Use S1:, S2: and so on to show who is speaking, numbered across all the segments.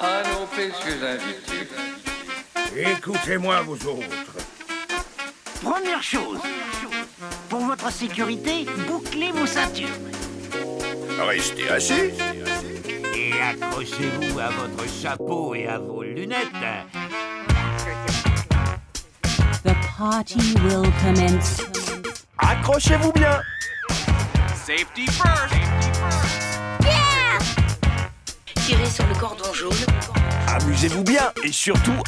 S1: À nos précieux invités.
S2: Écoutez-moi, vous autres.
S3: Première chose, pour votre sécurité, bouclez vos ceintures.
S2: Restez assis.
S3: Et accrochez-vous à votre chapeau et à vos lunettes.
S4: The party will commence.
S5: Accrochez-vous bien
S6: Safety first.
S7: Tirez sur le cordon jaune.
S5: Amusez-vous bien et surtout,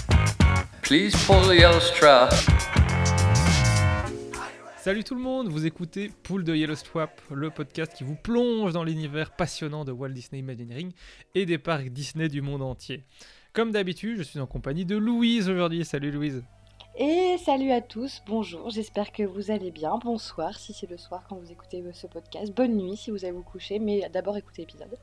S1: Please pull the yellow strap.
S8: Salut tout le monde, vous écoutez Pool de Yellow Swap, le podcast qui vous plonge dans l'univers passionnant de Walt Disney Imagineering et des parcs Disney du monde entier. Comme d'habitude, je suis en compagnie de Louise aujourd'hui. Salut Louise.
S9: Et salut à tous, bonjour, j'espère que vous allez bien. Bonsoir si c'est le soir quand vous écoutez ce podcast. Bonne nuit si vous allez vous coucher, mais d'abord écoutez l'épisode.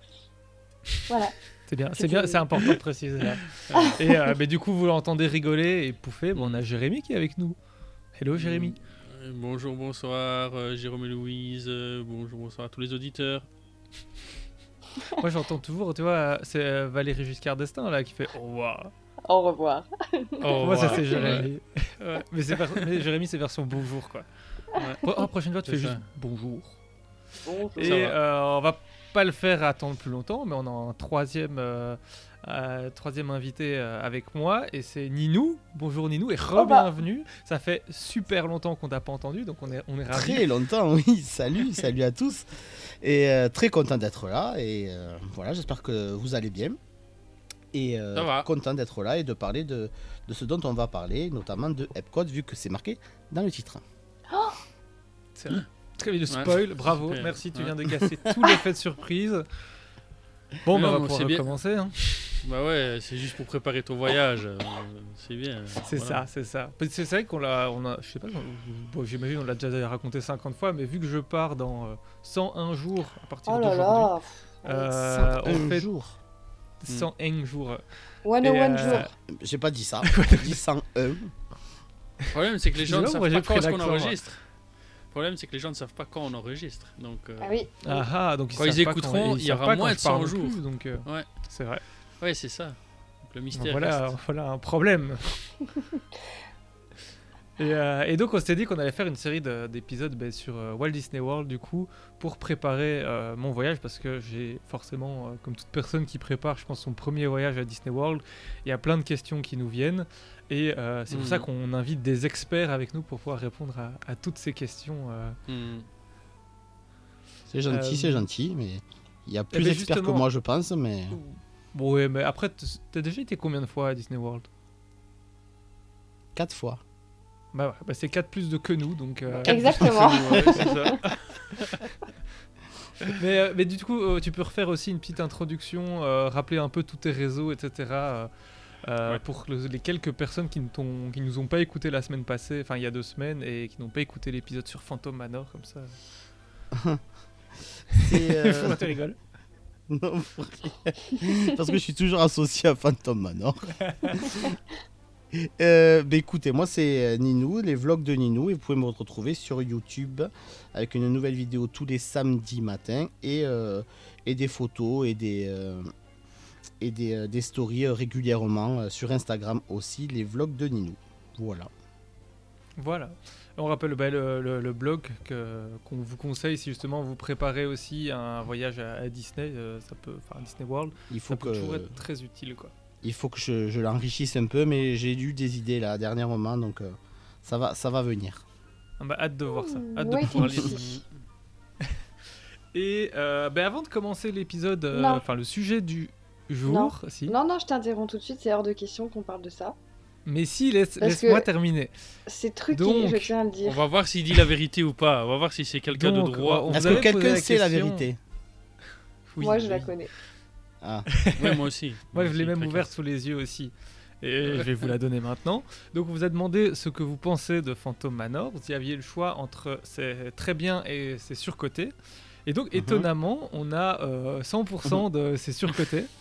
S9: Voilà.
S8: C'est bien, c'est bien, c'est important de préciser. là. et euh, mais du coup, vous l'entendez rigoler et pouffer. Bon, on a Jérémy qui est avec nous. Hello Jérémy.
S10: Euh, Bonjour, bonsoir, euh, Jérôme et Louise. euh, bonjour, bonsoir à tous les auditeurs.
S8: Moi, j'entends toujours, tu vois, c'est euh, Valérie Giscard d'Estaing là qui fait au revoir.
S9: Au revoir.
S10: Oh,
S8: Moi, ça
S10: ouais.
S8: c'est Jérémy. Ouais, mais, c'est vers- mais Jérémy, c'est version bonjour quoi. Pro- oh, prochaine fois, tu fais
S10: ça.
S8: juste bonjour.
S9: Bonjour.
S8: Et
S10: va.
S8: euh, on va pas le faire attendre plus longtemps, mais on a un troisième, euh, euh, troisième invité euh, avec moi, et c'est Ninou. Bonjour Ninou, et
S9: bah.
S8: re-bienvenue. Ça fait super longtemps qu'on t'a pas entendu, donc on est, on est ravis.
S5: très longtemps, oui. Salut, salut à tous. Et euh, très content d'être là. Et euh, voilà, j'espère que vous allez bien. Et euh,
S10: Ça va.
S5: content d'être là et de parler de, de ce dont on va parler, notamment de Epcot, vu que c'est marqué dans le titre.
S8: C'est Très bien de spoil, bravo,
S10: super.
S8: merci, tu
S10: Ouais.
S8: viens de casser tous les faits de surprise. Bon,
S10: Mais
S8: bah, on
S10: non,
S8: va
S10: mais
S8: pouvoir
S10: c'est bien.
S8: recommencer. hein.
S10: Bah ouais, c'est juste pour préparer ton voyage. euh, c'est bien.
S8: C'est
S10: Voilà.
S8: ça, c'est ça. C'est vrai qu'on l'a, on a, je sais pas, bon, j'imagine on l'a déjà raconté 50 fois, mais vu que je pars dans euh, 101 jours à partir
S9: Oh là
S8: d'aujourd'hui,
S9: là.
S8: euh, on
S5: Un
S8: fait
S5: jour.
S8: 101 jours.
S9: 101
S8: Et, euh,
S9: jours.
S5: J'ai pas dit ça. J'ai dit 101.
S10: Le problème, c'est que les gens ne savent pas quand est-ce qu'on enregistre. Le problème, c'est que les gens ne savent pas quand on enregistre. Donc, euh,
S9: Ah oui.
S8: Ah ah, donc
S10: Quand ils
S8: pas
S10: écouteront,
S8: ils
S10: il y aura
S8: pas
S10: moins de
S8: je parle
S10: 100 jours.
S8: plus, donc euh,
S10: Ouais.
S8: c'est vrai.
S10: ouais, c'est ça. Donc, le mystère.
S8: voilà,
S10: reste.
S8: voilà un problème. et, euh, et donc on s'était dit qu'on allait faire une série de- d'épisodes ben, sur euh, Walt Disney World du coup pour préparer euh, mon voyage parce que j'ai forcément, euh, comme toute personne qui prépare, je pense son premier voyage à Disney World, il y a plein de questions qui nous viennent et euh, c'est pour ça qu'on invite des experts avec nous pour pouvoir répondre à, à toutes ces questions. euh.
S10: Hmm.
S5: C'est gentil,
S8: Euh,
S5: c'est gentil, mais il y a plus
S8: ben,
S5: d'experts que moi, je pense. Mais
S8: Bon ouais, mais après t'as déjà été combien de fois à Disney World?
S5: Quatre fois.
S8: Bah ouais, bah c'est 4 plus de que nous donc. euh,
S9: Exactement.
S10: Ouais.
S8: Mais, euh, mais du coup, euh, tu peux refaire aussi une petite introduction, euh, rappeler un peu tous tes réseaux, etc. euh,
S10: Ouais.
S8: Pour le- les quelques personnes qui ne qui nous ont pas écouté la semaine passée, enfin il y a deux semaines, et qui n'ont pas écouté l'épisode sur Phantom Manor, comme ça.
S5: C'est, euh,
S8: Pourquoi tu rigoles?
S5: Non, pour rien. Parce que je suis toujours associé à Phantom Manor. Euh, bah écoutez, moi c'est euh, Ninou, les vlogs de Ninou, et vous pouvez me retrouver sur YouTube avec une nouvelle vidéo tous les samedis matins et, euh, et des photos et des, euh, et des, des stories régulièrement sur Instagram aussi, les vlogs de Ninou. Voilà.
S8: Voilà. On rappelle bah, le, le- le blog que- qu'on vous conseille si justement vous préparez aussi un voyage à, à Disney, euh, ça peut, enfin Disney World,
S5: Il faut
S8: ça peut
S5: que,
S8: toujours être très utile quoi.
S5: Il faut que je, je l'enrichisse un peu, mais j'ai eu des idées là dernièrement, donc euh, ça, va, ça va venir.
S8: Ah bah, hâte de voir ça, hâte de pouvoir lire. Et euh, bah, avant de commencer l'épisode, euh,
S9: Non.
S8: enfin le sujet du jour, si.
S9: Non, non, je t'interromps tout de suite, c'est hors de question qu'on parle de ça.
S8: Mais si, laisse-moi terminer.
S9: C'est truqué,
S8: Donc,
S9: je tiens à le
S10: On
S9: dire.
S10: va voir s'il dit la vérité ou pas. On va voir si c'est quelqu'un de droit.
S8: on-
S5: Est-ce que quelqu'un
S8: la
S5: sait la vérité?
S8: Oui,
S9: Moi, je la connais.
S5: Ah.
S10: Ouais, moi aussi.
S8: Moi, je l'ai même ouverte sous les yeux aussi. Et je vais vous la donner maintenant. Donc, on vous a demandé ce que vous pensez de Phantom Manor. Vous aviez le choix entre c'est très bien et c'est surcoté. Et donc,
S5: Mhm.
S8: étonnamment, on a euh, 100% de c'est surcoté.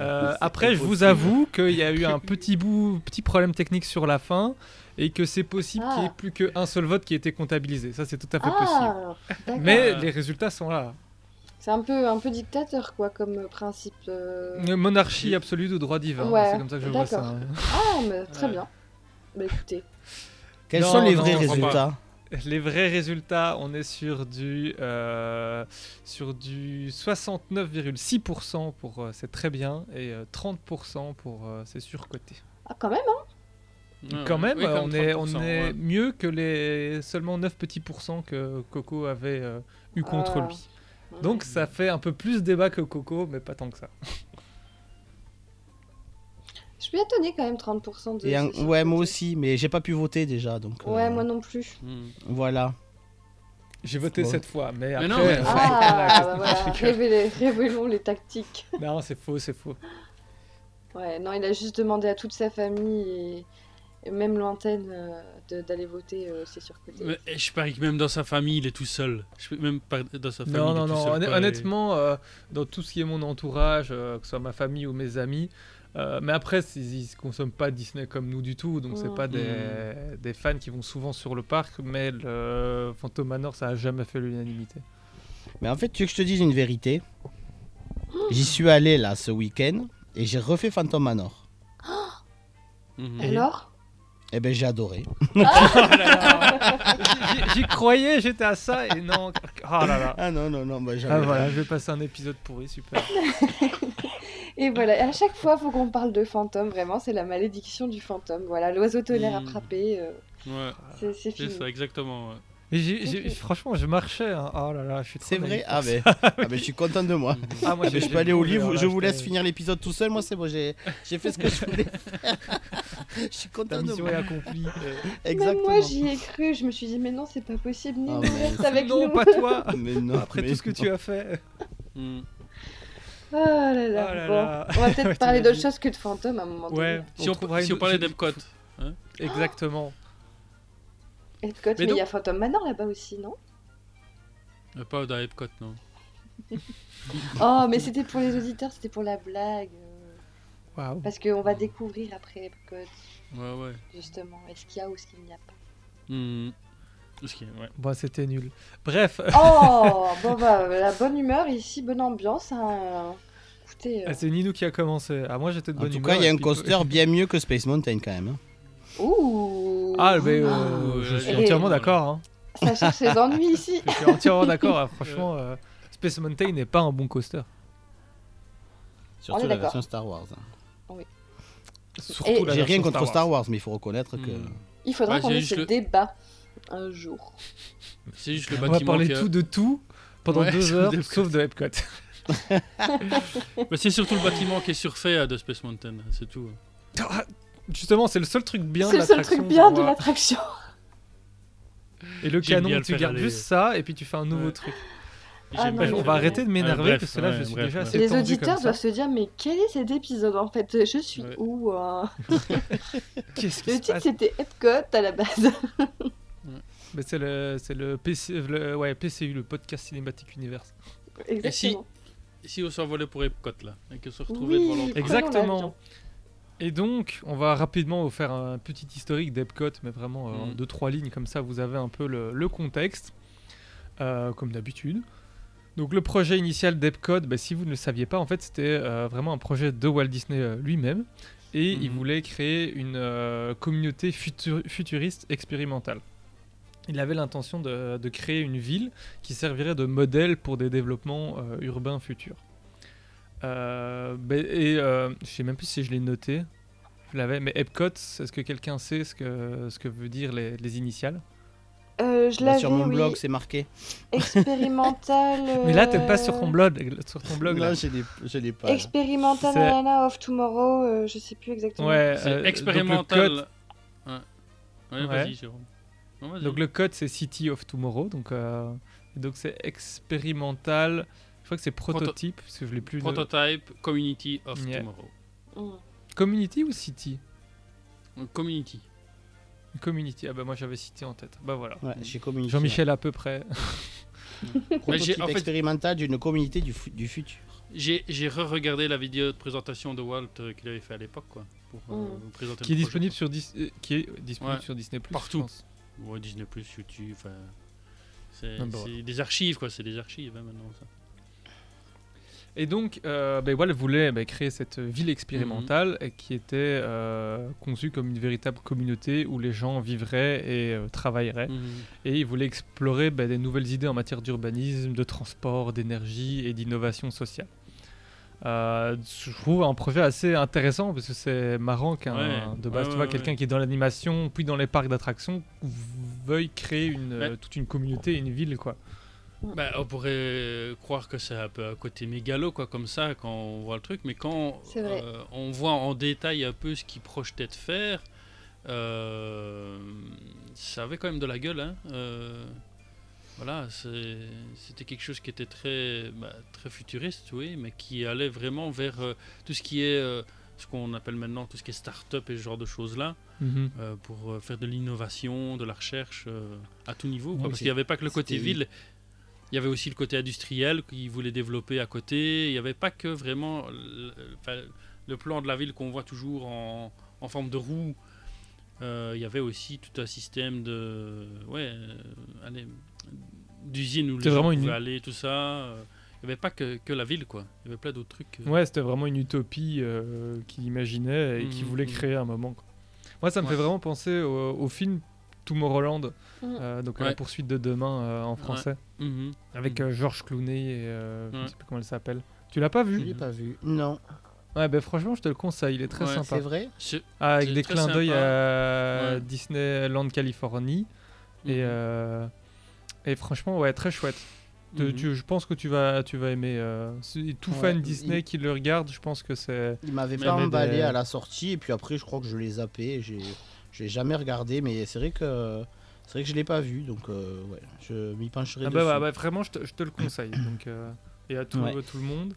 S8: Euh, après, je vous avoue qu'il y a eu un petit bout, petit problème technique sur la fin et que c'est possible qu'il n'y ait
S9: Ah.
S8: plus qu'un seul vote qui ait été comptabilisé. Ça, c'est tout à fait possible.
S9: Ah, d'accord.
S8: Mais les résultats sont là.
S9: C'est un peu, un peu dictateur, quoi, comme principe. euh.
S8: Une monarchie absolue de droit divin.
S9: Ouais,
S8: C'est comme ça que je vois ça.
S9: d'accord.
S8: hein.
S9: Ah, mais très
S10: Ouais.
S9: bien. Bah écoutez.
S5: Quels
S8: Non,
S5: sont les
S8: non,
S5: vrais résultats
S8: Les vrais résultats, on est sur du, euh, sur du 69,6% pour euh, c'est très bien et euh, 30% pour euh, c'est surcoté.
S9: Ah, quand même, hein
S8: Quand
S10: ouais.
S8: même,
S10: Oui,
S8: on est, on
S10: 30%,
S8: est
S10: ouais.
S8: mieux que les seulement 9 petits pourcents que Coco avait euh, eu contre
S9: Ah.
S8: lui. Donc ça fait un peu plus débat que Coco, mais pas tant que ça.
S9: Je suis étonnée quand même, 30% de.
S5: Et un- Ouais, moi aussi, mais j'ai pas pu voter déjà, donc. euh,
S9: Ouais, moi non plus.
S10: Hmm.
S5: Voilà.
S8: J'ai voté
S5: Bon.
S8: cette fois, mais après.
S10: Mais non, mais-
S8: euh,
S9: Ah,
S8: voilà,
S9: bah voilà, révélez- révélons les tactiques.
S8: non, c'est faux, c'est faux.
S9: Ouais, non, il a juste demandé à toute sa famille et même lointaine euh, d'aller voter, euh, c'est surcoté.
S10: Mais, je parie que même dans sa famille, il est tout seul. Je peux- même pas dans sa famille.
S8: Non,
S10: il est
S8: non,
S10: tout
S8: non.
S10: seul,
S8: honnêtement, euh, dans tout ce qui est mon entourage, euh, que ce soit ma famille ou mes amis, euh, mais après, c'est- ils ne consomment pas Disney comme nous du tout, donc c'est
S9: Mm.
S8: pas des, des fans qui vont souvent sur le parc, mais le Phantom Manor, ça a jamais fait l'unanimité.
S5: Mais en fait, tu veux que je te dise une vérité? J'y suis allé là ce week-end et j'ai refait Phantom Manor.
S10: Mhm.
S9: Alors?
S5: Eh ben, j'ai adoré.
S8: J'y- J'y croyais, j'étais à ça, et non. Oh là là.
S5: Ah non, non, non, bah, jamais.
S8: Ah voilà, je vais passer un épisode pourri, super.
S9: Et voilà, et à chaque fois, faut qu'on parle de fantôme, vraiment, c'est la malédiction du fantôme. Voilà, l'oiseau tonnerre
S10: Mm.
S9: attrapé, euh,
S10: Ouais,
S9: c'est
S10: ça, exactement. ouais.
S8: Franchement, je marchais. hein. Oh là là, je suis trop
S5: C'est vrai Ah ben, ah ben, je suis content de moi.
S8: Ah, moi,
S5: Ah ben, je peux aller au
S8: là,
S5: je vous laisse finir l'épisode tout seul. Moi, c'est bon, j'ai j'ai fait ce que je voulais faire. Je suis content de
S8: mission
S5: moi.
S8: accomplie.
S9: Même
S5: Exactement.
S9: moi, j'y ai cru, je me suis dit, mais non, c'est pas possible, Nino
S5: Oh,
S9: reste
S5: mais-
S9: avec
S8: non,
S9: nous.
S8: pas toi.
S5: Mais non,
S8: Après
S5: mais
S8: tout ce que
S5: non.
S8: tu as fait.
S9: Oh là là,
S8: Oh là
S9: bon.
S8: là.
S9: On va peut-être
S8: Ouais,
S9: parler d'autre chose que de fantôme à un moment
S8: Ouais.
S9: donné.
S10: Si on,
S8: trouvera
S10: si on parlait d'Epcot.
S8: Exactement.
S9: Epcot, mais il
S10: donc-
S9: y a Phantom Manor là-bas aussi, non
S10: Euh, Pas dans Epcot, non.
S9: Oh, mais c'était pour les auditeurs, c'était pour la blague. euh,
S8: Waouh.
S9: Parce qu'on va découvrir après Epcot,
S10: Ouais, ouais.
S9: justement. Est-ce qu'il y a ou est-ce qu'il n'y a pas
S10: est- ouais.
S8: Bon, c'était nul. Bref,
S9: Oh Bon, bah, la bonne humeur ici, bonne ambiance. hein. Écoutez. euh,
S8: Ah, c'est Ninou qui a commencé. Ah, moi j'étais de
S5: En
S8: bonne
S5: tout
S8: humeur.
S5: cas, il y a un coaster bien mieux que Space Mountain quand même. hein.
S9: Ouh
S8: Ah, mais euh,
S10: Ah.
S8: je suis entièrement d'accord. hein.
S9: Ça cherche ses ennuis ici.
S8: Je suis entièrement d'accord. hein. Franchement, euh, Space Mountain n'est pas un bon coaster.
S5: Surtout
S9: est
S5: la version Star Wars. hein.
S8: La
S5: J'ai rien contre Star Wars, mais il faut reconnaître que.
S10: Hmm.
S9: Il faudra qu'on ait ce
S10: le-
S9: débat un jour.
S10: C'est juste le
S8: On va parler tout de tout pendant
S10: Ouais,
S8: deux heures, sauf de Epcot.
S10: Mais c'est surtout le bâtiment qui est surfait euh, de Space Mountain, c'est tout.
S8: Justement, c'est le seul truc bien
S9: C'est
S8: de
S9: le seul
S8: l'attraction.
S9: truc bien de l'attraction.
S8: Et le canon, tu gardes
S10: aller.
S8: juste ça et puis tu fais un nouveau
S10: Ouais.
S8: truc.
S9: Ah non,
S8: on va arrêter de m'énerver parce que là, je suis
S10: bref,
S8: déjà
S10: ouais.
S8: assez
S9: Les auditeurs doivent se dire mais quel est cet épisode en fait? Je suis
S10: Ouais.
S9: où hein?
S8: Qu'est-ce qui
S9: Le titre c'était Epcot à la base.
S8: Mais c'est le, c'est le, PC, le ouais, PCU, le podcast cinématique universe.
S9: Exactement.
S10: Et si on s'envolait pour Epcot là, et qu'on se retrouvait
S9: Oui.
S10: devant.
S8: Exactement. Et donc, on va rapidement vous faire un petit historique d'Epcot, mais vraiment euh, en
S10: Mhm.
S8: deux trois lignes, comme ça vous avez un peu le, le contexte, euh, comme d'habitude. Donc le projet initial d'Epcot, bah, si vous ne le saviez pas, en fait c'était euh, vraiment un projet de Walt Disney lui-même, et il
S10: Mhm.
S8: voulait créer une communauté futur- futuriste expérimentale. Il avait l'intention de, de créer une ville qui servirait de modèle pour des développements urbains futurs. Euh, ben, et euh, je sais même plus si je l'ai noté. Je l'avais, mais Epcot, est-ce que quelqu'un sait ce que, ce que veut dire les, les initiales?
S9: Euh, je
S5: Bah,
S9: l'avais,
S5: sur mon
S9: oui.
S5: blog, c'est marqué.
S9: Expérimental.
S8: Mais là, t'es pas sur ton blog, sur ton blog là.
S5: Non, je l'ai- je l'ai pas.
S9: Expérimental
S8: C'est-
S9: of Tomorrow, euh, je sais plus exactement.
S8: Ouais,
S10: C'est
S8: euh,
S10: expérimental.
S8: code-
S10: Ouais, ouais,
S8: Ouais.
S10: vas-y, Jérôme. Non, vas-y.
S8: Donc le code c'est City of Tomorrow, euh, donc c'est expérimental. Je crois que c'est prototype, parce que je l'ai plus.
S10: Prototype Community of
S8: Yeah.
S10: Tomorrow.
S9: Mm.
S8: Community ou City?
S10: Euh, Community.
S8: Community. Ah bah moi j'avais City en tête. Bah voilà.
S5: Ouais.
S8: Jean-Michel à peu près.
S10: Mais j'ai-
S5: Prototype
S10: en fait,
S5: expérimental d'une communauté du, fu- du futur.
S10: j'ai j'ai re-regardé la vidéo de présentation de Walt euh, qu'il avait fait à l'époque, quoi. Pour euh,
S9: Mm.
S10: vous présenter
S8: qui est disponible sur Dis- euh, qui est disponible
S10: Ouais.
S8: sur Disney Plus
S10: Partout. Ouais, Disney Plus, YouTube,
S8: Ah bah
S10: c'est des archives, quoi. C'est des archives, hein, maintenant, ça.
S8: Et donc, euh, ben, voulait ben, créer cette ville expérimentale et qui était euh, conçue comme une véritable communauté où les gens vivraient et euh, travailleraient.
S10: Mhm.
S8: Et il voulait explorer ben, des nouvelles idées en matière d'urbanisme, de transport, d'énergie et d'innovation sociale. Euh, je trouve un projet assez intéressant parce que c'est marrant qu'un
S10: Ouais.
S8: de base,
S10: Ouais,
S8: tu vois,
S10: ouais,
S8: quelqu'un qui est dans l'animation puis dans les parcs d'attractions veuille créer une, toute une communauté, une ville quoi.
S10: Bah, on pourrait croire que c'est un peu un côté mégalo, quoi, comme ça, quand on voit le truc, mais quand euh, on voit en détail un peu ce qu'il projetait de faire, euh, ça avait quand même de la gueule. Hein. euh, voilà, c'était quelque chose qui était très, bah, très futuriste, oui, mais qui allait vraiment vers euh, tout ce qui est, euh, ce qu'on appelle maintenant, tout ce qui est start-up et ce genre de choses-là.
S8: Mhm.
S10: euh, pour faire de l'innovation, de la recherche euh, à tout niveau. quoi, parce qu'il n'y avait pas que le côté ville, il y avait aussi le côté industriel qu'ils voulaient développer à côté. Il n'y avait pas que vraiment le, plan de la ville qu'on voit toujours en, en forme de roue. Euh, il y avait aussi tout un système de ouais, euh, allez, d'usines où les gens
S8: une-
S10: aller, tout ça. Il n'y avait pas que, que la ville, quoi. Il y avait plein d'autres trucs. euh.
S8: Ouais, c'était vraiment une utopie euh, qu'il imaginait et qu'il
S10: Mhm,
S8: voulait
S10: mhm.
S8: créer à un moment. quoi. Moi, ça me
S10: Ouais.
S8: fait vraiment penser au, au film Tomorrowland, euh, donc la poursuite de demain euh, en français,
S10: Mhm.
S8: avec
S10: Mhm.
S8: euh, Georges Clooney et euh, je
S10: Ouais.
S8: sais plus comment elle s'appelle. Tu l'as pas
S5: Je
S8: vu
S5: l'ai pas vu. Non.
S8: Ouais, ben franchement, je te le conseille, il est très
S10: Ouais,
S8: sympa.
S5: C'est vrai?
S10: C'est-
S8: Ah, avec des clins d'œil à
S10: Ouais.
S8: Disneyland Californie. Et,
S10: Mhm.
S8: euh, et franchement, ouais, très chouette. Tu- tu- je pense que tu vas, tu vas aimer. euh, c'est- tout
S5: Ouais,
S8: fan
S5: il-
S8: Disney qui le regarde, je pense que c'est.
S5: Il m'avait pas emballé
S8: des-
S5: à la sortie et puis après je crois que je l'ai zappé. J'ai, je l'ai jamais regardé, mais c'est vrai que c'est vrai que je l'ai pas vu, donc euh, ouais, je m'y pencherai
S8: Ah
S5: dessus.
S8: bah, bah, bah, vraiment, je te, je te le conseille. donc, euh, et à tout,
S5: Ouais.
S8: tout le monde.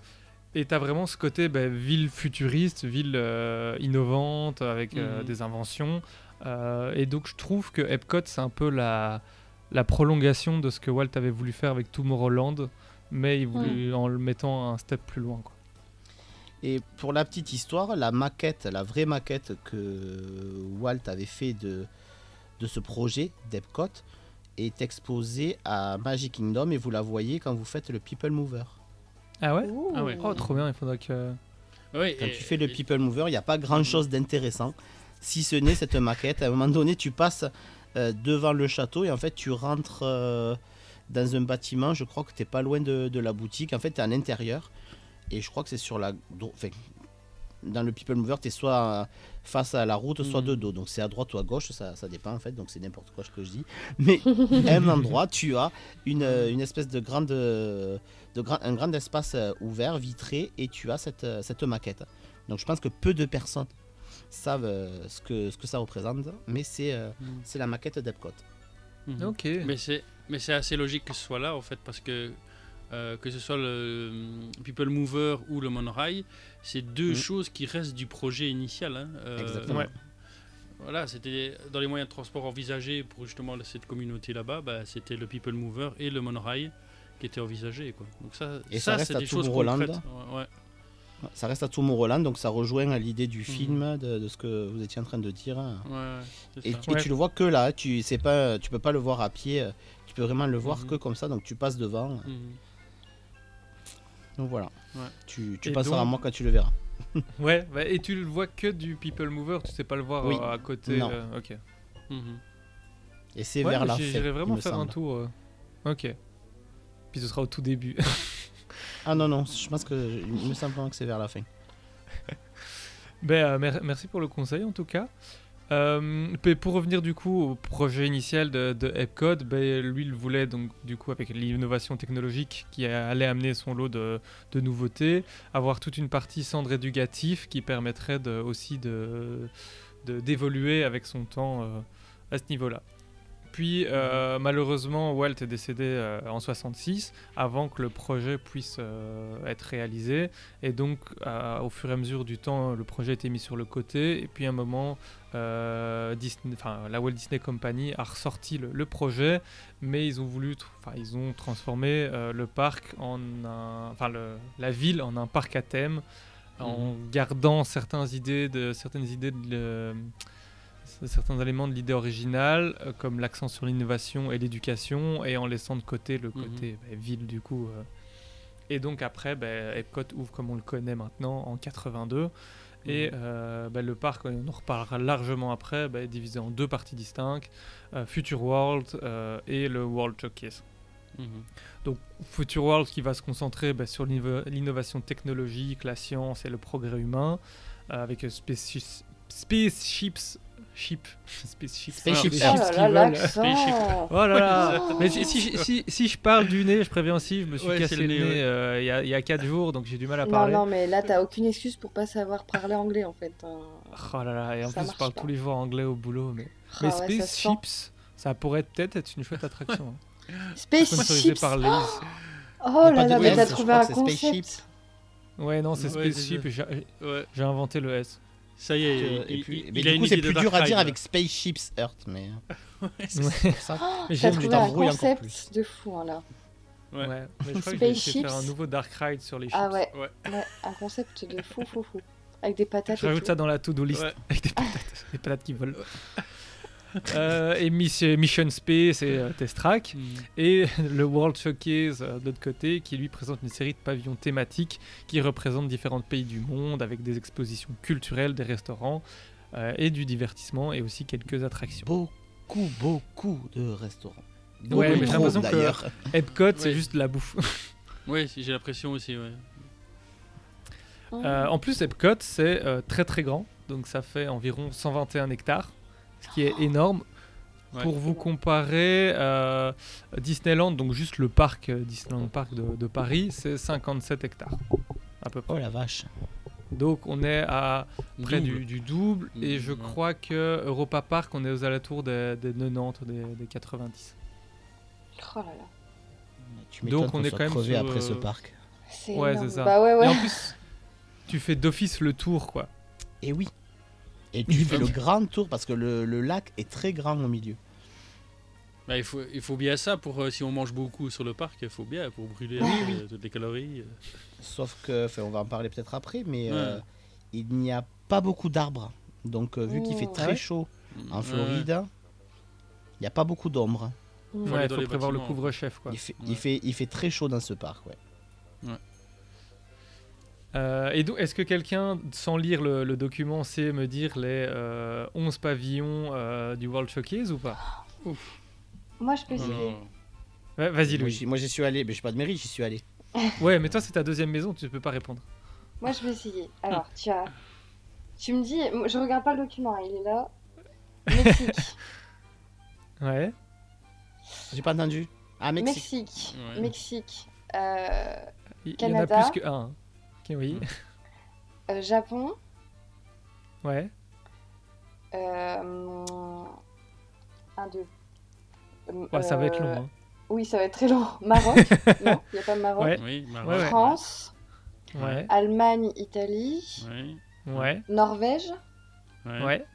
S8: Et t'as vraiment ce côté bah, ville futuriste, ville euh, innovante, avec euh,
S10: Mhm.
S8: des inventions. Euh, et donc je trouve que Epcot, c'est un peu la, la prolongation de ce que Walt avait voulu faire avec Tomorrowland, mais il voulait, en le mettant un step plus loin. Quoi.
S5: Et pour la petite histoire, la maquette, la vraie maquette que Walt avait fait de, de ce projet d'Epcot est exposée à Magic Kingdom et vous la voyez quand vous faites le People Mover.
S8: Ah ouais?
S9: Ouh.
S10: Ah ouais.
S8: Oh, trop bien, il faudra que.
S10: Ouais,
S5: Quand
S10: et-
S5: tu fais le
S10: et-
S5: People Mover, il n'y a pas grand chose d'intéressant, si ce n'est cette maquette. À un moment donné, tu passes euh, devant le château et en fait, tu rentres euh, dans un bâtiment. Je crois que tu pas loin de, de la boutique. En fait, tu es à l'intérieur et je crois que c'est sur la. Enfin, dans le People Mover, tu es soit face à la route, soit
S10: Mhm.
S5: de dos. Donc c'est à droite ou à gauche, ça, ça dépend en fait. Donc c'est n'importe quoi ce que je dis. Mais à un endroit, tu as une, une espèce de grande. de grand, un grand espace euh, ouvert, vitré, et tu as cette, euh, cette maquette. Donc je pense que peu de personnes savent euh, ce, que, ce que ça représente, mais c'est euh,
S10: Mhm.
S5: c'est la maquette d'Epcot.
S10: Mhm.
S8: Ok.
S10: Mais c'est mais c'est assez logique que ce soit là en fait parce que euh, que ce soit le hum, People Mover ou le monorail, c'est deux
S5: Mhm.
S10: choses qui restent du projet initial. hein. Euh,
S5: Exactement.
S8: Ouais.
S10: Voilà, c'était dans les moyens de transport envisagés pour justement cette communauté là-bas, bah, c'était le People Mover et le monorail qui étaient envisagés quoi. Donc ça,
S5: Et ça reste
S10: c'est
S5: à
S10: des choses
S5: Tomorrowland.
S10: concrètes. Ouais.
S5: Ça reste à Tomorrowland, donc ça rejoint à l'idée du
S10: Mhm.
S5: film, de, de ce que vous étiez en train de dire.
S10: Ouais,
S5: Et,
S10: ça.
S5: et
S8: Ouais.
S5: tu le vois que là, tu sais pas, tu peux pas le voir à pied, euh, tu peux vraiment le voir
S10: Mhm.
S5: que comme ça, donc tu passes devant. Donc voilà,
S10: Ouais.
S5: tu, tu passeras à moi quand tu le verras.
S8: Ouais, bah, et tu le vois que du People Mover, tu sais pas le voir
S5: Oui.
S8: euh, à côté.
S5: Non.
S8: euh, ok.
S10: Mhm.
S5: Et c'est
S8: Ouais,
S5: vers la fin.
S8: J'irai
S5: il
S8: vraiment
S5: me
S8: faire un tour. euh. Ok. Puis ce sera au tout début.
S5: Ah non, non, je pense que il me semble vraiment que c'est vers la fin.
S8: Ben, euh, mer- merci pour le conseil en tout cas. Euh, pour revenir du coup au projet initial de, de Epcot, ben, lui il voulait donc du coup avec l'innovation technologique qui allait amener son lot de, nouveautés, avoir toute une partie centre éducatif qui permettrait de, aussi d'évoluer avec son temps euh, à ce niveau-là. Puis euh, malheureusement Walt est décédé euh, en 66 avant que le projet puisse euh, être réalisé. Et donc, au fur et à mesure du temps, le projet a été mis sur le côté. Et puis, à un moment, Disney, la Walt Disney Company a ressorti le, le projet, mais ils ont voulu, ils ont transformé le parc en un, enfin, la ville en un parc à thème, en gardant certaines idées de certaines idées de certains éléments de l'idée originale, euh, comme l'accent sur l'innovation et l'éducation, et en laissant de côté le
S10: Mhm.
S8: côté bah, ville du coup. euh, Et donc après, ben, Epcot ouvre comme on le connaît maintenant en 82. Et euh, ben, le parc, on en reparlera largement après, est divisé en deux parties distinctes, euh, Future World euh, et le World Showcase.
S10: Mhm.
S8: Donc Future World qui va se concentrer sur l'inno- l'innovation technologique, la science et le progrès humain, avec Space- Spaceships... Ship, spaceships,
S5: Spaceships.
S8: des
S9: Oh
S8: chips
S9: là
S8: qui
S9: là, l'accent
S8: Oh là là
S9: Oh.
S8: Mais si, si, si, si je parle du nez, je préviens aussi, je me suis
S10: Ouais,
S8: cassé le nez
S10: nez, ouais.
S8: euh, il y, a, il y a 4 jours, donc j'ai du mal à
S9: Non,
S8: parler.
S9: non, mais là, t'as aucune excuse pour pas savoir parler anglais en fait. hein.
S8: Oh là là, et en
S9: Ça
S8: plus je parle
S9: pas.
S8: tous les jours anglais au boulot, mais,
S9: Ah
S8: mais
S9: ouais, ça.
S8: Spaceships, ça pourrait peut-être être une chouette attraction. hein.
S9: Spaceships
S8: par.
S9: Oh
S5: a
S9: là là, mais
S5: S,
S9: t'as trouvé un concept
S5: Spaceship.
S8: Ouais, non, c'est Spaceship,
S10: ça.
S8: j'ai inventé le S.
S10: Ça y est,
S5: Euh,
S10: il,
S5: et puis,
S10: il-
S5: mais
S10: il
S5: du coup, c'est plus dur à dire avec Spaceships Earth, mais
S10: Ouais, c'est
S8: Ouais.
S5: c'est pour ça.
S9: T'as
S8: j'aime
S5: tu
S9: trouvé un
S5: t'embrouilles encore
S9: concept
S5: plus.
S9: de fou hein, là.
S10: Ouais.
S8: Ouais, mais je crois que je vais faire un nouveau Dark Ride sur les chips.
S9: Ah ouais,
S10: Ouais.
S9: ouais, un concept de fou, fou, fou. Avec des patates
S8: Je rajoute ça dans la to-do list
S10: Ouais.
S8: avec des patates, des patates qui volent. Euh, et Miss- Mission Space et euh, Test Track.
S10: Mhm.
S8: Et le World Showcase euh, de l'autre côté, qui lui présente une série de pavillons thématiques qui représentent différents pays du monde avec des expositions culturelles, des restaurants euh, et du divertissement et aussi quelques attractions.
S5: Beaucoup, beaucoup de restaurants.
S8: Ouais,
S5: Beaucoup
S8: mais j'ai l'impression que-. Epcot, c'est juste de la bouffe.
S10: Si, j'ai l'impression aussi, ouais.
S8: Euh, en plus, Epcot, c'est euh, très très grand, donc ça fait environ 121 hectares, ce qui est énorme.
S10: Ouais.
S8: Pour vous comparer, euh, Disneyland, donc juste le parc euh, Disneyland Park de, de Paris, c'est 57 hectares à peu près.
S5: Oh la vache.
S8: Donc on est à près
S10: Double.
S8: du, du double et je
S10: ouais.
S8: crois que Europa Park, on est aux alentours des, des 90, des, des 90.
S9: Oh là là,
S5: Tu
S8: Donc, on
S5: qu'on
S8: est quand même
S5: crevé
S8: sur,
S5: après ce
S8: euh,
S5: parc.
S8: Ouais, c'est ça.
S9: Bah ouais,
S8: Et
S9: ouais.
S8: en plus, tu fais d'office le tour, quoi.
S5: Et oui. Et tu fais le grand tour parce que le, le lac est très grand au milieu.
S10: Bah, il, faut, il faut bien ça pour euh, si on mange beaucoup sur le parc, il faut bien pour brûler
S5: Oui,
S10: euh, toutes les calories. euh.
S5: Sauf que, enfin, on va en parler peut-être après, mais
S10: Ouais.
S5: euh, il n'y a pas beaucoup d'arbres. Donc, euh, vu qu'il fait
S9: Oh.
S5: très
S8: Ah ouais
S5: chaud en
S10: Ouais.
S5: Floride, il n'y a pas beaucoup d'ombre.
S8: Ouais, il faut prévoir le couvre-chef, quoi.
S5: Il il, fait, il fait très chaud dans ce parc, ouais.
S8: Euh, et donc, est-ce que quelqu'un, sans lire le, le document, sait me dire les euh, 11 pavillons euh, du World Showcase ou pas?
S9: Moi, je peux
S10: non.
S8: Ouais, Vas-y, Louis.
S5: Moi, j'y suis allé, mais je suis pas de mairie, j'y suis allé.
S8: Ouais, mais toi, c'est ta deuxième maison, tu peux pas répondre.
S9: Moi, je vais essayer. Alors, tu as... Tu me dis... Je regarde pas le document, hein, il est là. Mexique.
S8: Ouais.
S5: J'ai pas entendu. Ah, Mexique.
S9: Mexique.
S10: Ouais.
S9: Mexique. Euh,
S8: Il y en a
S9: Canada.
S8: plus que un. Oui.
S9: euh, Japon.
S8: Ouais.
S9: Euh... Un, deux. Euh,
S8: Ouais, ça va être long.
S9: euh,
S8: hein.
S9: Oui, ça va être très long. Maroc. non, il n'y a pas Maroc.
S8: Ouais.
S10: Oui, Maroc.
S8: Ouais, ouais.
S9: France.
S8: Ouais.
S9: Allemagne, Italie.
S10: Ouais,
S8: Ouais.
S9: Norvège.
S10: ouais.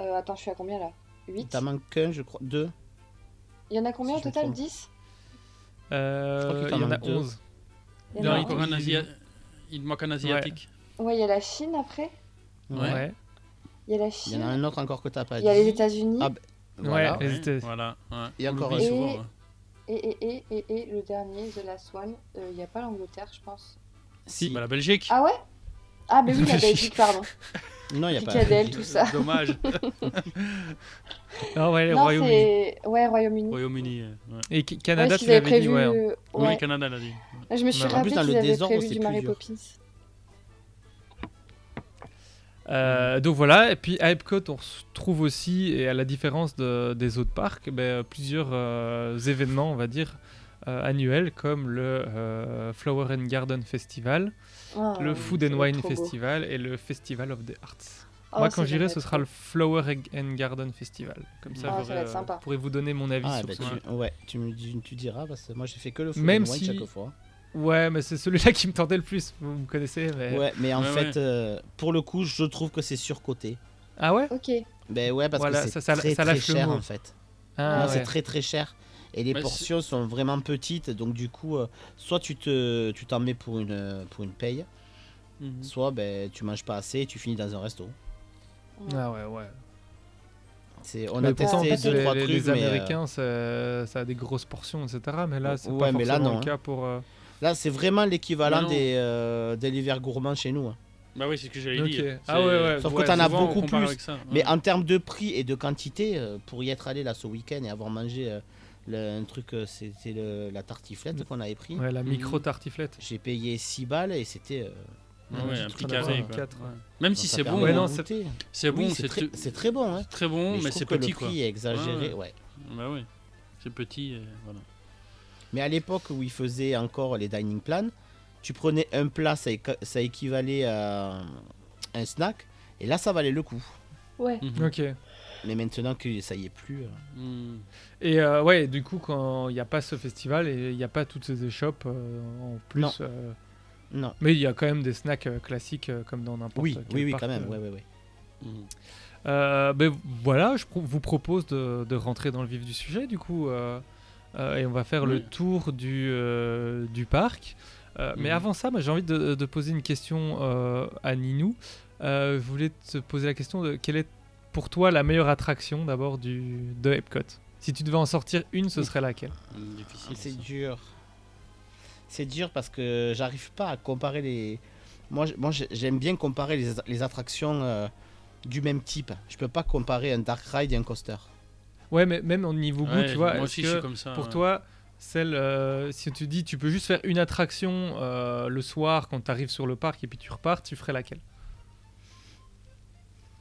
S9: Euh, attends, je suis à combien là? 8
S5: T'as manqué je crois. Deux.
S9: Il y en a combien
S5: Si
S9: au total?
S5: trompe.
S9: 10
S8: Euh,
S5: Je crois qu'il
S8: il
S5: t'en
S8: y en a
S5: manque deux.
S8: 11.
S9: Il y en
S10: Non,
S9: a
S10: il,
S8: encore
S9: un.
S10: Asia- il manque un asiatique.
S9: Ouais, il y a la Chine après.
S10: Ouais.
S8: Ouais.
S9: Il y a la
S5: Il y
S9: Chine.
S5: en a un autre encore que t'as pas
S9: Il
S5: dit.
S9: y a les États-unis.
S5: Ah, bah, Voilà.
S8: Ouais. Les
S10: Voilà. ouais.
S5: Et encore
S10: l'oublie
S9: un.
S10: souvent,
S9: Et-
S10: ouais.
S9: Et, et, et, et, et le dernier, The Last One, euh, il n'y a pas l'Angleterre, je pense.
S5: Si.
S10: Bah, la Belgique.
S9: Ah ouais? Ah, mais oui, la Belgique, pardon.
S5: Non, il n'y a pas.
S9: Picadelle, tout ça.
S10: Dommage.
S8: Non, ouais, Royaume-Uni.
S9: Ouais, Royaume-Uni.
S10: Royaume-Uni. ouais.
S8: Et Ca-
S9: Ouais,
S8: Canada,
S9: parce
S8: tu l'avais dit,
S9: prévu.
S8: ouais.
S9: ouais.
S10: Oui, Canada l'a dit.
S9: Je me suis
S8: En plus,
S9: rappelé
S5: dans le
S9: qu'ils avaient
S5: désordre,
S9: prévu
S5: c'est
S9: du
S5: plus
S9: Mary
S5: dur.
S9: Poppins.
S8: Euh, donc voilà, et puis à Epcot, on trouve aussi, et à la différence de- des autres parcs, ben, plusieurs euh, événements, on va dire, euh, annuels, comme le euh, Flower and Garden Festival,
S9: Oh,
S8: le Food and Wine
S9: beau.
S8: Festival et le Festival of the Arts.
S9: Oh,
S8: Moi, quand j'irai, ce sera le Flower and Garden Festival. Comme ça,
S9: Ah, ça être
S8: euh,
S9: sympa.
S8: pourrai vous donner mon avis
S5: Ah,
S8: sur
S5: bah,
S8: ça.
S5: tu, ouais, tu me tu diras parce que moi j'ai fait que le foot
S8: Même
S5: and wine
S8: si-
S5: chaque fois.
S8: Ouais, mais c'est celui-là qui me tentait le plus, vous me connaissez. Mais...
S5: Ouais, mais en
S10: Ouais,
S5: fait,
S10: ouais.
S5: euh, pour le coup, je trouve que c'est surcoté.
S8: Ah ouais?
S9: Ok.
S5: Ben ouais, parce
S8: Voilà,
S5: que
S8: ça-
S5: c'est
S8: ça-
S5: très
S8: ça
S5: très cher en fait.
S8: Ah,
S5: Ouais,
S8: ouais.
S5: C'est très très cher. Et les
S10: Bah,
S5: portions sont vraiment petites, donc du coup, euh, soit tu te, tu t'en mets pour une, euh, pour une paye,
S10: Mhm.
S5: soit ben tu manges pas assez et tu finis dans un resto.
S8: Ah ouais, ouais.
S5: C'est, on
S8: Mais
S5: a testé
S8: en
S5: deux
S8: les,
S5: trois
S8: les-
S5: trucs,
S8: les
S5: mais euh,
S8: Américains, ça, ça a des grosses portions, etc. Mais là, c'est
S5: Ouais,
S8: pas
S5: mais là,
S8: forcément
S5: non,
S8: le cas pour. euh,
S5: Là, c'est vraiment l'équivalent des, euh, de l'hiver gourmand chez nous. hein.
S10: Bah oui, c'est ce que j'allais
S8: Ok.
S10: dire.
S8: Ah ouais, ouais.
S5: Sauf
S10: Ouais,
S5: que t'en as beaucoup plus.
S10: ça,
S5: Mais en termes de prix et de quantité, euh, pour y être allé là ce week-end et avoir mangé euh, le- un truc, euh, c'était le- la tartiflette qu'on avait pris.
S8: Ouais, la
S10: Mhm.
S8: micro tartiflette.
S5: J'ai payé 6 balles et c'était. euh,
S10: Ouais,
S8: Ouais,
S10: un petit carré. quoi. Même si c'est bon,
S8: non, c'est-
S10: c'est bon,
S5: Oui,
S10: c'est
S5: très, très bon. Hein.
S10: très bon,
S5: Mais,
S10: c'est petit
S5: le
S10: quoi.
S5: prix est exagéré.
S10: Ouais. Bah oui, c'est petit. et voilà.
S5: Mais à l'époque où ils faisaient encore les dining plans, tu prenais un plat, ça, ça équivalait à un snack, et là ça valait le coup.
S9: Ouais.
S10: Mhm.
S8: Ok.
S5: Mais maintenant que ça y est plus. euh,
S10: Mm.
S8: Et euh, ouais, du coup, quand il n'y a pas ce festival et il n'y a pas toutes ces échoppes euh, en plus.
S5: Non.
S8: euh,
S5: Non.
S8: Mais il y a quand même des snacks classiques comme dans n'importe
S5: Oui,
S8: quel
S5: oui, oui,
S8: parc,
S5: quand même. Ouais, ouais, ouais.
S10: Mm.
S8: Euh, ben voilà, je pro- vous propose de, de rentrer dans le vif du sujet, du coup, et on va faire le tour du, du parc. Mais
S10: Mhm.
S8: avant ça, moi, j'ai envie de, de poser une question à Ninou. Je voulais te poser la question de quelle est pour toi la meilleure attraction d'abord du de Epcot? Si tu devais en sortir une, ce serait laquelle?
S10: Difficile.
S5: C'est dur. C'est dur parce que j'arrive pas à comparer les. Moi, j'aime bien comparer les, les attractions euh, du même type. Je peux pas comparer un dark ride et un coaster.
S8: Ouais, mais même au niveau goût,
S10: Ouais,
S8: tu vois,
S10: moi aussi, je suis comme ça.
S8: pour
S10: ouais.
S8: toi, celle, euh, si tu dis tu peux juste faire une attraction euh, le soir quand tu arrives sur le parc et puis tu repars, tu ferais laquelle?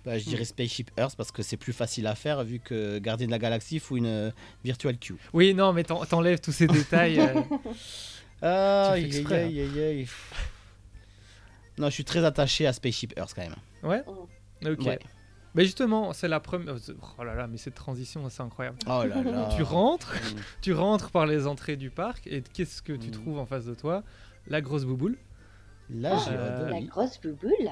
S5: Bah, je dirais Spaceship Earth parce que c'est plus facile à faire vu que Gardien de la Galaxie faut une euh, Virtual Queue.
S8: Oui, non, mais t'en- t'enlèves tous ces détails. euh,
S5: Ah. Non, je suis très attaché à Spaceship Earth quand même.
S8: Ouais Ok.
S5: Ouais.
S8: Mais justement, c'est la première. Oh là là, mais cette transition, c'est incroyable.
S5: Oh là là.
S8: Tu rentres,
S10: Mm.
S8: tu rentres par les entrées du parc et qu'est-ce que tu
S5: Mm.
S8: trouves en face de toi? La grosse bouboule
S5: La
S8: Euh,
S5: oui.
S9: grosse bouboule?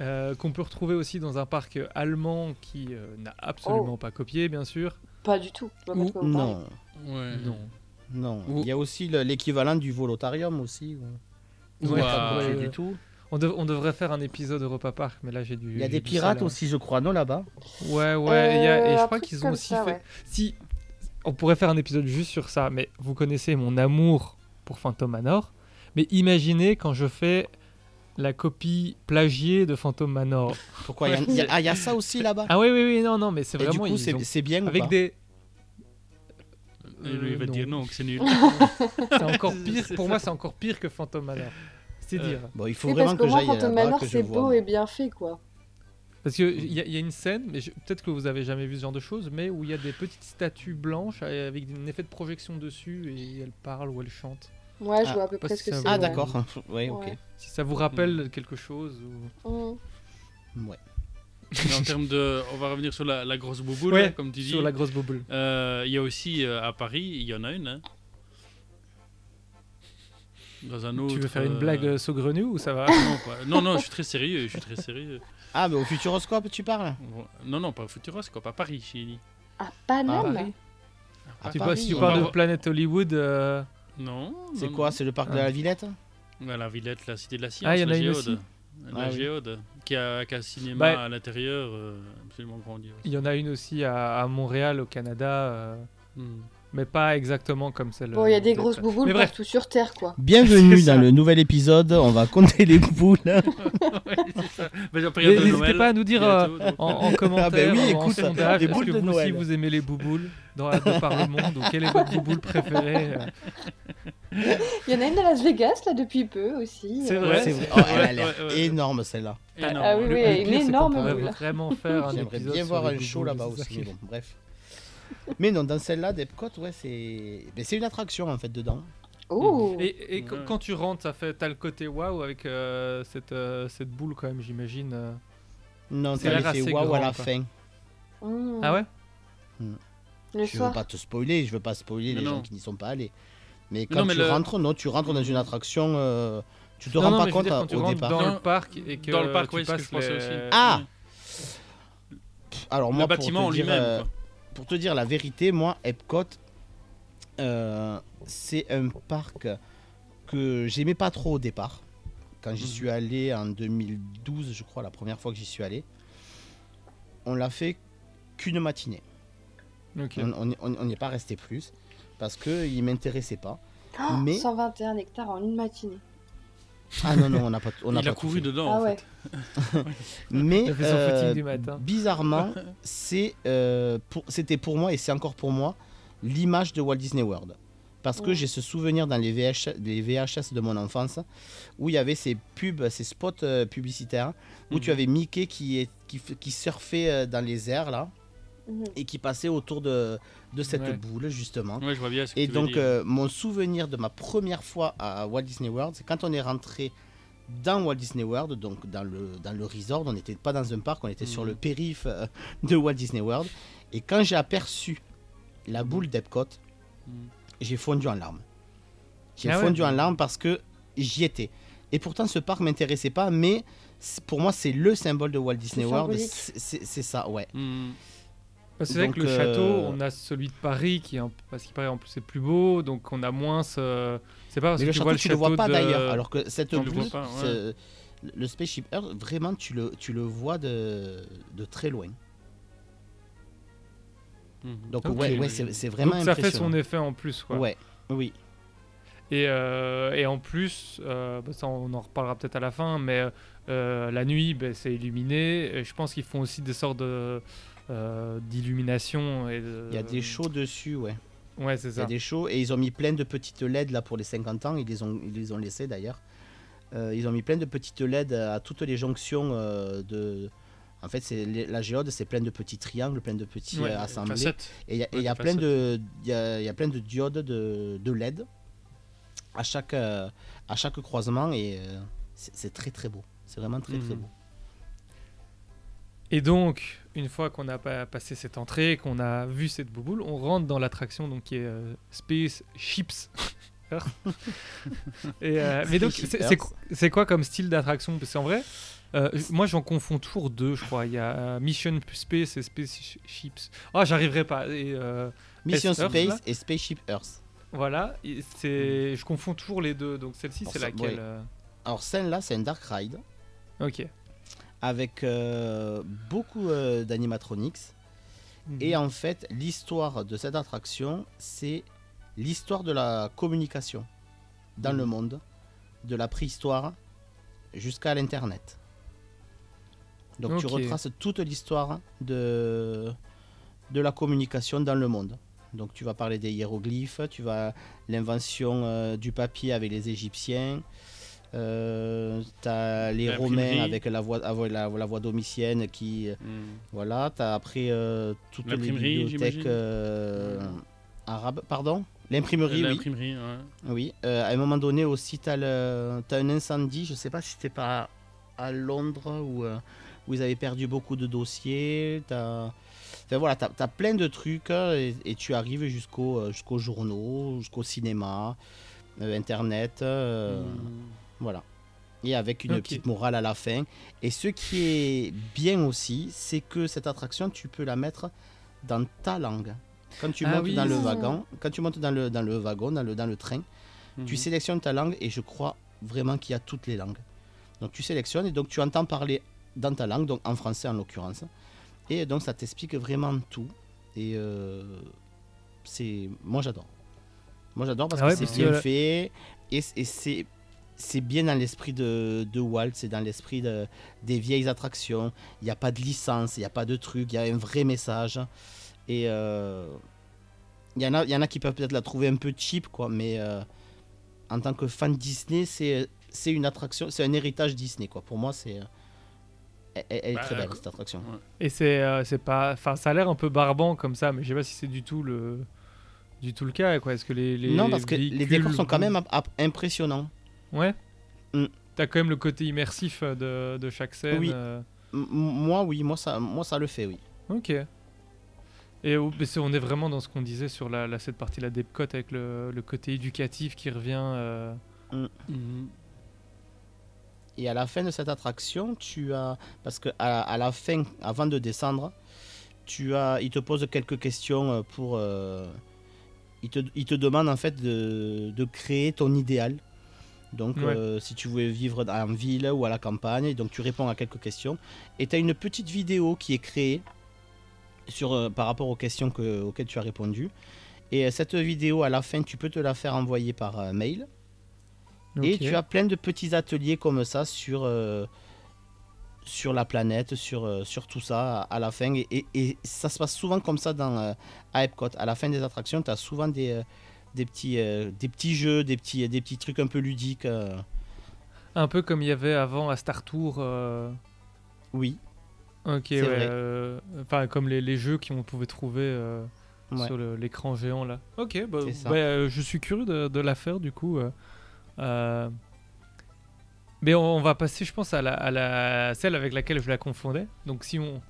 S8: Euh, qu'on peut retrouver aussi dans un parc allemand qui euh, n'a absolument
S9: Oh.
S8: pas copié, bien sûr.
S9: Pas du tout. Pas
S8: Ou-.
S5: Non,
S10: Ouais.
S8: Non.
S5: non.
S8: Ou-
S5: Il y a aussi le- l'équivalent du volotarium aussi.
S8: Ouais, pas
S5: du tout.
S8: On, dev- on devrait faire un épisode Europa Park, mais là j'ai du.
S5: Il y a des pirates aussi, je crois, non là-bas?
S8: Ouais, ouais. il y a- et
S9: Euh,
S8: je crois qu'ils ont aussi
S9: ça,
S8: fait.
S9: ouais.
S8: Si on pourrait faire un épisode juste sur ça, mais vous connaissez mon amour pour Phantom Manor. Mais imaginez quand je fais la copie plagiée de Phantom Manor.
S5: Pourquoi? Il y a- il y a- Ah, il y a ça aussi là-bas?
S8: Ah oui, oui, oui, non, non, mais c'est
S5: Et du
S8: vraiment.
S5: coup, c'est bien ou
S8: Avec
S5: pas?
S8: des.
S10: Lui, il va
S8: Euh,
S10: te dire
S8: non.
S10: non, que c'est nul.
S8: C'est encore pire. Pour moi, c'est encore pire que Phantom Manor. C'est
S10: Euh,
S8: dire.
S5: Bon, il faut
S9: Oui,
S5: vraiment
S9: parce
S5: que j'aille
S9: Phantom
S5: là-bas,
S9: Manor, c'est beau et bien fait, quoi.
S8: Parce qu'il y, y a une scène, mais peut-être que vous avez jamais vu ce genre de choses, mais où il y a des petites statues blanches euh, avec un effet de projection dessus et elles parlent ou elles chantent.
S9: Ouais, je
S5: Ah,
S9: vois à peu près
S8: si
S9: ce que
S8: ça
S9: c'est.
S8: vous-
S5: Ah, d'accord. ouais, ok.
S9: Ouais.
S8: Si ça vous rappelle quelque chose ou...
S9: Mm.
S5: Ouais.
S10: Mais en termes de. On va revenir sur la, la grosse bouboule,
S8: Ouais,
S10: là, comme tu dis.
S8: Sur la grosse boboule.
S10: Euh, Il y a aussi euh, à Paris, il y en a une. hein. Dans un autre.
S8: Tu veux faire une
S10: euh,
S8: blague euh, saugrenue ou ça va?
S10: Non, non, non, je suis très sérieux. Je suis très sérieux.
S5: Ah, mais au Futuroscope, tu parles?
S10: Non, non, pas Futuroscope, à Paris, j'ai dit.
S9: À Paname?
S8: Paris
S5: À
S8: tu,
S5: Paris,
S8: vois, si tu parles de Planète Hollywood, euh,
S10: Non.
S5: C'est quoi. C'est le parc de
S8: Ah.
S5: la Villette
S10: Ouais, La Villette, la Cité de la Science,
S8: Ah, il y en
S10: la
S8: a une
S10: Géode.
S8: aussi
S10: La
S5: Ah oui.
S10: Géode, qui a, qui a un cinéma
S8: Bah,
S10: à l'intérieur, euh, absolument grandiose.
S8: il y en a une aussi à, à Montréal, au Canada, euh,
S10: Hmm.
S8: Mais pas exactement comme celle.
S9: Bon, il y a des grosses bouboules
S8: Mais bref,
S9: partout sur Terre, quoi.
S5: Bienvenue dans le nouvel épisode. On va compter les boules.
S10: Ouais, c'est ça. Mais j'ai pris un
S8: Mais
S10: peu de
S8: N'hésitez pas à nous dire euh, en, en commentaire,
S5: Ah bah oui,
S8: en
S5: écoute,
S8: sondage,
S5: les boules
S8: que
S5: de
S8: vous aussi vous aimez les bouboules dans, de par le monde ou quelle est votre bouboule préférée euh.
S9: Il y en a une à Las Vegas, là, depuis peu aussi.
S8: C'est vrai
S5: C'est vrai. Oh, elle a l'air
S10: Ouais, ouais, ouais.
S5: énorme celle-là.
S10: Énorme.
S9: Ah oui, oui, une énorme boule.
S8: vraiment faire un
S5: J'aimerais bien voir un show
S8: bouboules,
S5: là-bas aussi. bref. Mais non, dans celle-là d'Epcot, ouais, c'est c'est une attraction en fait dedans.
S9: Oh
S8: Et,
S10: Ouais.
S8: quand tu rentres, ça fait t'as le côté waouh avec euh, cette, euh, cette boule quand même, j'imagine. euh.
S5: Non,
S8: C'est
S5: t'as l'effet waouh à la
S8: quoi.
S5: fin.
S9: Mm.
S8: Ah ouais?
S9: Le
S5: Je veux
S9: soir.
S5: pas te spoiler, je veux pas spoiler
S10: Mais
S5: les
S10: non.
S5: gens qui n'y sont pas allés. Mais quand
S10: non, mais
S5: tu
S10: le-
S5: rentres, non, tu rentres dans une attraction, euh, tu te
S8: Non,
S5: rends
S8: non,
S5: pas
S8: veux
S5: compte
S8: dire,
S5: à- au
S8: rentres
S5: départ.
S8: dans le parc et que
S10: dans le parc,
S8: tu
S10: oui, ce que je pensais
S8: les-
S10: aussi.
S5: Ah. Alors
S10: Le
S5: moi,
S10: bâtiment en lui-même.
S5: Pour te dire la vérité, moi, Epcot, euh, c'est un parc que j'aimais pas trop au départ. Quand j'y
S10: Mhm.
S5: suis allé en 2012, je crois, la première fois que j'y suis allé, on l'a fait qu'une matinée. On n'y est pas resté plus parce qu'il ne m'intéressait pas.
S9: Oh,
S5: Mais-
S9: 121 hectares en une matinée.
S5: Ah non, non, on n'a pas, on n'a
S10: Il
S5: pas
S10: a couru
S5: fait.
S10: dedans.
S9: ah
S10: en
S9: ouais.
S10: fait.
S5: Mais
S8: a
S5: euh, bizarrement, c'est euh, pour- c'était pour moi et c'est encore pour moi l'image de Walt Disney World. Parce que
S9: Ouais.
S5: j'ai ce souvenir dans les, VH, les VHS de mon enfance où il y avait ces pubs, ces spots euh, publicitaires où tu
S10: Mhm.
S5: avais Mickey qui, est, qui, qui surfait dans les airs là
S9: Mhm.
S5: et qui passait autour de, de cette
S8: Ouais.
S5: boule justement.
S10: Ouais, je vois bien ce que
S5: Et
S10: tu veux
S5: donc,
S10: dire.
S5: euh, mon souvenir de ma première fois à Walt Disney World, c'est quand on est rentré dans Walt Disney World, donc dans le, dans le resort. On n'était pas dans un parc, on était sur
S10: Mhm.
S5: le périph' euh, de Walt Disney World. Et quand j'ai aperçu la boule d'Epcot,
S10: Mhm.
S5: j'ai fondu en larmes. J'ai
S8: Ah ouais.
S5: fondu en larmes parce que j'y étais. Et pourtant, ce parc m'intéressait pas, mais pour moi, c'est le symbole de Walt Disney World. c'est ça, ouais.
S8: C'est vrai que le
S5: euh,
S8: château, on a celui de Paris qui est un... parce qu'il paraît en plus c'est plus beau, donc on a moins ce. C'est pas parce
S5: Mais
S8: que
S5: le
S8: tu
S5: château,
S8: vois le
S5: tu le vois pas
S8: de-
S5: d'ailleurs. Alors que cette
S10: Tu le pas, ouais.
S5: Spaceship Earth, vraiment, tu le, tu le vois de, de très loin.
S10: Mhm.
S5: Donc,
S8: Ok.
S5: ouais, ouais c'est vraiment
S8: Donc ça fait son effet en plus, quoi.
S5: Ouais, oui.
S8: Et, euh, et en plus, euh, bah, ça on en reparlera peut-être à la fin, mais euh, la nuit, bah, c'est illuminé. Et je pense qu'ils font aussi des sortes de, euh, d'illumination. et de-
S5: Il y a des shows dessus, ouais.
S8: Ouais, c'est
S5: Il y a
S8: ça.
S5: des shows et ils ont mis plein de petites LED là pour les 50 ans. Ils les ont, ils les ont laissés d'ailleurs. Euh, ils ont mis plein de petites LED à toutes les jonctions euh, de. En fait, c'est la géode, c'est plein de petits triangles, plein de petits
S10: Ouais,
S5: euh, assemblés. Et il y a,
S10: Ouais,
S5: y plein de, il y a, il y a plein de diodes de, de LED à chaque, euh, à chaque croisement et euh, c'est c'est très très beau. C'est vraiment très très
S10: Mhm.
S5: beau.
S8: Et donc, une fois qu'on a pa- passé cette entrée, qu'on a vu cette bouboule, on rentre dans l'attraction donc qui est euh, Space Ships. Et, euh, mais donc, c'est- quoi comme style d'attraction? Parce qu'en vrai, euh, moi j'en confonds toujours deux, je crois. Il y a Mission Space et Space Ships. Ah, j'arriverai pas. Et,
S5: Mission
S8: Earth,
S5: Space
S8: là
S5: et Spaceship Earth.
S8: voilà, c'est, je confonds toujours les deux. Donc celle-ci, c'est laquelle
S5: ouais. Alors celle-là, c'est un dark ride
S8: Ok.
S5: Avec euh, beaucoup euh, d'animatronics. Et en fait, l'histoire de cette attraction, c'est l'histoire de la communication dans le monde, de la préhistoire jusqu'à l'Internet. Donc tu retraces toute l'histoire de, de la communication dans le monde. Donc tu vas parler des hiéroglyphes, tu vas l'invention euh, du papier avec les Égyptiens, euh, t'as les. Romains avec la voie, avec la, la voie domitienne qui,
S10: Mhm.
S5: voilà, t'as après euh, toutes les bibliothèques euh, arabes. Pardon? L'imprimerie, oui.
S10: L'imprimerie, ouais.
S5: Oui. Euh, à un moment donné aussi, t'as le... as un incendie. Je sais pas si c'était pas à Londres où, euh, où ils avaient perdu beaucoup de dossiers. T'as... Enfin, voilà, t'as as plein de trucs euh, et, et tu arrives jusqu'au euh, jusqu'aux journaux, jusqu'au cinéma, euh, internet. euh,
S10: Mhm.
S5: Voilà. Et avec une petite morale à la fin. Et ce qui est bien aussi, c'est que cette attraction, tu peux la mettre dans ta langue. Quand tu
S8: Ah
S5: montes
S8: oui.
S5: dans le
S9: Ah.
S5: wagon, quand tu montes dans le, dans le wagon, dans le, dans le train, tu
S10: Mhm.
S5: sélectionnes ta langue et je crois vraiment qu'il y a toutes les langues. Donc tu sélectionnes et donc tu entends parler dans ta langue, donc en français en l'occurrence. Et donc ça t'explique vraiment tout. Et euh, c'est, moi j'adore. Moi j'adore parce
S8: Ah ouais,
S5: que c'est bien
S8: que-
S5: fait et, et c'est c'est bien dans l'esprit de, de Walt, c'est dans l'esprit de- des vieilles attractions. Il n'y a pas de licence, il n'y a pas de truc, il y a un vrai message. Et euh, il y, en a, il y en a qui peuvent peut-être la trouver un peu cheap, quoi, mais euh, en tant que fan Disney, c'est c'est une attraction, c'est un héritage Disney, quoi. Pour moi, c'est. Elle, elle est
S10: Bah,
S5: très belle, cette attraction.
S8: Et c'est, euh, c'est pas, enfin, ça a l'air un peu barbant comme ça, mais je sais pas si c'est du tout le, du tout le cas, quoi. Est-ce que les, les
S5: non, parce que les décors sont quand même impressionnants.
S8: Ouais.
S5: Mm.
S8: T'as quand même le côté immersif euh, de, de chaque scène.
S5: Oui.
S8: euh.
S5: Moi, oui, moi ça, moi, ça le fait, oui.
S8: Ok. Et on est vraiment dans ce qu'on disait sur la, la- cette partie-là d'Epcot avec le, le côté éducatif qui revient. euh.
S10: Mhm.
S5: Et à la fin de cette attraction, tu as. Parce que à, à la fin, avant de descendre, tu as. Il te pose quelques questions pour. euh, il, te, il te demande en fait de, de créer ton idéal. Donc,
S8: Ouais.
S5: euh, si tu veux vivre en ville ou à la campagne, donc tu réponds à quelques questions. Et tu as une petite vidéo qui est créée sur, euh, par rapport aux questions que- auxquelles tu as répondu. Et euh, cette vidéo, à la fin, tu peux te la faire envoyer par euh, mail. Et tu as plein de petits ateliers comme ça sur, sur la planète, sur, sur tout ça à la fin. Et, et- et ça se passe souvent comme ça dans, à Epcot. À la fin des attractions, tu as souvent des, des, petits, euh, des petits jeux, des petits, des petits trucs un peu ludiques. euh.
S8: Un peu comme il y avait avant à Star Tour. euh,
S5: Oui,
S8: Ok, ouais. Enfin, comme les, les jeux qu'on pouvait trouver
S5: Ouais.
S8: sur l'écran géant là. Ok, bah, bah, je suis curieux de, de la faire du coup. Mais on, on va passer, je pense, à la, à la celle avec laquelle je la confondais. Donc si on,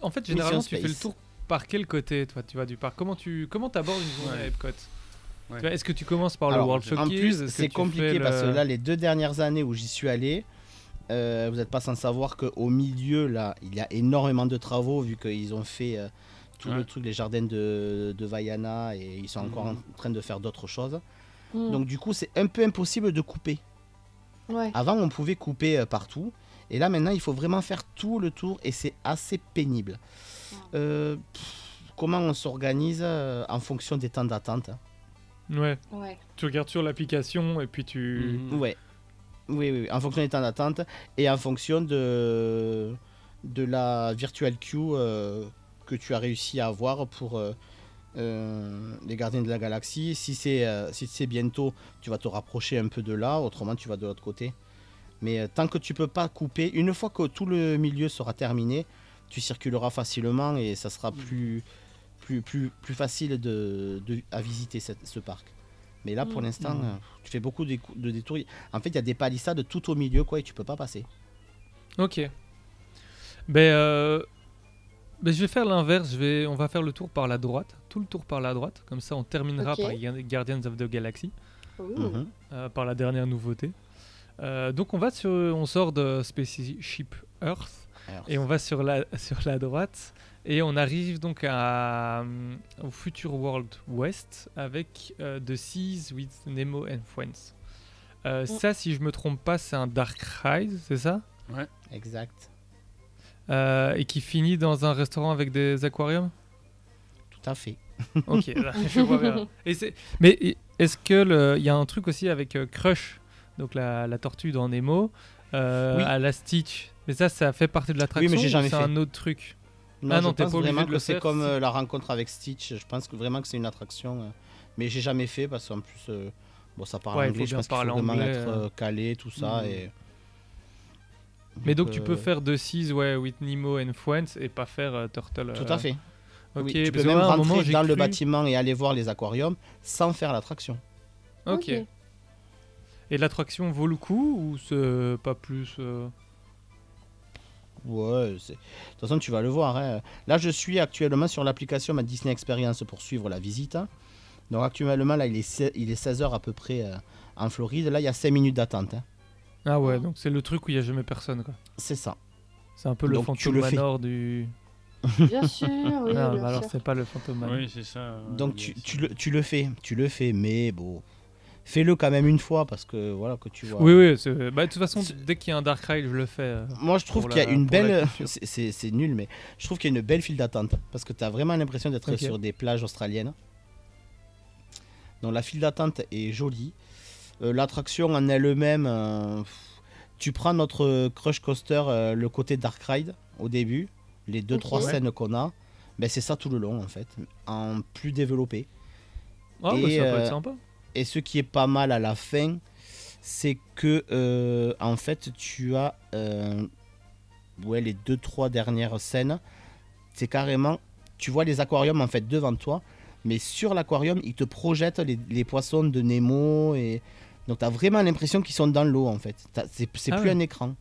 S8: en fait, généralement, tu fais le tour par quel côté, toi, tu vas du parc Comment tu comment abordes une journée à Epcot?
S10: Ouais.
S8: Est-ce que tu commences par
S5: Alors,
S8: le World
S5: en
S8: Showcase?
S5: c'est compliqué parce que
S8: le-
S5: là, les deux dernières années où j'y suis allé, euh, vous n'êtes pas sans savoir qu'au milieu, là, il y a énormément de travaux vu qu'ils ont fait euh, tout le truc, les jardins de, de Vaiana et ils sont encore en
S10: Mhm.
S5: train de faire d'autres choses.
S9: Mm.
S5: Donc, du coup, c'est un peu impossible de couper.
S9: Ouais.
S5: Avant, on pouvait couper euh, partout. Et là, maintenant, il faut vraiment faire tout le tour et c'est assez pénible. Euh, pff, comment on s'organise euh, en fonction des temps d'attente hein?
S8: Ouais.
S9: Ouais.
S8: Tu regardes sur l'application et puis tu.
S10: Mhm.
S5: Ouais. Oui, oui, oui, en fonction des temps d'attente et en fonction de, de la virtual queue euh, que tu as réussi à avoir pour euh, euh, les gardiens de la galaxie. Si c'est euh, si c'est bientôt, tu vas te rapprocher un peu de là, autrement tu vas de l'autre côté. Mais euh, tant que tu peux pas couper, une fois que tout le milieu sera terminé, tu circuleras facilement et ça sera plus, plus, plus, plus facile de, de- à visiter cette- ce parc. Mais là, pour
S9: Mm.
S5: l'instant, euh, tu fais beaucoup de, de détours. En fait, il y a des palissades tout au milieu, quoi, et tu peux pas passer.
S8: Ok. Ben, euh, ben, je vais faire l'inverse. Je vais, on va faire le tour par la droite, tout le tour par la droite. Comme ça, on terminera par Guar- Guardians of the Galaxy.
S5: Mhm.
S8: euh, par la dernière nouveauté. Euh, donc on va sur, on sort de Spaceship Earth
S5: Alors,
S8: et on va sur la sur la droite et on arrive donc à, euh, au Future World West avec euh, The Seas with Nemo and Friends. Euh, Ça, si je me trompe pas, c'est un Dark Ride, c'est ça?
S5: Exact.
S8: Euh, et qui finit dans un restaurant avec des aquariums?
S5: Tout à fait.
S8: Ok, là, je vois bien. Et c'est- Mais est-ce que le- il y a un truc aussi avec euh, Crush, donc la, la tortue dans Nemo, euh,
S5: Oui.
S8: à la Stitch? Mais ça, ça fait partie de l'attraction
S5: Oui, mais j'ai
S8: ou c'est
S5: fait.
S8: un autre truc?
S5: Non,
S8: Ah
S5: je
S8: non, t'es
S5: pense
S8: pas obligé
S5: vraiment
S8: de le
S5: que c'est comme euh, la rencontre avec Stitch. Je pense que vraiment que c'est une attraction. euh, mais j'ai jamais fait parce qu'en plus, euh, bon, ça parle
S8: Ouais,
S5: anglais. Je pense qu'il faut vraiment
S8: anglais,
S5: être calé, tout ça.
S10: Mhm.
S5: Et...
S8: Mais donc tu peux faire The Seas ouais, with Nemo and Friends et pas faire euh, Turtle.
S5: Tout à fait.
S8: Ok,
S5: Oui, tu
S8: parce
S5: peux même rentrer
S8: moment,
S5: dans le bâtiment et aller voir les aquariums sans faire l'attraction.
S8: Ok. Et l'attraction vaut le coup ou c'est pas plus euh,
S5: Ouais, c'est- de toute façon, tu vas le voir. hein. Là, je suis actuellement sur l'application ma Disney Experience pour suivre la visite. hein. Donc, actuellement, là, il est, il est 16h à peu près euh, en Floride. Là, il y a 5 minutes d'attente. hein.
S8: Ah ouais,
S9: Ah.
S8: donc c'est le truc où il y a jamais personne quoi.
S5: C'est ça.
S8: C'est un peu le
S5: Donc,
S8: fantôme
S5: le fais.
S8: manor du.
S9: Bien sûr, oui,
S8: Ah,
S9: bien
S8: bah alors c'est pas le fantôme manor.
S10: Oui, c'est ça. euh,
S5: Donc, tu, tu le, tu le fais. Tu le fais, mais bon. Fais-le quand même une fois parce que voilà, que tu vois.
S8: Oui, oui, c'est- bah, de toute façon, dès qu'il y a un Dark Ride, je le fais. euh.
S5: Moi, je trouve qu'il y a une belle. c'est- nul, mais je trouve qu'il y a une belle file d'attente parce que tu as vraiment l'impression d'être sur des plages australiennes. Donc, la file d'attente est jolie. Euh, L'attraction en elle-même, euh, tu prends notre Crush Coaster, euh, le côté Dark Ride au début, les deux
S9: Ok.
S5: trois
S8: Ouais.
S5: scènes qu'on a, ben, c'est ça tout le long en fait, en plus développé.
S8: Ah, bah,
S5: Et,
S8: ça peut être sympa.
S5: Et ce qui est pas mal à la fin, c'est que euh, en fait tu as euh, ouais, les deux trois dernières scènes, c'est carrément tu vois les aquariums en fait devant toi, mais sur l'aquarium ils te projettent les, les poissons de Nemo et donc tu as vraiment l'impression qu'ils sont dans l'eau en fait. C'est
S8: Ah
S5: plus un écran.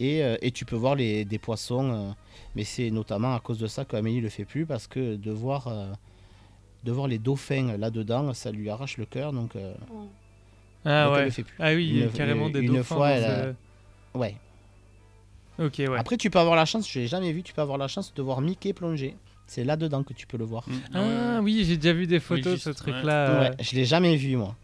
S5: Et, euh, et tu peux voir les, des poissons, mais c'est notamment à cause de ça qu'Amélie le fait plus parce que de voir, de voir les dauphins là-dedans, ça lui arrache le cœur donc. euh,
S8: Ah
S5: donc elle
S8: ouais.
S5: le fait plus.
S8: Ah oui,
S5: Une-
S8: carrément des
S5: une
S8: dauphins.
S5: fois, elle Ouais.
S8: Ok, ouais.
S5: Après, tu peux avoir la chance, je l'ai jamais vu, tu peux avoir la chance de voir Mickey plonger. C'est là-dedans que tu peux le voir.
S10: Mm,
S8: Ah
S10: ouais,
S8: oui, j'ai déjà vu des photos de ce
S10: ouais.
S8: truc-là.
S5: Ouais, je l'ai jamais vu, moi.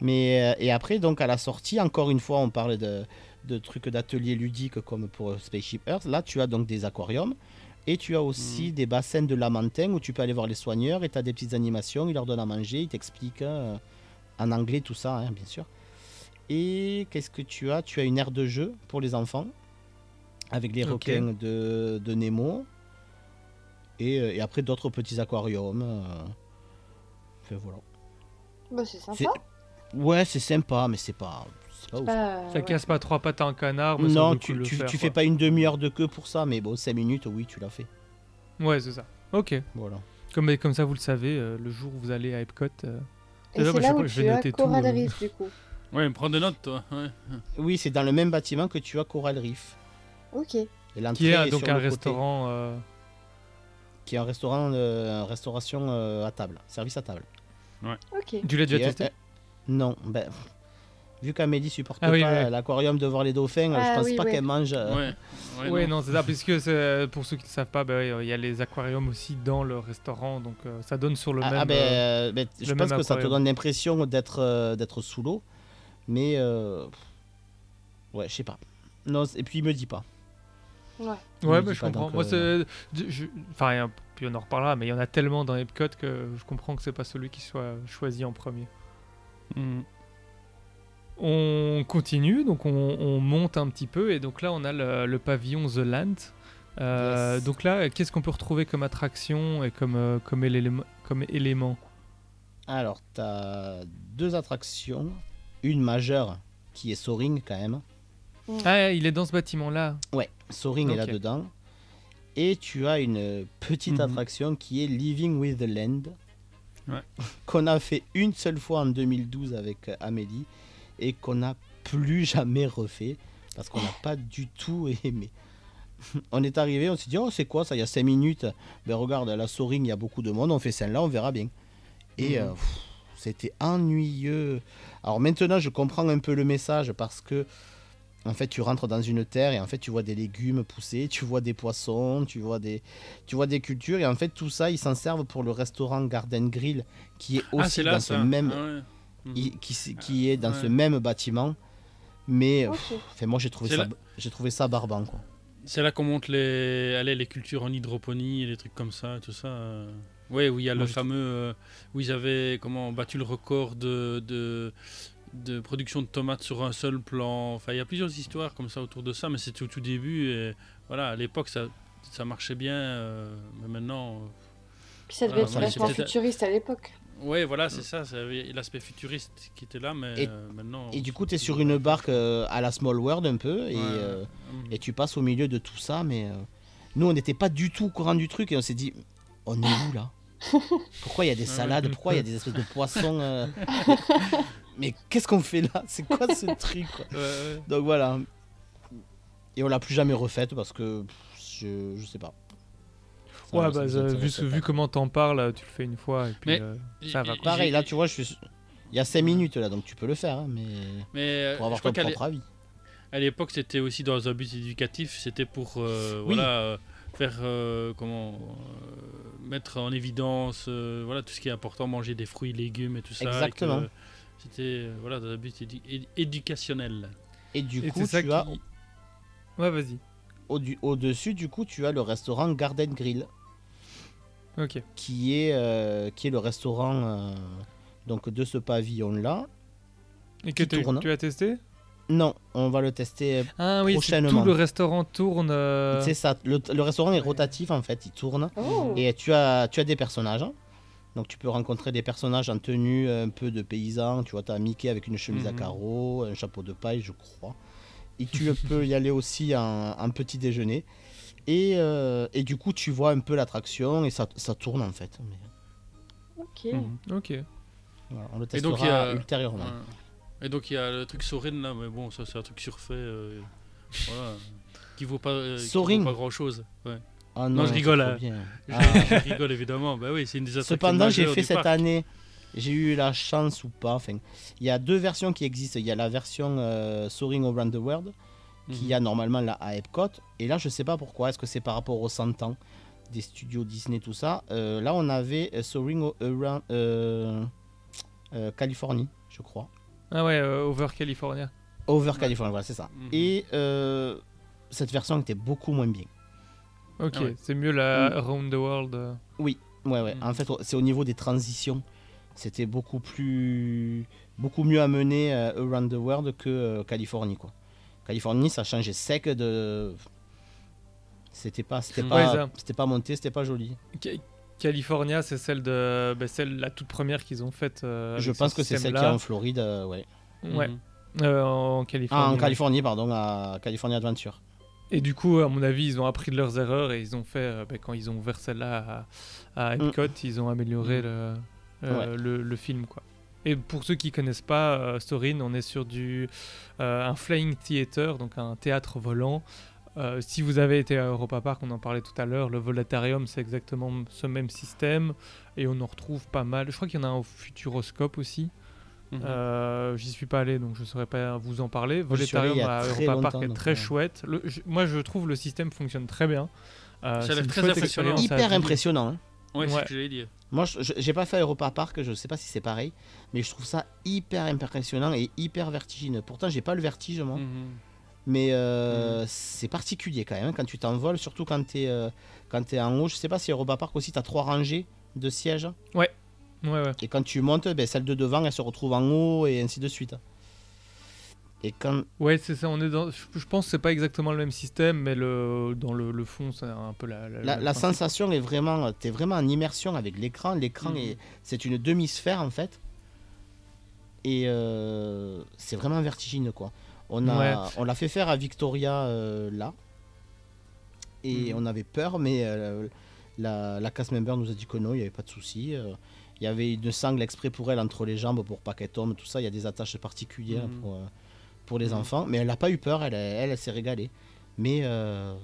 S5: Mais, euh, et après, donc à la sortie, encore une fois, on parle de, de trucs d'ateliers ludiques comme pour Spaceship Earth. Là, tu as donc des aquariums. Et tu as aussi des bassins de Lamentin où tu peux aller voir les soigneurs et tu as des petites animations, ils leur donnent à manger, ils t'expliquent euh, en anglais tout ça, hein, bien sûr. Et qu'est-ce que tu as? Tu as une aire de jeu pour les enfants avec les requins de, de Nemo et, euh, et après d'autres petits aquariums. euh. Enfin, voilà.
S9: Bah, c'est sympa.
S5: C'est- Ouais, c'est sympa, mais c'est pas. Pas
S8: Ça
S9: ouais.
S8: casse pas trois pattes à un canard. mais
S5: Non, tu, tu,
S8: faire,
S5: tu
S8: quoi.
S5: fais pas une demi-heure de queue pour ça, mais bon, 5 minutes, oui, tu l'as fait.
S8: Ouais, c'est ça. Ok.
S5: Voilà.
S8: Comme, comme ça, vous le savez, euh, le jour où vous allez à Epcot. euh,
S9: Et c'est là où
S8: je vais
S9: tu as
S8: noter tout,
S9: Coral
S8: euh.
S9: Reef, du coup.
S10: Ouais, prends des notes, toi. Ouais.
S5: Oui, c'est dans le même bâtiment que tu as Coral Reef.
S9: Ok.
S5: Et l'entrée
S8: Qui est euh,
S5: est
S8: donc
S5: sur
S8: un
S5: le côté,
S8: restaurant. euh,
S5: qui est un restaurant, euh, restauration euh, à table, service à table.
S9: Ok.
S8: Tu l'as déjà testé?
S5: euh, Non, ben. Vu qu'Amélie supporte
S8: Ah oui,
S5: pas
S8: ouais.
S5: l'aquarium de voir les dauphins,
S9: Ah
S5: je pense
S9: oui,
S5: pas qu'elle mange. euh,
S10: Ouais. Ouais,
S8: Oui,
S10: non.
S8: non, c'est ça, puisque c'est- pour ceux qui ne savent pas, bah il y a les aquariums aussi dans le restaurant, donc euh, ça donne sur le
S5: Ah,
S8: même.
S5: ah, ben,
S8: euh,
S5: euh, ben, je pense que ça te donne l'impression d'être euh, d'être sous l'eau, mais euh, ouais, je sais pas. Non, et puis il me dit pas.
S9: Ouais.
S8: Ouais,
S5: dit
S8: je
S5: pas,
S8: comprends. Moi,
S5: euh,
S8: c'est. Enfin, puis on en reparlera, mais il y en a tellement dans Epcot que je comprends que c'est pas celui qui soit choisi en premier.
S10: Mhm.
S8: On continue, donc on, on monte un petit peu, et donc là on a le, le pavillon The Land. Euh,
S5: Yes.
S8: Donc là, qu'est-ce qu'on peut retrouver comme attraction et comme, euh, comme, élément, comme élément?
S5: Alors, tu as deux attractions, une majeure qui est Soaring quand même.
S8: Ah, il est dans ce bâtiment-là.
S5: Ouais, Soaring est là-dedans. Et tu as une petite
S10: Mhm.
S5: attraction qui est Living with the Land.
S10: Ouais.
S5: Qu'on a fait une seule fois en 2012 avec euh, Amélie et qu'on n'a plus jamais refait parce qu'on n'a pas du tout aimé. On est arrivé, on s'est dit, oh, c'est quoi ça Il y a 5 minutes. Ben regarde, à la Soaring, il y a beaucoup de monde, on fait celle-là, on verra bien. Et
S10: Mhm.
S5: euh, c'était ennuyeux. Alors maintenant, je comprends un peu le message parce que en fait, tu rentres dans une terre et en fait, tu vois des légumes pousser, tu vois des poissons, tu vois des, tu vois des cultures et en fait, tout ça, ils s'en servent pour le restaurant Garden Grill qui est aussi
S10: Ah, là,
S5: dans
S10: ça.
S5: ce même,
S10: Ah ouais. Mhm.
S5: qui, qui est dans ce même bâtiment. Mais
S9: Ok.
S5: pff, enfin, moi, j'ai trouvé ça, j'ai trouvé ça barbant quoi.
S10: C'est là qu'on monte les, allez, les cultures en hydroponie et les trucs comme ça, tout ça. euh. Ouais, où il y a
S5: Moi,
S10: le fameux, euh, où ils avaient comment battu le record de, de de production de tomates sur un seul plan. Enfin, il y a plusieurs histoires comme ça autour de ça, mais c'était au tout début et voilà, à l'époque ça ça marchait bien, euh, mais maintenant. euh,
S9: Puis ça devait
S10: Ah,
S9: être vachement futuriste à l'époque.
S10: Ouais, voilà, c'est ça, c'est l'aspect futuriste qui était là, mais
S5: Et-
S10: euh, maintenant.
S5: Et du coup, tu es sur une barque euh, à la Small World un peu et,
S10: Ouais.
S5: euh,
S10: Mhm.
S5: et tu passes au milieu de tout ça. Mais nous, on n'était pas du tout au courant du truc et on s'est dit, on est où là? Pourquoi il y a des salades? Pourquoi il y a des espèces de poissons Mais qu'est-ce qu'on fait là? C'est quoi ce truc quoi?
S10: Ouais, ouais.
S5: Donc voilà. Et on l'a plus jamais refaite parce que je, je sais pas. Ça-
S8: Ouais,
S5: ça
S8: bah, euh, vu, vu comment t'en parles, tu le fais une fois et puis
S10: Mais-
S8: euh, ça va.
S5: Pareil, là, tu vois, je suis. Il y a 5 minutes là, donc tu peux le faire, hein, mais
S10: Mais euh,
S5: pour avoir ton propre avis.
S10: À l'époque, c'était aussi dans un but éducatif. C'était pour euh,
S5: Oui.
S10: voilà, euh, faire comment comment euh, mettre en évidence euh, voilà tout ce qui est important, manger des fruits, légumes et tout ça.
S5: Exactement.
S10: C'était voilà dans un but édu- édu- éducationnel.
S5: Et du
S8: Et
S5: coup,
S8: ça
S5: tu as
S8: Ouais, vas-y.
S5: au- au-dessus, du coup, tu as le restaurant Garden Grill,
S8: Ok.
S5: qui est, euh, qui est le restaurant euh, donc de ce pavillon-là.
S8: Et que tu,
S5: tourne.
S8: tu as testé?
S5: Non, on va le tester.
S8: Ah oui, c'est
S5: Prochainement.
S8: tout le restaurant tourne. euh,
S5: C'est ça. Le, le restaurant est rotatif en fait, il tourne.
S9: Oh.
S5: Et tu as, tu as des personnages. hein. Donc tu peux rencontrer des personnages en tenue un peu de paysan. Tu vois, tu as Mickey avec une chemise à
S8: Mhm.
S5: carreaux, un chapeau de paille, je crois. Et tu peux y aller aussi en, en petit déjeuner. Et, euh, et du coup, tu vois un peu l'attraction et ça, ça tourne en fait. Mais,
S9: Ok.
S8: mhm, Ok.
S5: voilà, on le
S10: Et donc,
S5: testera
S10: il y a-
S5: ultérieurement.
S10: Ouais. Et donc il y a le truc Sorin là, mais bon ça c'est un truc surfait, euh, voilà, qui vaut pas, euh, qui vaut pas grand chose. Ouais.
S5: Ah
S10: Non, je
S5: c'est
S10: rigole, hein.
S5: bien.
S10: Je,
S5: Ah.
S10: je rigole évidemment. Bah oui, c'est une des attractions
S5: Cependant, j'ai fait cette
S10: parc.
S5: année, j'ai eu la chance ou pas. Enfin, il y a deux versions qui existent. Il y a la version euh, Soaring Around the World, qui
S10: Mhm.
S5: a normalement là à Epcot. Et là, je sais pas pourquoi. Est-ce que c'est par rapport aux 100 ans des studios Disney, tout ça? Euh, Là, on avait euh, Soaring Around euh, euh, Californie, je crois.
S8: Ah ouais, euh, Over California.
S5: Over California, voilà, c'est ça.
S10: Mhm.
S5: Et euh, cette version était beaucoup moins bien.
S8: Ok,
S10: Ah ouais.
S8: c'est mieux la
S5: Mm.
S8: Around the World. euh.
S5: Ouais, ouais.
S10: Mm.
S5: En fait, c'est au niveau des transitions. C'était beaucoup plus, beaucoup mieux amené euh, Around the World que euh, Californie, quoi. Californie, ça changeait sec de. C'était pas, c'était
S10: Mm.
S5: pas,
S8: Ouais,
S5: pas monté, c'était pas joli.
S8: Ca- California, c'est celle de, ben, celle la toute première qu'ils ont faite. euh,
S5: Je pense
S8: ce
S5: que c'est celle qui est en Floride, euh, ouais.
S8: Ouais,
S10: Mhm.
S8: euh, en
S5: Ah,
S8: Californie.
S5: en
S8: ouais.
S5: Californie, pardon, à California Adventure.
S8: Et du coup, à mon avis, ils ont appris de leurs erreurs et ils ont fait, euh, ben, quand ils ont ouvert celle-là à, à Epcot, ils ont amélioré le, euh,
S5: Mm. Ouais.
S8: le, le film. Quoi. Et pour ceux qui connaissent pas euh, Sorin, on est sur du, euh, un flying theater, donc un théâtre volant. Euh, si vous avez été à Europa Park, on en parlait tout à l'heure, le Volatarium, c'est exactement ce même système. Et on en retrouve pas mal. Je crois qu'il y en a un au Futuroscope aussi.
S10: Mhm.
S8: Euh, J'y suis pas allé, donc je saurais pas vous en parler.
S5: A
S8: à Europa Park est très chouette. Le- je- moi, je trouve le système fonctionne très bien. Euh,
S10: Ça a l'air très impressionnant.
S5: Hyper impressionnant. hein.
S10: Ouais, c'est
S8: Ouais.
S10: ce que j'allais dire.
S5: Moi, j'ai pas fait Europa Park, je sais pas si c'est pareil, mais je trouve ça hyper impressionnant et hyper vertigineux. Pourtant, j'ai pas le vertige, moi.
S10: Mhm.
S5: Mais euh, c'est particulier quand même quand tu t'envoles, surtout quand tu es, es en haut. Je sais pas si Europa Park aussi, tu as trois rangées de sièges.
S8: Ouais, ouais.
S5: Et quand tu montes, ben, celle de devant, elle se retrouve en haut et ainsi de suite. Et.
S8: Ouais, c'est ça. On est dans. Je, pense que c'est pas exactement le même système, mais le dans le, le fond, c'est un peu la. la,
S5: sensation est vraiment. Tu es vraiment en immersion avec l'écran. L'écran,
S10: Mhm.
S5: est c'est une demi-sphère en fait. Et euh, c'est vraiment vertigineux quoi. On a,
S8: Ouais.
S5: on l'a fait faire à Victoria euh, là. Et
S10: Mhm.
S5: on avait peur, mais euh, la, la cast member nous a dit que non, il n'y avait pas de souci. Il y avait une sangle exprès pour elle entre les jambes pour pas qu'elle tombe, tout ça. Il y a des attaches particulières
S10: Mhm.
S5: pour, pour les
S10: Mhm.
S5: enfants. Mais elle n'a pas eu peur, elle, elle, elle s'est régalée. Mais euh,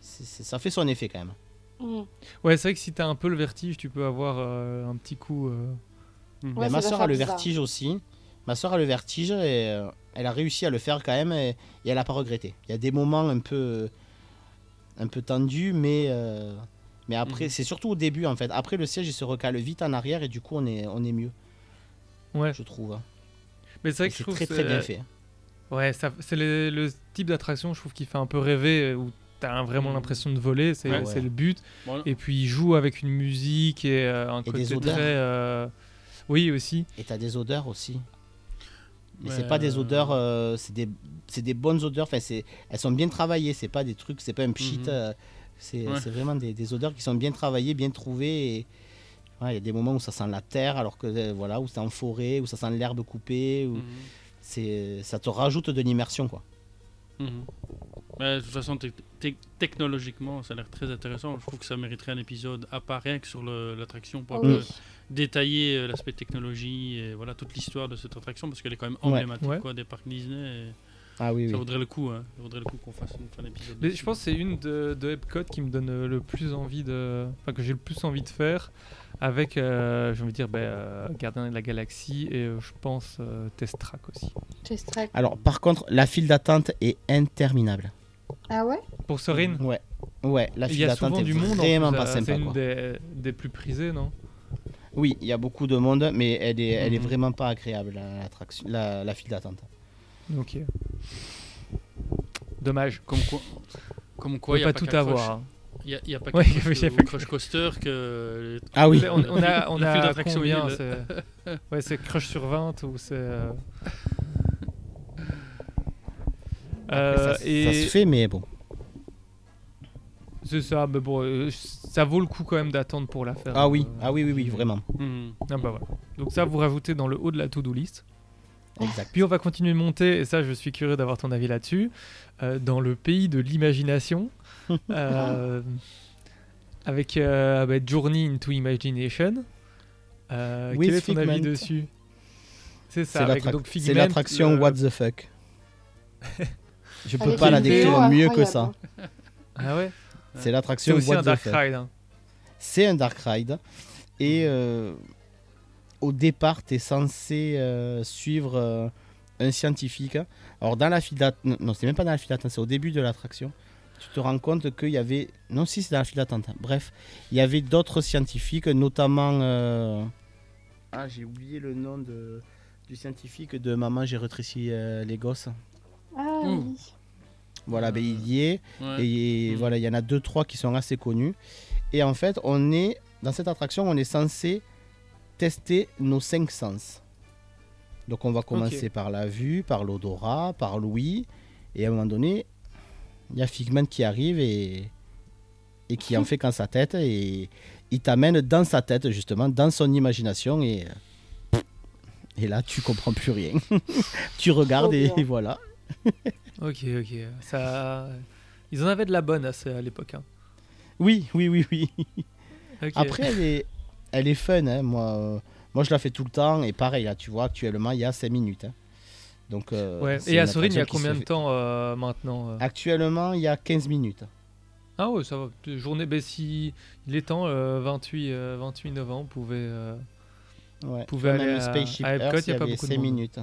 S5: ça fait son effet quand même.
S9: Mm.
S8: Ouais, c'est vrai que si t'as un peu le vertige, tu peux avoir euh, un petit coup. euh,
S10: Mhm.
S5: Ma soeur a le
S9: bizarre.
S5: vertige aussi. Ma soeur a le vertige et euh, elle a réussi à le faire quand même et, et elle n'a pas regretté. Il y a des moments un peu, un peu tendus, mais, euh, mais après,
S10: Mhm.
S5: c'est surtout au début en fait. Après, le siège il se recale vite en arrière et du coup, on est, on est mieux,
S8: Ouais.
S5: je trouve. hein.
S8: Mais c'est vrai
S5: Et
S8: que je
S5: C'est
S8: trouve
S5: très très bien fait.
S8: Ouais, c'est le, le type d'attraction, je trouve, qui fait un peu rêver, où t'as vraiment
S10: Mhm.
S8: l'impression de voler, c'est
S5: Ouais.
S8: c'est le but.
S10: Bon,
S8: Et puis il joue avec une musique et euh, un
S5: Et
S8: côté
S5: des odeurs.
S8: très. euh, Oui, aussi.
S5: Et t'as des odeurs aussi. Mais
S10: Ouais,
S5: c'est pas des
S10: euh,
S5: odeurs, euh, c'est des, c'est des bonnes odeurs. Enfin, c'est, elles sont bien travaillées. C'est pas des trucs, c'est pas un pchit.
S10: Mhm.
S5: euh, c'est, vraiment des, des odeurs qui sont bien travaillées, bien trouvées. Et ouais, il y a des moments où ça sent la terre, alors que euh, voilà, où c'est en forêt, où ça sent l'herbe coupée. Où
S10: Mhm.
S5: C'est, ça te rajoute de l'immersion, quoi.
S10: Mhm. Ouais, de toute façon, te- te- technologiquement, ça a l'air très intéressant. Je trouve que ça mériterait un épisode à part rien que sur l'attraction pour
S9: Oui.
S10: peu détailler euh, l'aspect technologie et voilà toute l'histoire de cette attraction parce qu'elle est quand même emblématique
S8: Ouais.
S10: quoi, des parcs Disney. et
S5: Ah oui,
S10: Ça
S5: oui.
S10: vaudrait le coup, hein. ça vaudrait le coup qu'on fasse une- un épisode.
S8: Mais je pense que c'est une de, de Epcot qui me donne le plus envie de. Enfin, que j'ai le plus envie de faire avec, euh, j'ai envie de dire, ben, euh, Gardien de la Galaxie et euh, je pense euh, Test Track aussi.
S9: Test track.
S5: Alors, par contre, la file d'attente est interminable.
S9: Ah ouais?
S8: Pour Sorin,
S5: Ouais, ouais, la
S8: il
S5: file d'attente est
S8: du monde. en
S5: vraiment
S8: plus,
S5: pas sympa.
S8: C'est une
S5: quoi.
S8: des, des plus prisées, non?
S5: Oui, il y a beaucoup de monde, mais elle est, elle est
S8: Mhm.
S5: vraiment pas agréable, la, l'attraction- la, la file d'attente.
S8: Ok. Dommage.
S10: Comme quoi, comme quoi, il n'y a
S8: pas tout
S10: qu'à
S8: avoir.
S10: Il y a, pas
S8: Ouais, y
S10: Crush, au Coaster que.
S5: Ah oui.
S8: On, on a, on
S10: La
S8: a combien c'est- Ouais, c'est Crush sur 20 ou c'est. euh, euh,
S5: ça,
S8: et
S5: ça se fait, mais bon.
S8: c'est ça, mais bon, euh, ça vaut le coup quand même d'attendre pour la faire.
S5: Ah oui,
S8: euh,
S5: ah oui, oui, oui, vraiment.
S10: Mhm.
S8: Ah bah voilà. Donc ça, vous rajoutez dans le haut de la to-do list.
S5: Exact.
S8: Puis on va continuer de monter, et ça, je suis curieux d'avoir ton avis là-dessus, euh, dans le pays de l'imagination, euh, avec euh, bah, Journey into Imagination. Euh, quel est ton avis dessus? C'est ça,
S5: C'est c'est l'attraction
S8: le-
S5: What the fuck. Je peux
S9: Avec
S5: pas la décrire mieux que ça.
S8: Ah ouais?
S5: C'est
S8: C'est
S5: l'attraction
S8: aussi
S5: What
S8: un
S5: the
S8: Dark
S5: fuck.
S8: Ride. hein.
S5: C'est un dark ride. Et euh, au départ, tu es censé euh, suivre euh, un scientifique. Alors, dans la file d'attente, non, c'est même pas dans la file d'attente, c'est au début de l'attraction. Tu te rends compte qu'il y avait. Non, si, c'est dans la file d'attente. Bref, il y avait d'autres scientifiques, notamment. euh, Ah, j'ai oublié le nom de... du scientifique de Maman, j'ai rétréci euh, les gosses.
S9: Ah oui.
S5: Voilà, ben, il y est.
S10: ouais.
S5: Et
S10: Mm.
S5: voilà, il y en a deux, trois qui sont assez connus. Et en fait, on est dans cette attraction, on est censé tester nos cinq sens. Donc on va commencer par la vue, par l'odorat, par l'ouïe. Et à un moment donné, il y a Figment qui arrive et, et qui en fait qu'en sa tête. Et il t'amène dans sa tête, justement, dans son imagination. Et, et là, tu comprends plus rien. tu regardes et voilà.
S8: Ok, ok. Ça... Ils en avaient de la bonne à, à l'époque. hein.
S5: Oui, oui, oui, oui. Après, elle est, elle est fun. hein. Moi, euh, moi, je la fais tout le temps. Et pareil, là, tu vois, actuellement, il y a 5 minutes. hein. Donc, euh,
S8: Ouais. Et à Sorine, il y a combien de temps euh, maintenant euh
S5: Actuellement, il y a 15 minutes.
S8: Ah ouais, ça va. Journée, ben, si il est temps, euh, 28, euh, 28 novembre, vous pouvez, euh,
S5: Ouais. Même
S8: aller
S5: le
S8: à,
S5: Spaceship
S8: à Epcot,
S5: Earth,
S8: il n'y a pas beaucoup de
S5: 5
S8: monde.
S5: minutes.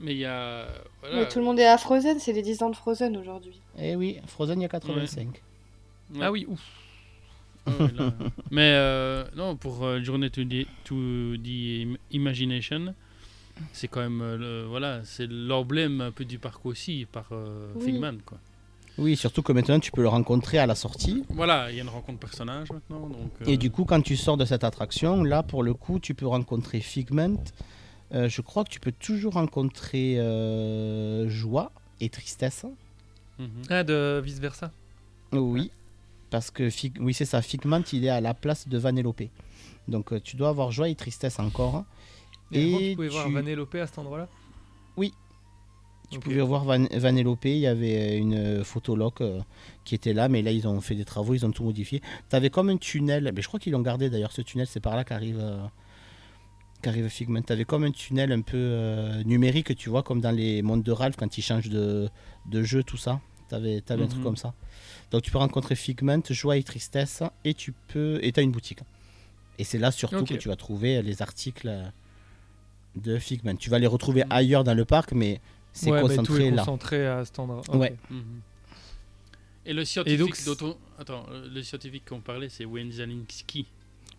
S10: Mais il y a. Voilà.
S9: Mais tout le monde est à Frozen, c'est les 10 ans de Frozen aujourd'hui.
S5: Eh oui, Frozen, il y a 85.
S10: Ouais.
S8: Ah oui, ouf.
S10: Ah là. Mais euh, non, pour euh, Journée to the, to the Im- Imagination, c'est quand même euh, le- voilà, c'est l'emblème un peu du parc aussi par euh,
S9: Oui.
S10: Figman quoi.
S5: Oui, surtout que maintenant, tu peux le rencontrer à la sortie.
S10: Voilà, il y a une rencontre personnage maintenant donc.
S5: Et
S10: euh,
S5: du coup, quand tu sors de cette attraction, là, pour le coup, tu peux rencontrer Figment. Euh, je crois que tu peux toujours rencontrer euh, joie et tristesse.
S10: mhm.
S8: Ah, de vice versa.
S5: Oui, parce que Fig- oui, c'est ça. Figment, il est à la place de Vanellope. Donc, euh, tu dois avoir joie et tristesse encore.
S8: Et tu pouvais voir
S5: tu-
S8: Vanellope à cet endroit-là
S5: Tu
S8: Ok.
S5: pouvais voir Van Vanellope, il y avait une photologue euh, qui était là, mais là ils ont fait des travaux, ils ont tout modifié. Tu avais comme un tunnel, mais je crois qu'ils l'ont gardé d'ailleurs ce tunnel, c'est par là qu'arrive euh, qu'arrive Figment. Tu avais comme un tunnel un peu euh, numérique, tu vois, comme dans les mondes de Ralph quand ils changent de, de jeu, tout ça. Tu avais, un truc
S10: Mhm.
S5: comme ça. Donc tu peux rencontrer Figment, joie et tristesse, et tu peux. Et tu as une boutique. Et c'est là surtout que tu vas trouver les articles euh, de Figment. Tu vas les retrouver
S10: Mhm.
S5: ailleurs dans le parc, mais c'est
S8: ouais, mais tout
S5: concentré
S8: est
S5: là.
S8: concentré à cet endroit.
S5: Ouais.
S10: Mhm. Et le scientifique on- Attends, euh, le scientifique qu'on parlait, c'est Wayne Zalinski.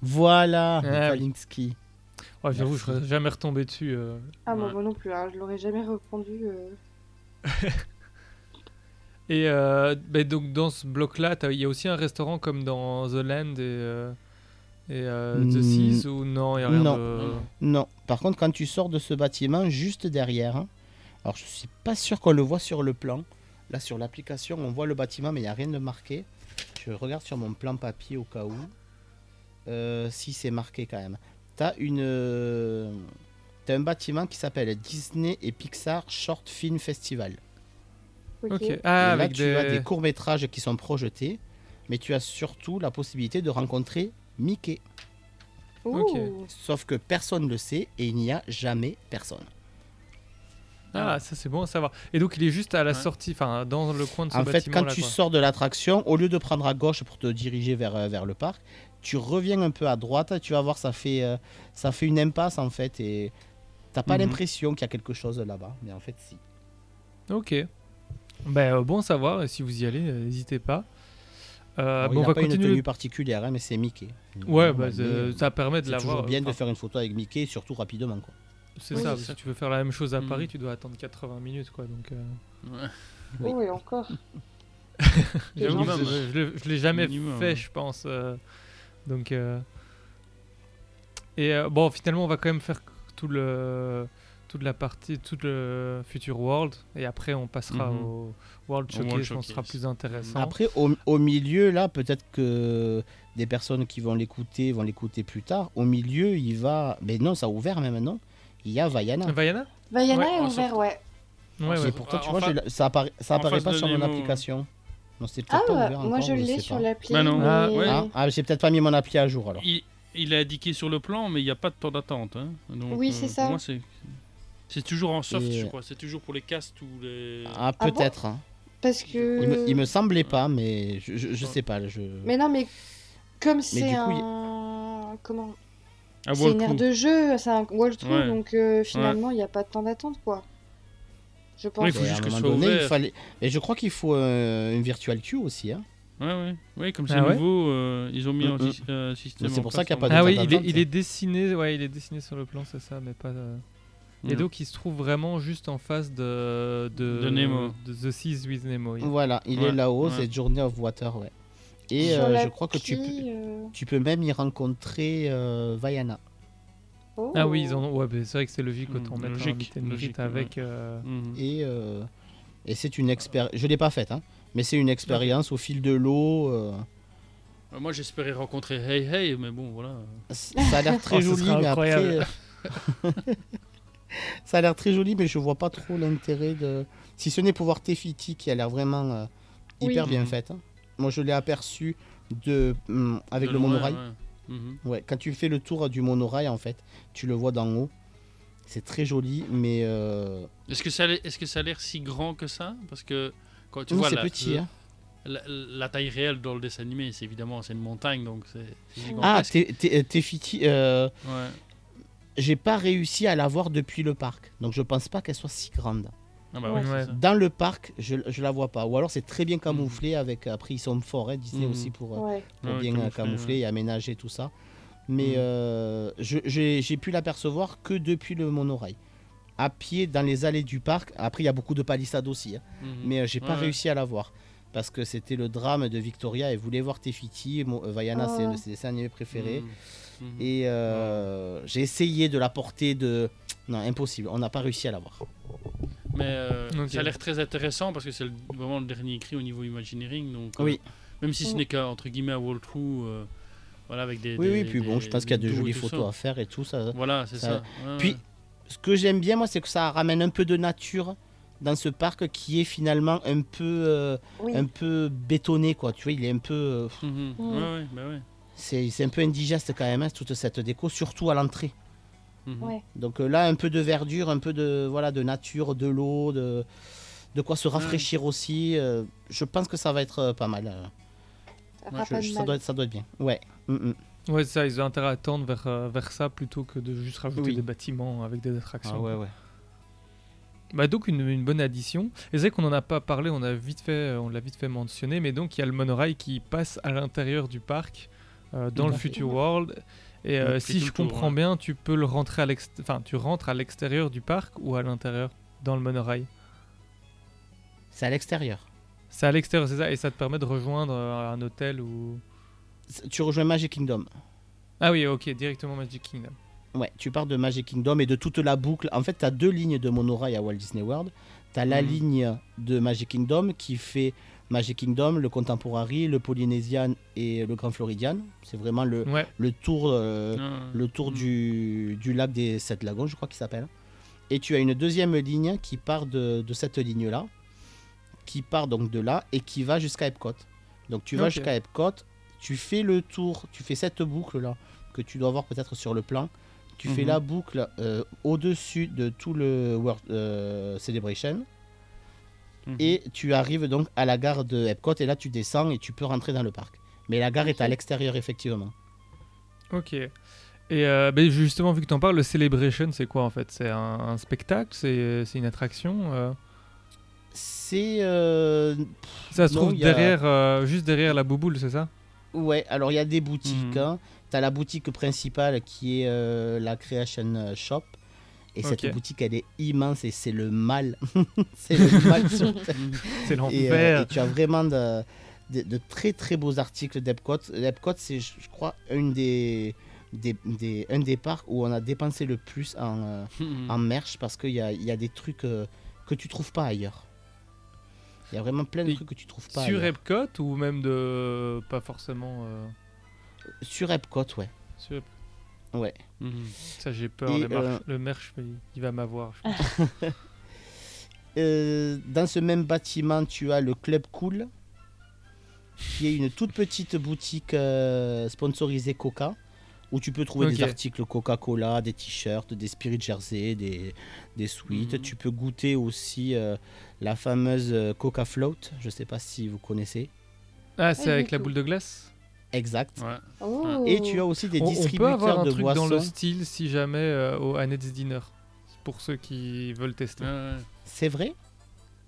S5: Voilà,
S8: Ah oui.
S5: Kalinski.
S8: Ouais, J'avoue, je serais jamais retombé dessus. euh.
S9: Ah, moi,
S10: Ouais.
S9: moi non plus, hein, je l'aurais jamais répondu. euh.
S8: Et euh, ben donc dans ce bloc-là, il y a aussi un restaurant comme dans The Land et, euh, et euh, The
S5: Mm,
S8: Seas ou non, a rien
S5: non.
S8: de...
S5: Non, par contre, quand tu sors de ce bâtiment, juste derrière, hein, alors je suis pas sûr qu'on le voit sur le plan. Là, sur l'application, on voit le bâtiment, mais il n'y a rien de marqué. Je regarde sur mon plan papier au cas où. Euh, si c'est marqué quand même. T'as une. euh, T'as un bâtiment qui s'appelle Disney et Pixar Short Film Festival.
S9: Ok.
S5: Et
S8: Ah,
S5: là,
S8: avec
S5: tu
S8: des...
S5: as des courts-métrages qui sont projetés, mais tu as surtout la possibilité de rencontrer Mickey. Sauf que personne ne le sait et il n'y a jamais personne.
S8: Ah, ça c'est bon à savoir. Et donc il est juste à la
S10: Ouais.
S8: sortie, enfin dans le coin de ce
S5: En fait, quand tu sors de l'attraction, au lieu de prendre à gauche pour te diriger vers, euh, vers le parc, tu reviens un peu à droite, tu vas voir, ça fait, euh, ça fait une impasse en fait, et t'as pas
S8: Mhm.
S5: l'impression qu'il y a quelque chose là-bas, mais en fait, si.
S8: Ok. Ben euh, bon à savoir, et si vous y allez, euh, n'hésitez pas. Euh, bon,
S5: il
S8: on
S5: n'a
S8: va
S5: pas une tenue particulière, hein, mais c'est Mickey.
S8: Ouais, bah,
S5: mais,
S8: c'est-
S5: euh,
S8: ça permet de
S5: c'est
S8: l'avoir.
S5: toujours bien de
S8: enfin,
S5: faire une photo avec Mickey, surtout rapidement. Quoi.
S8: C'est
S9: Oui,
S8: ça,
S9: c'est
S8: si tu veux faire la même chose à
S10: Mhm.
S8: Paris, tu dois attendre 80 minutes quoi. Donc, euh,
S10: Ouais.
S5: Oui.
S9: Et encore.
S8: j'avoue, je, je l'ai- jamais
S10: Minimum.
S8: fait, je pense. euh, donc, euh, et euh, bon, finalement, on va quand même faire tout le toute la partie, tout le Future World, et après on passera
S10: Mhm.
S8: au World Showcase,
S10: World
S8: on sera
S10: Showcase.
S8: plus intéressant.
S5: Après, au, au milieu, là, peut-être que des personnes qui vont l'écouter vont l'écouter plus tard. Au milieu, il va. Mais non, ça a ouvert même maintenant. Il y a Vaiana.
S8: Vaiana?
S9: Vaiana
S8: Ouais,
S9: est ouvert, ouais.
S8: Ouais,
S5: Mais
S8: ouais.
S5: pourtant, tu vois, je ça apparaît, ça apparaît pas sur mon application. Non, c'est
S9: Ah,
S5: pas ouvert
S9: moi
S5: encore,
S9: je
S5: je
S9: l'ai sur l'appli.
S10: Bah non.
S9: mais-
S5: Ah,
S10: Ouais.
S5: ah, ah, j'ai peut-être pas mis mon appli à jour alors.
S10: Il, il est indiqué sur le plan, mais il n'y a pas de temps d'attente. hein.
S9: Oui,
S10: euh,
S9: c'est
S10: pour
S9: ça.
S10: Moi, c'est c'est toujours en soft,
S5: Et-
S10: je crois. C'est toujours pour les castes ou les.
S5: Ah,
S9: Ah bon
S5: peut-être. hein.
S9: Parce que.
S5: il, me, il me semblait pas, mais je, je, je sais pas. Je...
S9: Mais non, mais comme c'est
S5: du coup, il-
S9: un. Comment
S10: Ah,
S9: C'est une aire de jeu, c'est un Tour,
S10: Ouais.
S9: donc euh, finalement, il n'y a pas de temps d'attente, quoi. Je pense.
S10: Il faut juste
S5: un
S10: que soit
S5: donné, il fallait. Et je crois qu'il faut euh, une virtual queue aussi. Hein.
S10: Ouais, ouais. Ouais, comme c'est
S8: Ah ouais
S10: nouveau, euh, ils ont mis un
S5: Mm, mm.
S10: sy- euh, système.
S5: C'est pour ça qu'il y a pas de
S8: Ah
S5: temps
S8: oui, il est,
S5: d'attente.
S8: il est dessiné, ouais, il est dessiné sur le plan, c'est ça, mais pas. Et donc il se trouve vraiment juste en face de, de,
S10: De Nemo.
S8: de The Seas with Nemo.
S5: Voilà, il
S10: Ouais,
S5: est là-haut,
S10: ouais.
S5: c'est Journey of Water, ouais. Et euh, je crois que tu
S9: euh,
S5: tu peux même y rencontrer euh, Vaiana.
S9: oh.
S8: Ah oui, ils en ont... ouais, c'est vrai que c'est logique
S10: Mm,
S8: autant mettre
S10: logique,
S8: un
S10: logique,
S8: avec. euh,
S10: Mhm.
S5: Et, euh, et c'est une expérience. Je l'ai pas faite, hein, mais c'est une expérience au fil de l'eau.
S10: Moi j'espérais rencontrer Hey Hey, mais bon voilà.
S5: Ça a l'air très
S8: Oh,
S5: joli, mais après. ça a l'air très joli, mais je vois pas trop l'intérêt de. Si ce n'est pour voir Tefiti qui a l'air vraiment euh, hyper
S10: Oui.
S5: bien
S10: Mhm.
S5: faite. hein. Moi, je l'ai aperçu de hum, avec
S10: De
S5: le
S10: loin,
S5: monorail.
S10: ouais. Mhm.
S5: Ouais, quand tu fais le tour du monorail, en fait, tu le vois d'en haut. C'est très joli, mais euh,
S10: Est-ce que ça a l'air- est-ce que ça a l'air si grand que ça? Parce que quand tu
S5: Oui,
S10: vois
S5: c'est
S10: la,
S5: petit,
S10: la,
S5: hein.
S10: la- la taille réelle dans le dessin animé, c'est évidemment c'est une montagne donc c'est c'est
S5: ah, Tefiti, euh,
S10: Ouais.
S5: J'ai pas réussi à la voir depuis le parc, donc je pense pas qu'elle soit si grande.
S10: Ah bah ouais, c'est
S8: Ouais.
S10: ça.
S5: Dans le parc, je, je la vois pas. Ou alors c'est très bien camouflé avec. Après, ils sont forts, hein, Disney
S10: Mhm.
S5: aussi pour, euh,
S9: Ouais.
S5: pour
S10: Ouais,
S5: bien euh,
S10: camoufler,
S5: camoufler
S10: ouais.
S5: et aménager tout ça. Mais
S10: Mhm.
S5: euh, je- j'ai j'ai pu l'apercevoir que depuis le monorail. À pied dans les allées du parc. Après, il y a beaucoup de palissades aussi. hein.
S10: Mhm.
S5: Mais euh, j'ai pas réussi à la voir. Parce que c'était le drame de Victoria. Elle voulait voir Tefiti. Euh, Vaiana, c'est
S9: Oh.
S5: un de ses dessins animés préférés.
S10: Mhm. Mhm.
S5: Et euh, j'ai essayé de la porter de. Non, impossible. On n'a pas réussi à la voir.
S10: Mais euh, ça a l'air très intéressant parce que c'est vraiment le dernier écrit au niveau Imagineering. Donc, euh,
S5: Oui.
S10: Même si ce
S9: Mm.
S10: n'est qu'un entre guillemets un walkthrough, euh, voilà avec des.
S5: Oui,
S10: des-
S5: oui. Puis bon, je pense qu'il y a de jolies photos
S10: ça.
S5: à faire et tout ça.
S10: Voilà, c'est
S5: Ça-
S10: ça. Ouais,
S5: Puis,
S10: ouais.
S5: ce que j'aime bien, moi, c'est que ça ramène un peu de nature dans ce parc qui est finalement un peu, euh,
S9: Oui.
S5: un peu bétonné, quoi. Tu vois, il est un peu. euh,
S10: Mhm.
S9: Mm.
S10: Ouais, ouais, bah ouais.
S5: C'est c'est un peu indigeste quand même, hein, toute cette déco, surtout à l'entrée.
S10: Mhm.
S9: Ouais.
S5: Donc euh, là, un peu de verdure, un peu de, voilà, de nature, de l'eau, de, de quoi se rafraîchir aussi. euh, je pense que ça va être euh, pas mal. euh.
S9: Ça fera
S5: Je-
S9: pas de
S5: je- ça,
S9: mal.
S5: doit être, ça doit être bien. Ouais. Mm, mm.
S8: Ouais, c'est ça, ils ont intérêt à tendre vers, vers ça plutôt que de juste rajouter
S5: Oui.
S8: des bâtiments avec des attractions.
S5: Ah ouais, ouais.
S8: Bah donc une, une bonne addition. Et c'est vrai qu'on en a pas parlé, on a vite fait, on l'a vite fait mentionner, mais donc il y a le monorail qui passe à l'intérieur du parc, euh, dans le. Future World. Et euh, si je
S10: tour,
S8: comprends
S10: ouais.
S8: bien, tu peux le rentrer à enfin tu rentres à l'extérieur du parc ou à l'intérieur dans le monorail?
S5: C'est à l'extérieur.
S8: C'est à l'extérieur, c'est ça, et ça te permet de rejoindre euh, un hôtel ou.
S5: Tu rejoins Magic Kingdom.
S8: Ah oui, ok, directement Magic Kingdom.
S5: Ouais, tu pars de Magic Kingdom et de toute la boucle. En fait, tu as deux lignes de monorail à Walt Disney World. Tu as la
S10: Mhm.
S5: ligne de Magic Kingdom qui fait Magic Kingdom, le Contemporary, le Polynesian et le Grand Floridian. C'est vraiment le,
S8: Ouais.
S5: le tour, euh,
S10: Ah,
S5: le tour du, du lac des Sept Lagons, je crois qu'il s'appelle. Et tu as une deuxième ligne qui part de, de cette ligne-là, qui part donc de là et qui va jusqu'à Epcot. Donc tu vas jusqu'à Epcot, tu fais le tour, tu fais cette boucle-là que tu dois voir peut-être sur le plan. Tu fais
S10: Mhm.
S5: la boucle euh, au-dessus de tout le World euh, Celebration
S10: Mhm.
S5: et tu arrives donc à la gare de Epcot et là tu descends et tu peux rentrer dans le parc. Mais la gare est à l'extérieur effectivement.
S8: Ok. Et euh, ben, justement, vu que tu en parles, le Celebration, c'est quoi en fait? C'est un, un spectacle? C'est une attraction
S5: C'est
S8: Ça se
S5: Non,
S8: trouve
S5: a-
S8: derrière, juste derrière la bouboule, c'est ça?
S5: Ouais, alors il y a des boutiques.
S10: Mhm.
S5: hein. T'as la boutique principale qui est euh, la Creation Shop. Et cette boutique, elle est immense et c'est le mal. c'est le mal sur.
S8: C'est
S5: euh,
S8: l'enfer.
S5: et tu as vraiment de, de- de très très beaux articles d'Epcot. L'Epcot, c'est, je je crois, une des, des, des- un des parcs où on a dépensé le plus en, euh, en merch parce qu'il y a, il y a des trucs euh, que tu trouves pas ailleurs. Il y a vraiment plein de
S8: Et
S5: trucs que tu trouves pas
S8: Sur
S5: ailleurs.
S8: Epcot ou même de. Pas forcément. euh,
S5: Sur Epcot, ouais.
S8: sur Ep-
S5: ouais.
S10: Mhm.
S8: Ça, j'ai peur.
S5: Et, euh,
S8: le merch, il- va m'avoir.
S5: Euh, dans ce même bâtiment, tu as le Club Cool, qui est une toute petite boutique euh, sponsorisée Coca, où tu peux trouver des articles Coca-Cola, des t-shirts, des Spirit Jersey, des, des sweets.
S10: Mhm.
S5: Tu peux goûter aussi euh, la fameuse Coca Float, je sais pas si vous connaissez.
S8: Ah, c'est avec la boule de glace?
S5: Exact.
S10: Ouais.
S9: Oh.
S5: Et tu as aussi des
S8: on, on peut
S5: distributeurs
S8: avoir un
S5: de
S8: truc
S5: boissons.
S8: dans le style si jamais euh, au Annette's Dinner. Pour ceux qui veulent tester.
S10: Ouais.
S5: C'est vrai?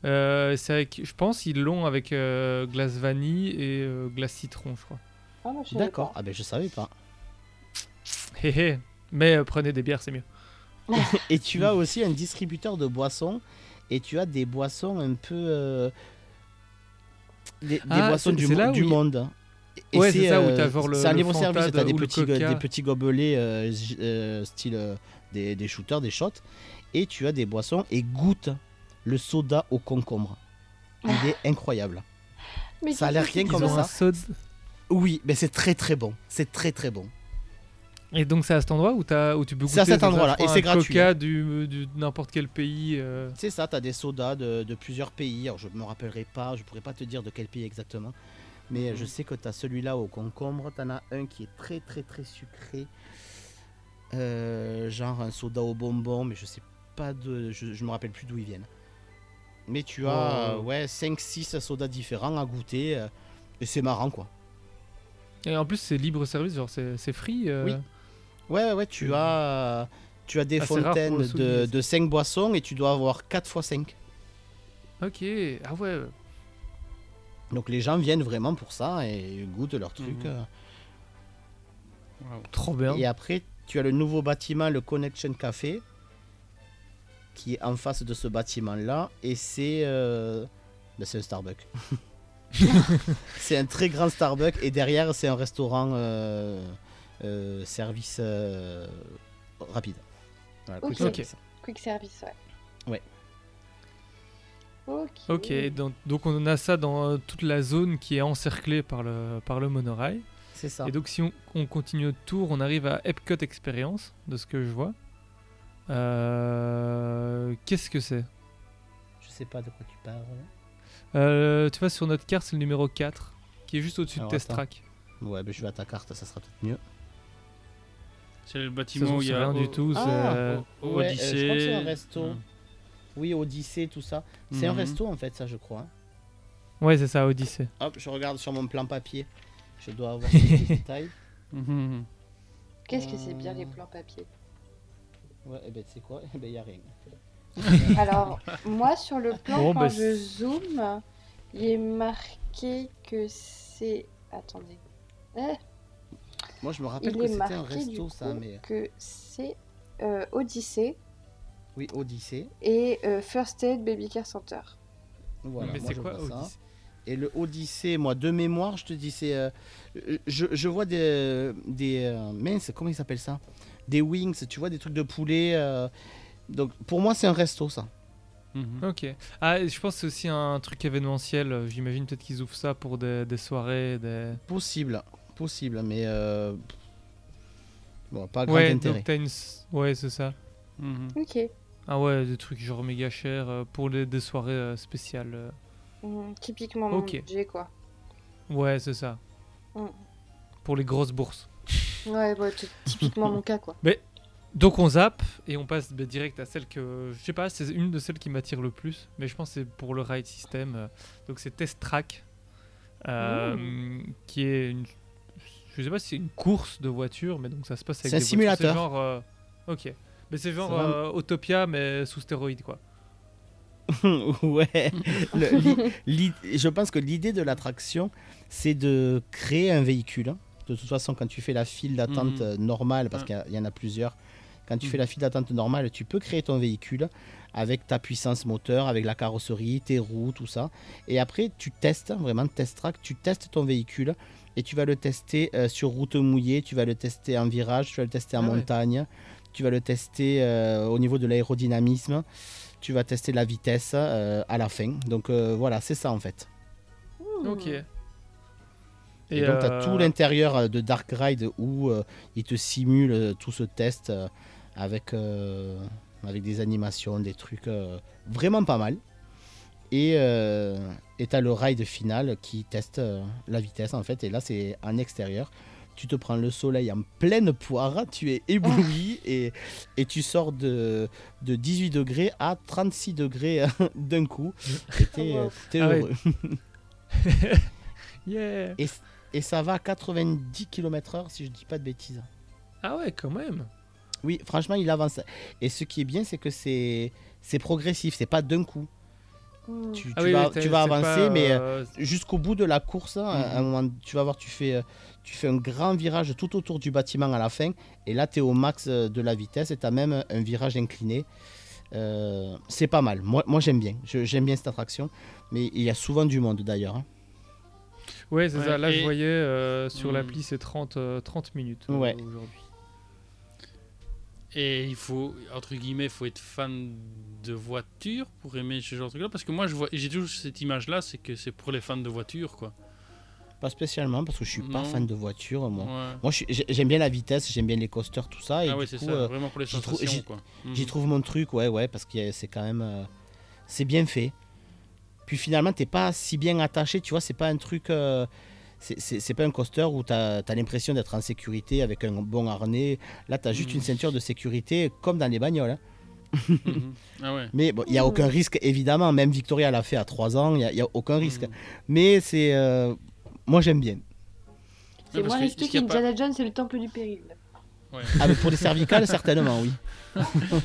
S8: Euh, c'est avec, je pense ils l'ont avec euh, glace vanille et euh, glace citron, je crois.
S9: Ah, moi, je
S5: D'accord. Ah ben je savais pas.
S8: Hé hé. Mais euh, prenez des bières, c'est mieux.
S5: et tu as aussi un distributeur de boissons. Et tu as des boissons un peu. euh, des, des
S8: Ah,
S5: boissons
S8: c'est-
S5: du,
S8: c'est
S5: mo-
S8: là où
S5: du
S8: il-
S5: monde. Et
S8: Ouais, c'est ça, où
S5: euh,
S8: t'as genre le-
S5: C'est un service, t'as des petits, des petits gobelets euh, euh, style euh, des, des shooters, des shots. Et tu as des boissons et goûte le soda au concombre. Il est incroyable.
S9: Mais
S5: Ça a l'air rien comme ça.
S8: soda.
S5: Oui, mais c'est très très bon. C'est très très bon.
S8: Et donc c'est à cet endroit où, as, où tu peux goûter
S5: C'est à cet endroit-là, et c'est
S8: un
S5: gratuit,
S8: Coca du, du n'importe quel pays. euh.
S5: C'est ça, tu as des sodas de, de plusieurs pays. Alors, je me rappellerai pas, je pourrais pas te dire de quel pays exactement. Mais je sais que tu as celui-là au concombre. Tu en as un qui est très très très sucré. Euh, genre un soda au bonbon, mais je sais pas de. Je, je me rappelle plus d'où ils viennent. Mais tu as
S8: Oh.
S5: euh, ouais, 5-6 sodas différents à goûter. euh, et c'est marrant quoi.
S8: Et en plus c'est libre service, genre c'est c'est free. euh.
S5: Oui. Ouais, ouais, tu as, tu as des
S8: Ah,
S5: fontaines de, de 5 boissons et tu dois avoir 4 x 5.
S8: Ok, ah ouais.
S5: Donc les gens viennent vraiment pour ça et goûtent leur truc.
S10: Mhm.
S5: euh.
S8: Trop bien.
S5: Et après, tu as le nouveau bâtiment, le Connection Café, qui est en face de ce bâtiment-là. Et c'est euh, ben, c'est un Starbucks. c'est un très grand Starbucks. Et derrière, c'est un restaurant euh, euh, service euh, rapide. Voilà, quick
S9: Ok.
S5: service.
S9: Quick service, ouais.
S5: Ouais.
S9: Ok.
S8: Donc, donc on a ça dans euh, toute la zone qui est encerclée par le, par le monorail.
S5: C'est ça.
S8: Et donc si on, on continue au tour, on arrive à Epcot Experience, de ce que je vois. Euh, Qu'est-ce que c'est?
S5: Je sais pas de quoi tu parles.
S8: Euh, Tu vois, sur notre carte, c'est le numéro 4, qui est juste au-dessus de Test. Track.
S5: Ouais, ben, je vais à ta carte, ça sera peut-être mieux.
S10: C'est le bâtiment où il y
S8: c'est
S10: a.
S8: rien du tout. c'est-
S5: Ah,
S10: O-
S5: Ouais, euh, je crois que c'est un resto.
S10: Ouais.
S5: Oui, Odyssée, tout ça. C'est un
S10: Mhm.
S5: resto en fait, ça je crois. hein.
S8: Ouais, c'est ça, Odyssey.
S5: Hop, je regarde sur mon plan papier. Je dois avoir ces détails.
S10: Mhm.
S9: Qu'est-ce que c'est bien les plans papier
S5: Ouais, et ben tu sais quoi? Eh ben y a rien.
S9: Alors, moi sur le plan,
S8: Bon,
S9: quand
S8: bah,
S9: je zoome, il est marqué que c'est. Attendez. Eh,
S5: Moi je me rappelle
S9: il
S5: que c'était un
S9: marqué
S5: resto ça, mais.
S9: que c'est euh, Odyssée
S5: Oui, Odyssée.
S9: et euh, First Aid Baby Care Center.
S5: Voilà,
S8: Mais c'est quoi. Odyssey
S5: Et le Odyssée, moi de mémoire, je te dis, c'est. euh, je, je vois des. des euh, mince, comment il s'appelle ça? Des wings, tu vois, des trucs de poulet. euh, donc pour moi, c'est un resto ça.
S10: Mhm.
S8: Ok. Ah, je pense que c'est aussi un truc événementiel. J'imagine peut-être qu'ils ouvrent ça pour des, des soirées, des...
S5: Possible, possible, mais. euh, Bon, pas grand
S8: Ouais,
S5: intérêt.
S8: une... Ouais, c'est ça.
S10: Mhm.
S9: Ok.
S8: Ah ouais, des trucs genre méga chers euh, pour les, des soirées euh, spéciales. euh.
S9: Mhm, typiquement
S8: Ok.
S9: mon budget quoi.
S8: Ouais, c'est ça.
S9: Mm.
S8: Pour les grosses bourses.
S9: Ouais, ouais, typiquement mon cas quoi.
S8: Donc on zappe et on passe bah, direct à celle que je sais pas, c'est une de celles qui m'attire le plus, mais je pense que c'est pour le ride system. donc c'est Test Track, euh, qui est une, je sais pas si c'est une course de voiture, mais donc ça se passe avec
S5: C'est un
S8: des voitures.
S5: simulateur.
S8: C'est genre, euh, ok, mais c'est genre euh, Autopia mais sous stéroïdes quoi.
S5: ouais. Le- l'i- l'i- je pense que l'idée de l'attraction, c'est de créer un véhicule. De toute façon, quand tu fais la file d'attente
S10: Mhm.
S5: euh, normale, parce
S10: Ouais.
S5: qu'il y en a plusieurs, quand tu
S10: Mhm.
S5: fais la file d'attente normale, tu peux créer ton véhicule avec ta puissance moteur, avec la carrosserie, tes roues, tout ça. Et après, tu testes, vraiment test track, tu testes ton véhicule et tu vas le tester euh, sur route mouillée, tu vas le tester en virage, tu vas le tester en
S8: Ah ouais.
S5: Tu vas le tester euh, au niveau de l'aérodynamisme, tu vas tester la vitesse euh, à la fin. Donc euh, voilà, c'est ça en fait.
S8: Ok.
S5: Et, donc, tu as
S8: euh,
S5: tout l'intérieur de Dark Ride où euh, il te simule tout ce test euh, avec, euh, avec des animations, des trucs euh, vraiment pas mal. Et euh, tu as le ride final qui teste euh, la vitesse en fait. Et là, c'est en extérieur. Tu te prends le soleil en pleine poire, tu es ébloui et, et tu sors de, de 18 degrés à 36 degrés d'un coup. Et t'es,
S9: Oh,
S8: Ah ouais.
S5: heureux.
S8: Yeah.
S5: Et ça va à 90 km/h si je dis pas de bêtises.
S8: Ah ouais, quand même.
S5: Oui, franchement, il avance. Et ce qui est bien, c'est que c'est c'est progressif, c'est pas d'un coup. Tu, tu
S8: Ah oui,
S5: vas, tu vas avancer,
S8: pas,
S5: mais
S8: euh,
S5: jusqu'au bout de la course, hein, à un
S8: Mhm.
S5: moment, tu vas voir, tu fais, euh, tu fais un grand virage tout autour du bâtiment à la fin, et là, tu es au max euh, de la vitesse, et tu as même un virage incliné. Euh, c'est pas mal. Moi, moi j'aime bien. Je- J'aime bien cette attraction, mais il y a souvent du monde d'ailleurs. hein.
S8: Ouais, c'est
S10: Ouais,
S8: ça. Là, je voyais euh, sur
S10: Hmm.
S8: l'appli, c'est 30, euh, 30 minutes euh,
S5: Ouais.
S8: aujourd'hui.
S10: Et il faut, entre guillemets, faut être fan de voiture pour aimer ce genre de truc-là. Parce que moi, je vois, j'ai toujours cette image-là, c'est que c'est pour les fans de voiture, quoi.
S5: Pas spécialement, parce que je suis pas fan de voiture. Moi,
S10: Ouais.
S5: moi j'aime bien la vitesse, j'aime bien les coasters, tout ça. Et
S10: ah ouais, c'est ça,
S5: euh,
S10: vraiment pour les
S5: j'y
S10: sensations, Mhm.
S5: trouve mon truc, ouais, ouais, parce que c'est quand même. euh, c'est bien fait. Puis finalement, t'es pas si bien attaché, tu vois, c'est pas un truc. euh, c'est- pas un coaster où t'as as, l'impression d'être en sécurité avec un bon harnais. Là, t'as juste
S10: Mhm.
S5: une ceinture de sécurité comme dans les bagnoles. hein.
S10: Mhm. Ah ouais.
S5: Mais bon, il n'y a aucun risque, évidemment. Même Victoria l'a fait à 3 ans, il n'y a, aucun risque.
S10: Mhm.
S5: Mais c'est. euh, moi, j'aime bien.
S9: C'est moins
S10: que-
S9: risqué qu'Indiana Jones et le temple du péril.
S10: Ouais.
S5: Ah, mais pour les cervicales, certainement, oui.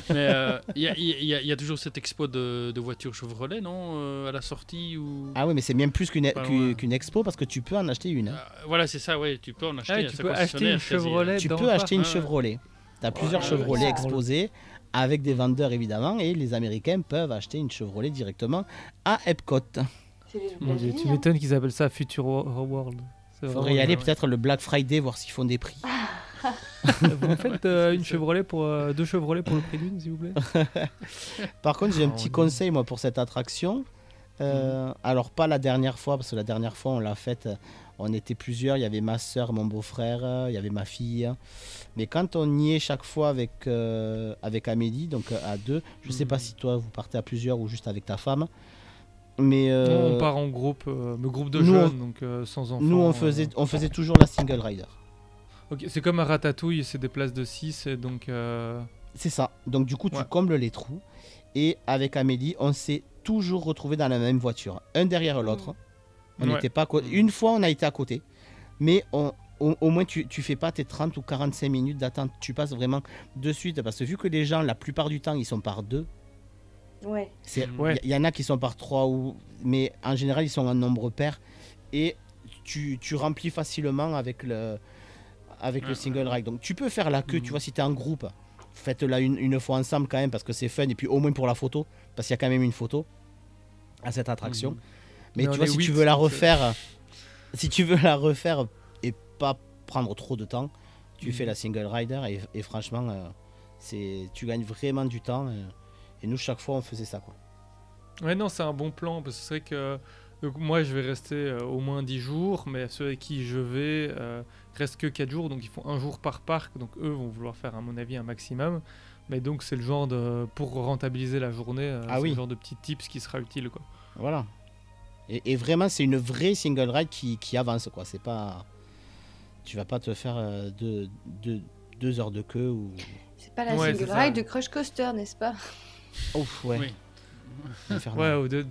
S10: Mais euh, il y, a, il y a- il y a toujours cette expo de, de voitures Chevrolet, non euh, À la sortie ou...
S5: Ah oui, mais c'est bien plus qu'une qu'une expo parce que tu peux en acheter une. hein.
S10: Euh, Voilà, c'est ça, ouais, tu peux en acheter.
S8: Ah, tu peux acheter une. Chevrolet
S5: Tu
S8: dans
S5: peux acheter une. Chevrolet. Tu as plusieurs
S10: Ouais,
S5: Chevrolet
S9: ouais.
S5: exposés avec des vendeurs évidemment et les Américains peuvent acheter une Chevrolet directement à Epcot.
S8: Mon Dieu, tu m'étonnes qu'ils appellent ça Future Wo- World.
S5: Il faudrait y aller
S10: ouais.
S5: peut-être le Black Friday voir s'ils font des prix.
S8: Vous me faites euh, une Chevrolet pour euh, deux Chevrolet pour le prix d'une, s'il vous plaît.
S5: Par contre, j'ai un
S8: Ah,
S5: petit
S8: on-
S5: conseil moi pour cette attraction. Euh, Alors pas la dernière fois parce que la dernière fois on l'a faite, on était plusieurs. Il y avait ma soeur, mon beau-frère, il y avait ma fille. Mais quand on y est chaque fois avec euh, avec Amélie, donc à deux, je sais pas
S10: Mhm.
S5: si toi vous partez à plusieurs ou juste avec ta femme. Mais euh,
S8: On part en groupe, euh, groupe de
S5: nous, on-
S8: jeunes, donc euh, sans enfants.
S5: nous on faisait on faisait toujours la single rider.
S8: Ok, c'est comme un ratatouille, c'est des places de 6, et donc.
S5: C'est ça. Donc du coup, tu combles les trous. Et avec Amélie, on s'est toujours retrouvé dans la même voiture, un derrière l'autre. On
S8: Ouais.
S5: n'était pas à côté. Une fois, on a été à côté, mais on- au, au moins tu, tu fais pas tes 30 ou 45 minutes d'attente. Tu passes vraiment de suite parce que vu que les gens, la plupart du temps, ils sont par deux.
S9: Ouais.
S5: Il
S8: Ouais.
S5: y, y en a qui sont par trois ou, mais en général, ils sont en nombre pair et tu, tu remplis facilement avec le avec le single ride. Donc tu peux faire la queue, tu vois, si tu es en groupe, faites-la une, une fois ensemble quand même parce que c'est fun et puis au moins pour la photo parce qu'il y a quand même une photo à cette attraction.
S10: Mhm.
S5: Mais, tu vois, si tu veux la refaire, si tu veux la refaire et pas prendre trop de temps, tu
S10: Mhm.
S5: fais la single rider et, et franchement, euh, c'est tu gagnes vraiment du temps. euh, et nous, chaque fois, on faisait ça. Quoi.
S8: Ouais, non, c'est un bon plan, parce que c'est vrai que donc, moi, je vais rester euh, au moins 10 jours, mais ceux avec qui je vais euh, restent que 4 jours, donc ils font un jour par parc, donc eux vont vouloir faire, à mon avis, un maximum. Mais donc, c'est le genre de. Pour rentabiliser la journée, euh,
S5: Ah
S8: c'est
S5: oui.
S8: le genre de petit tips qui sera utile, quoi.
S5: Voilà. Et, et vraiment, c'est une vraie single ride qui, qui avance. quoi. C'est pas. Tu vas pas te faire euh, deux, deux- deux heures de queue ou.
S9: C'est pas la
S8: Ouais,
S9: single ride de Crush Coaster, n'est-ce pas?
S5: Ouf, ouais.
S10: Oui.
S8: Ouais, ou de-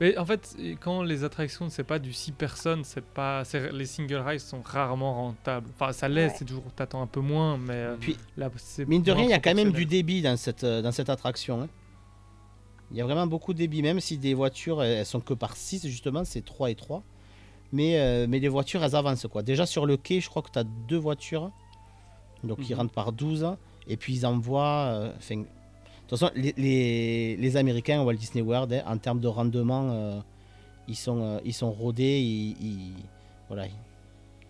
S8: Mais en fait, quand les attractions, c'est pas du 6 personnes, c'est pas. Les single rides sont rarement rentables. Enfin, ça l'est,
S9: Ouais.
S8: c'est toujours. T'attends un peu moins, mais. euh,
S5: Puis,
S8: là,
S5: mine de rien, il y a quand même du débit dans cette, euh, dans cette attraction. hein. Il y a vraiment beaucoup de débit, même si des voitures, elles sont que par 6, justement, c'est 3 et 3. Mais, euh, mais les voitures, elles avancent. quoi. Déjà sur le quai, je crois que tu as deux voitures. Donc ils
S10: Mhm.
S5: rentrent par 12. Et puis ils envoient. enfin, toute façon, les, les, les Américains, Walt Disney World, hein, en termes de rendement, euh, ils, sont, euh, ils sont rodés. Ils, ils- voilà,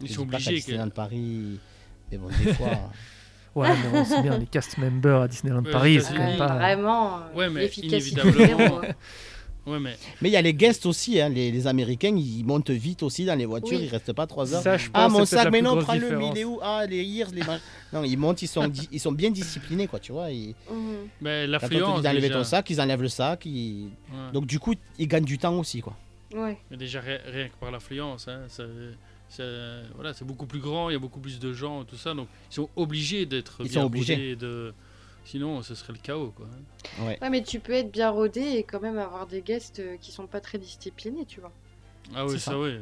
S10: Ils sont
S5: dis pas
S10: obligés. que-
S5: Disneyland Paris. Mais bon, des fois.
S8: Ouais, mais bon, c'est bien, les cast members à Disneyland
S10: Ouais,
S8: Paris, c'est quand même pas.
S9: Vraiment, euh,
S10: Ouais, mais
S9: l'efficacité
S10: inévitablement-
S9: zéro, hein.
S10: Ouais, mais
S5: Mais il y a les guests aussi, hein, les, les Américains, ils montent vite aussi dans les voitures,
S9: Oui.
S5: ils restent pas 3 heures.
S8: Ça, je pense,
S5: ah mon sac, mais non,
S8: grosse
S5: prends-le, mais il est où? Ah les ears, les Non, ils montent, ils sont, di- ils sont bien disciplinés, quoi, tu vois. ils-
S9: Mhm.
S10: mais l'affluence.
S5: d'enlever
S10: déjà.
S5: ton sac, ils enlèvent le sac. ils-
S10: Ouais.
S5: Donc du coup, ils gagnent du temps aussi, quoi.
S9: Ouais.
S10: Mais déjà, ri- rien que par l'affluence, hein, c'est, c'est- voilà, c'est beaucoup plus grand, il y a beaucoup plus de gens, tout ça. Donc, ils sont obligés d'être
S5: Ils
S10: bien
S5: sont obligés.
S10: De... Sinon, ce serait le chaos. Quoi.
S5: Ouais.
S9: Ouais, mais tu peux être bien rodé et quand même avoir des guests euh, qui sont pas très disciplinés, tu vois.
S10: Ah oui, ça,
S5: ça.
S10: oui.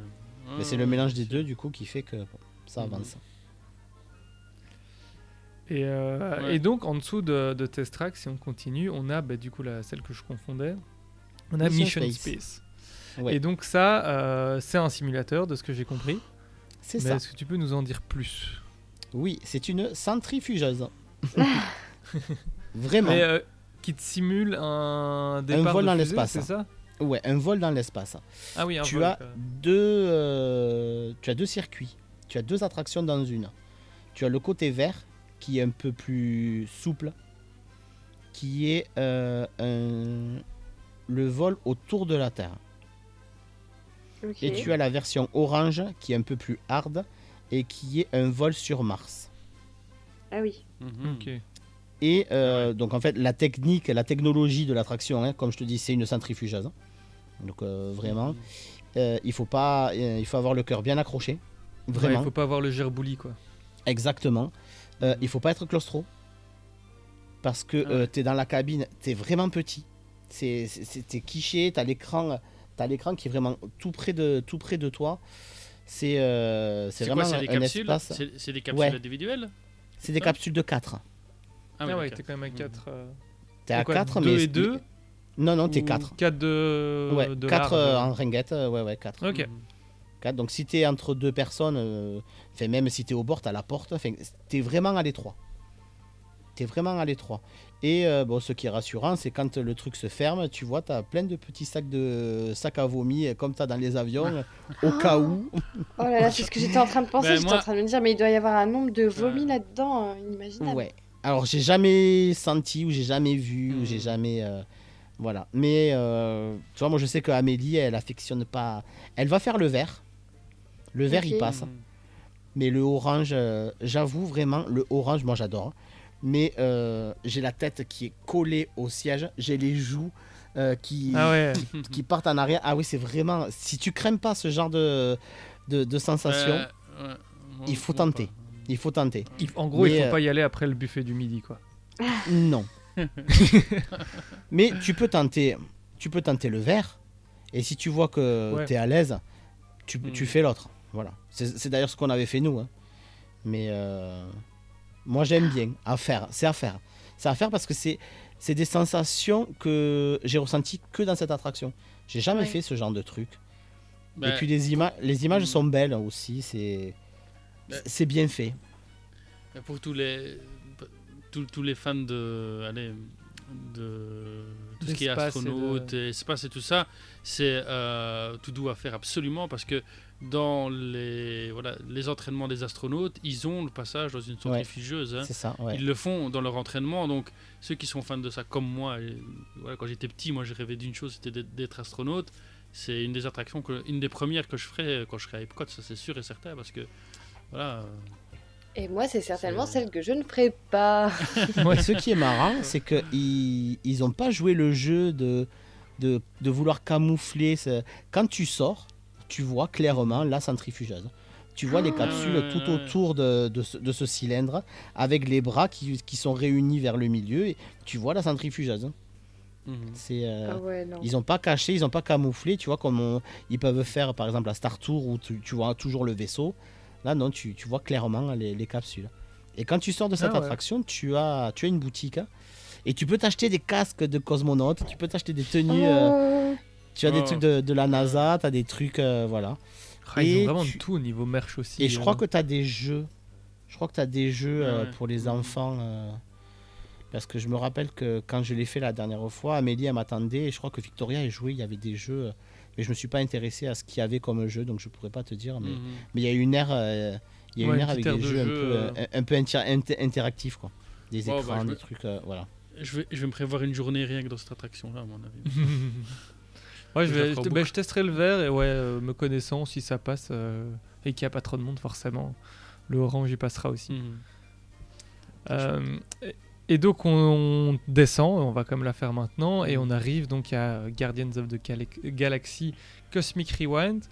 S5: Mais c'est le mélange des deux, du coup, qui fait que ça
S10: Mhm.
S5: avance.
S8: Et, euh,
S10: Ouais.
S8: et donc, en dessous de, de Test Track, si on continue, on a bah, du coup la, celle que je confondais. On a
S5: Mission
S8: Mission
S5: Space.
S8: Space.
S5: Ouais.
S8: Et donc ça, euh, c'est un simulateur de ce que j'ai compris.
S5: C'est ça.
S8: est-ce que tu peux nous en dire plus?
S5: Oui, c'est une centrifugeuse. Vraiment.
S8: Mais euh, qui te simule un départ
S5: vol
S8: de
S5: dans l'espace.
S8: c'est ça?
S5: Ouais, un vol dans l'espace.
S8: Ah oui, un
S5: tu
S8: vol,
S5: as deux, euh, tu as deux circuits. Tu as deux attractions dans une. Tu as le côté vert qui est un peu plus souple, qui est euh, un- le vol autour de la Terre. Et tu as la version orange qui est un peu plus hard et qui est un vol sur Mars.
S9: Ah oui.
S10: Mhm.
S8: Ok.
S5: Et euh, donc en fait la technique, la technologie de l'attraction, hein, comme je te dis, c'est une centrifugeuse. Donc euh, vraiment, euh, il faut pas, il faut avoir le cœur bien accroché.
S8: Ouais,
S5: Vraiment.
S8: il faut pas avoir le gerbouli quoi.
S5: Exactement. Il faut pas être claustro. Parce que
S10: Ah ouais.
S5: tu es dans la cabine, tu es vraiment petit. C'est, t'es quiché, tu as l'écran, t'as l'écran qui est vraiment tout près de, tout près de toi. C'est, c'est vraiment
S10: quoi, c'est des
S5: un
S10: capsules?
S5: espace.
S10: C'est des capsules
S5: Ouais.
S10: individuelles?
S5: C'est des capsules de 4.
S10: Ah,
S8: Ah, ouais, t'es quand même à
S10: Mhm.
S8: 4.
S5: T'es à
S8: quoi,
S5: 4,
S8: deux
S5: mais.
S8: et deux
S5: Non, non, t'es 4.
S8: 4 de.
S5: Ouais,
S8: de
S5: 4
S8: large.
S5: en ringuette, euh, ouais, ouais, 4.
S8: Ok.
S10: Mhm.
S5: Donc si t'es entre deux personnes, euh, même si t'es au bord, t'as la porte, t'es vraiment à l'étroit. T'es vraiment à l'étroit. Et euh, bon, ce qui est rassurant, c'est quand le truc se ferme, tu vois, t'as plein de petits sacs de sacs à vomi, euh, comme t'as dans les avions, euh, au cas où.
S9: Oh là là, c'est ce que j'étais en train de penser.
S10: Ben,
S9: j'étais
S10: moi-
S9: en train de me dire, mais il doit y avoir un nombre de vomis là-dedans, euh, inimaginable.
S5: Ouais. Alors j'ai jamais senti ou j'ai jamais vu ou j'ai
S10: Mhm.
S5: jamais euh, voilà. Mais euh, tu vois, moi je sais que Amélie, elle affectionne pas. Elle va faire le vert. Le vert il passe. Mais le orange, euh, j'avoue vraiment, le orange, moi j'adore. Mais j'ai la tête qui est collée au siège, j'ai les joues qui,
S8: Ah ouais.
S5: qui partent en arrière. Ah oui, c'est vraiment. Si tu crains pas ce genre de, de, de sensation,
S10: Ouais,
S5: il faut tenter.
S10: pas.
S5: Il faut tenter.
S8: Il- en gros, il
S5: Mais,
S8: faut
S5: euh,
S8: pas y aller après le buffet du midi quoi.
S5: Non. Mais tu peux tenter, tu peux tenter le vert. Et si tu vois que
S8: Ouais.
S5: tu es à l'aise, tu, tu fais l'autre. Voilà. C'est c'est d'ailleurs ce qu'on avait fait nous. hein. Mais euh, moi j'aime bien à faire. C'est à faire. C'est à faire parce que c'est c'est des sensations que j'ai ressenties que dans cette attraction. J'ai jamais
S9: Ouais.
S5: fait ce genre de truc.
S10: Ben,
S5: Et puis les, ima les images
S10: Mhm.
S5: sont belles aussi. C'est c'est bien fait.
S10: Pour tous les, tous, tous les fans de, allez, de tout ce qui est
S8: et
S10: astronaute,
S8: de-
S10: et espace et tout ça, c'est euh, tout doux à faire absolument parce que dans les, voilà, les entraînements des astronautes, ils ont le passage dans une hein.
S5: Ça. Ouais.
S10: Ils le font dans leur entraînement, donc ceux qui sont fans de ça comme moi, et, voilà, quand j'étais petit, moi je rêvais d'une chose, c'était d'être- d'être astronaute. C'est une des attractions, que, une des premières que je ferai quand je serai à Epcot, ça c'est sûr et certain, parce que voilà.
S9: Et moi, c'est certainement celle que je ne ferai pas.
S5: Et ce qui est marrant, c'est qu'ils ils ont pas joué le jeu de, de, de vouloir camoufler. ce- Quand tu sors, tu vois clairement la centrifugeuse. Tu vois les
S9: Ah.
S5: capsules
S10: Ouais,
S5: tout
S10: ouais, ouais.
S5: autour de, de ce, de ce cylindre, avec les bras qui, qui sont réunis vers le milieu. Et tu vois la centrifugeuse.
S10: mhm.
S5: C'est, euh,
S9: Ah ouais, non.
S5: Ils n'ont pas caché, ils n'ont pas camouflé, tu vois, comme on- ils peuvent faire par exemple à Star Tour où tu, tu vois toujours le vaisseau. Là, non, tu, tu vois clairement les, les capsules. Et quand tu sors de cette
S8: Ah ouais.
S5: attraction, tu as, tu as une boutique hein, et tu peux t'acheter des casques de cosmonautes, tu peux t'acheter des tenues, euh, tu as des
S10: Oh.
S5: trucs de, de la NASA, tu as des trucs, euh, voilà.
S8: Ah, ils ont vraiment
S5: tu-
S8: tout au niveau merch aussi.
S5: Et je crois que tu as des jeux. Je crois que tu as des jeux
S10: Ouais,
S5: euh, pour les enfants. euh, parce que je me rappelle que quand je l'ai fait la dernière fois, Amélie, elle m'attendait. Et je crois que Victoria est joué. Il y avait des jeux. Mais je me suis pas intéressé à ce qu'il y avait comme jeu. Donc je pourrais pas te dire. Mais
S10: Mhm.
S5: mais il y a une ère, euh, il y a
S8: Ouais,
S5: une ère avec des
S8: de
S5: jeux un peu,
S8: euh.
S5: euh, un peu inter- inter- interactifs. Quoi. Des
S10: bah,
S5: écrans, des
S10: me-
S5: trucs. euh, voilà.
S10: Je vais, je vais me prévoir une journée rien que dans cette attraction-là, à mon avis.
S8: ouais, je, vais, je- bah, je testerai le vert et ouais, euh, me connaissant, si ça passe euh, et qu'il n'y a pas trop de monde, forcément, le orange y passera aussi.
S10: Mhm.
S8: Euh, et- donc on, descend, on va comme la faire maintenant, et on arrive donc à Guardians of the Gal- Galaxy Cosmic Rewind.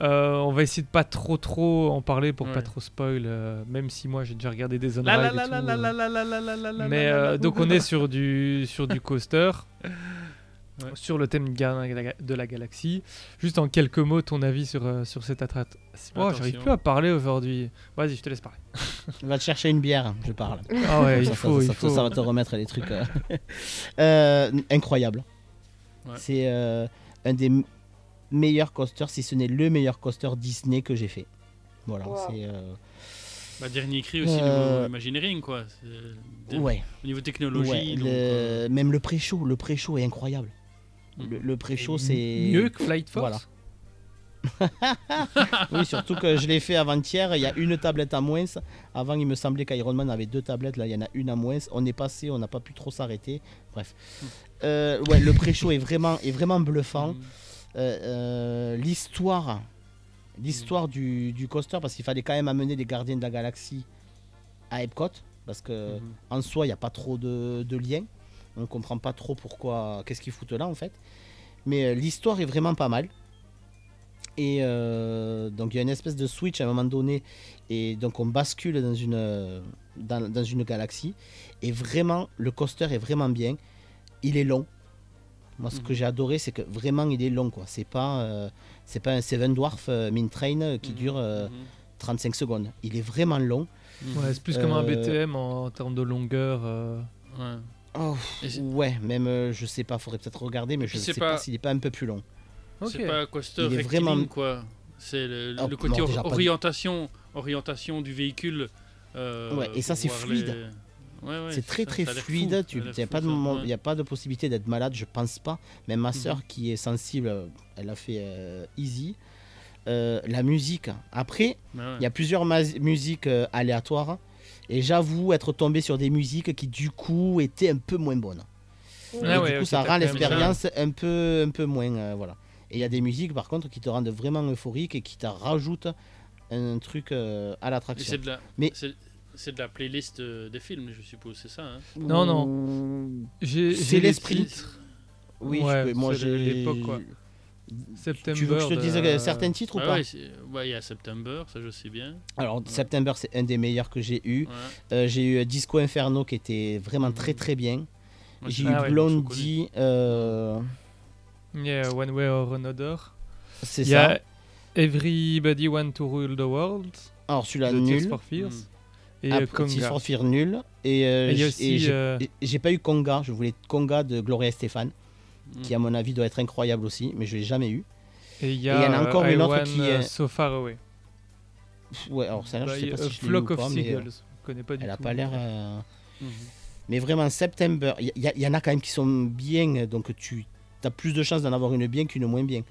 S8: Euh, on va essayer de pas trop trop en parler pour pas trop spoil, euh, même si moi j'ai déjà regardé des Mais donc on est sur du sur du coaster,
S10: Ouais.
S8: sur le thème Gardien de la- de la galaxie. Juste en quelques mots, ton avis sur euh, sur cette attraction. Oh, j'arrive plus à parler aujourd'hui. Vas-y, je te laisse parler.
S5: Va te chercher une bière, je parle.
S8: Ah ouais, il
S5: ça,
S8: faut,
S5: ça-
S8: il
S5: ça-
S8: faut.
S5: ça va te remettre les trucs. euh. Euh, incroyable.
S10: Ouais.
S5: C'est euh, un des meilleurs coasters, si ce n'est le meilleur coaster Disney que j'ai fait. Voilà,
S9: Wow.
S5: c'est. euh,
S10: Bah, dernier cri aussi,
S5: Euh,
S10: niveau Imagineering, quoi.
S5: Ouais.
S10: Au niveau technologie.
S5: Ouais,
S10: donc,
S5: le-
S10: euh,
S5: Même le pré-show, le pré-show est incroyable. Le, le pré-show, c'est.
S8: Mieux que Flight Force
S5: Voilà. oui, surtout que je l'ai fait avant-hier. Il y a une tablette à moins. Avant, il me semblait qu'Iron Man avait deux tablettes. Là, il y en a une à moins. On est passé, on n'a pas pu trop s'arrêter. Bref. Euh, ouais, le pré-show est vraiment, est vraiment bluffant. Euh, euh, l'histoire, l'histoire du, du coaster, parce qu'il fallait quand même amener les Gardiens de la Galaxie à Epcot, parce que en soi, il n'y a pas trop de, de liens. On ne comprend pas trop pourquoi, qu'est-ce qu'ils foutent là en fait. Mais euh, l'histoire est vraiment pas mal. Et euh, donc il y a une espèce de switch à un moment donné, et donc on bascule dans une, euh, dans, dans une galaxie. Et vraiment, le coaster est vraiment bien. Il est long. Moi, ce que j'ai adoré, c'est que vraiment, il est long. quoi. C'est pas, euh, c'est pas un Seven Dwarf euh, Mine Train qui dure euh, 35 secondes. Il est vraiment long.
S8: Ouais, c'est plus comme un BTM en, en termes de longueur. euh.
S10: Ouais.
S5: Oh, ouais, même euh, je sais pas, faudrait peut-être regarder, mais je sais pas, s'il est pas un peu plus long.
S10: C'est pas un coaster
S5: Il est vraiment-
S10: quoi. C'est le,
S5: Oh,
S10: le côté
S5: non, déjà
S10: or-
S5: pas du-
S10: orientation, orientation du véhicule. euh,
S5: Ouais, et ça, c'est fluide.
S10: les- Ouais, ouais,
S5: c'est très
S10: ça-
S5: très
S10: ça
S5: fluide.
S10: l'air
S5: n'y a, pas de moment- y a pas de possibilité d'être malade, je pense pas. Même ma soeur
S10: Mhm.
S5: qui est sensible, elle a fait euh, easy. Euh, la musique. Après, il y a plusieurs musiques euh, aléatoires. Et j'avoue être tombé sur des musiques qui du coup étaient un peu moins bonnes.
S8: Ah
S5: Et
S8: ouais,
S5: du coup, ça rend l'expérience un peu, un peu moins. euh, voilà. Et il y a des musiques par contre qui te rendent vraiment euphorique et qui te rajoutent un truc euh, à l'attraction.
S10: c'est de la,
S5: Mais
S10: c'est, c'est de la playlist euh, des films, je suppose, c'est ça. Hein?
S8: Non, non. J'ai-
S5: C'est l'esprit. Oui,
S8: Ouais,
S5: je peux- moi j'ai
S8: l'époque, quoi. September.
S5: Tu veux que je te dise
S8: de-
S5: certains titres ou
S10: Ah
S5: pas
S10: ouais, il y a September, ça je sais bien.
S5: Alors,
S10: Ouais.
S5: September, c'est un des meilleurs que j'ai eu.
S10: Ouais.
S5: Euh, j'ai eu Disco Inferno qui était vraiment très très bien.
S10: Ouais,
S5: J'ai eu
S8: Ah ouais,
S5: Blondie. euh,
S8: Yeah, One Way or Another.
S5: C'est
S8: Il y a
S5: ça.
S8: Everybody Want to Rule the World.
S5: Alors, celui-là, nul.
S8: for Fears.
S10: Mm.
S8: Et euh,
S5: Après, Tears
S8: Conga.
S5: for Fear, nul. Et, euh,
S8: Et
S5: j'ai
S8: euh,
S5: pas eu Conga. Je voulais Conga de Gloria Estefan,
S10: Mm.
S5: qui à mon avis doit être incroyable aussi, mais je l'ai jamais eu.
S8: Et il y a,
S5: y en a encore
S8: euh,
S5: une autre qui
S8: euh,
S5: est-
S8: So Far Away.
S5: Ouais, alors celle-là, je sais
S8: By
S5: pas
S8: a
S5: si je l'ai eu ou
S8: Flock of
S5: pas, mais, euh.
S8: Je connais pas du
S5: Elle a
S8: tout.
S5: pas l'air. euh,
S10: Mhm.
S5: Mais vraiment, September, il y, a- en a quand même qui sont bien, donc tu as plus de chances d'en avoir une bien qu'une moins bien.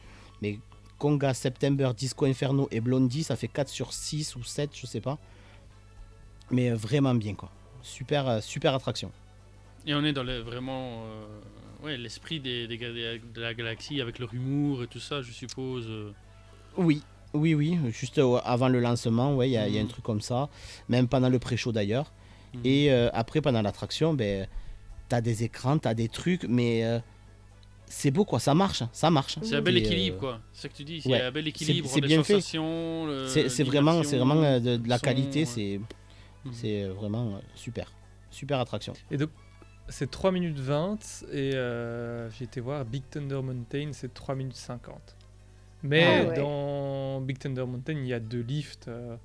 S5: Mais Conga, September, Disco Inferno et Blondie, ça fait 4 sur 6 ou 7, je sais pas. Mais euh, vraiment bien, quoi. Super, euh, super attraction.
S10: Et on est dans le, vraiment euh, ouais, l'esprit des, des, ga- des- de la galaxie avec leur humour et tout ça, je suppose. euh.
S5: Oui, oui, oui. Juste euh, avant le lancement, ouais, il y, a- y a un
S10: Mhm.
S5: truc comme ça. Même pendant le pré-show d'ailleurs.
S10: Mhm.
S5: Et euh, après, pendant l'attraction, ben, t'as des écrans, t'as des trucs, mais euh, c'est beau, quoi. Ça marche, ça marche.
S10: C'est un bel
S5: Et, euh,
S10: équilibre, quoi. C'est ça que tu dis. C'est
S5: ouais.
S10: un bel équilibre
S5: c'est bien fait. C'est vraiment, vraiment de, de la
S10: son,
S5: qualité,
S10: ouais.
S5: c'est
S10: Mhm.
S5: c'est vraiment super. Super attraction.
S8: Et donc, c'est 3 minutes 20 et euh, j'ai été voir Big Thunder Mountain, c'est 3 minutes 50. Mais
S5: Ah
S9: ouais.
S8: dans Big Thunder Mountain, il y a deux lifts, euh,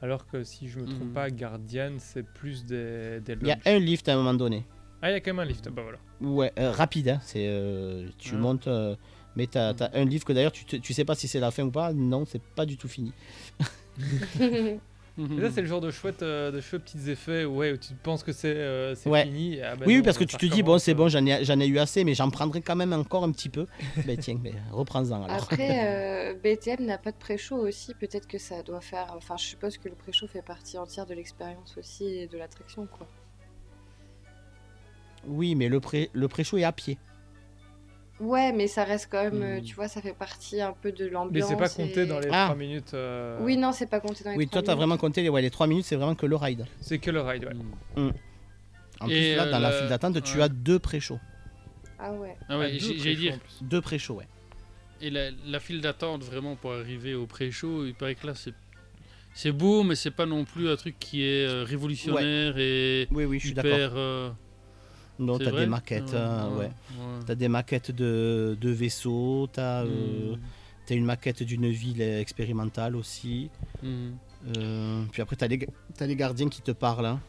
S8: alors que si je me trompe
S10: Mhm.
S8: pas, Guardian, c'est plus des, des
S5: Il y a un lift à un moment donné.
S8: Ah, il y a quand même un lift, bah voilà.
S5: Ouais, euh, rapide, hein, c'est euh, tu
S10: Ouais.
S5: montes, euh, mais t'as as un livre que d'ailleurs tu, te- tu sais pas si c'est la fin ou pas. Non, c'est pas du tout fini.
S10: Mhm.
S8: Et ça, c'est le genre de chouette, euh, de chouettes petits effets ouais, où tu penses que c'est euh, c'est
S5: Ouais.
S8: fini. ah bah
S5: oui,
S8: non,
S5: parce que tu te dis bon, c'est bon, j'en ai, j'en ai eu assez, mais j'en prendrai quand même encore un petit peu. ben tiens, ben, reprends-en alors.
S9: Après, euh, BTM n'a pas de pré-show aussi. Peut-être que ça doit faire. Enfin, je suppose que le pré-show fait partie entière de l'expérience aussi et de l'attraction, quoi.
S5: Oui, mais le pré, le pré-show est à pied.
S9: Ouais, mais ça reste quand même. euh,
S10: Hmm.
S9: Tu vois, ça fait partie un peu de
S8: Mais
S9: l'ambiance.
S8: c'est pas compté
S9: et-
S8: dans les
S5: Ah.
S8: 3 minutes. euh,
S9: Oui, non, c'est pas compté dans les
S5: Oui,
S9: trois
S5: toi t'as
S9: minutes.
S5: vraiment compté les, ouais, les 3 minutes, c'est vraiment que le ride.
S8: C'est que le ride, ouais.
S10: Mhm.
S5: En
S10: Et,
S5: plus, là,
S10: euh,
S5: dans la
S10: la-
S5: file d'attente, tu as deux pré-shows.
S9: Ah ouais.
S10: Ah ouais,
S8: Ah,
S10: j'allais dire.
S5: Deux pré-shows, ouais.
S10: Et la, la file d'attente vraiment pour arriver au pré-show, il paraît que là c'est c'est beau, mais c'est pas non plus un truc qui est euh, révolutionnaire et
S5: Oui, oui, je suis
S10: hyper. euh,
S5: Non, t'as des maquettes, hein, ouais.
S10: ouais.
S5: T'as des maquettes de, de vaisseaux, t'as euh, t'as une maquette d'une ville expérimentale aussi.
S10: Mhm.
S5: Euh, puis après, t'as les, as les gardiens qui te parlent, hein,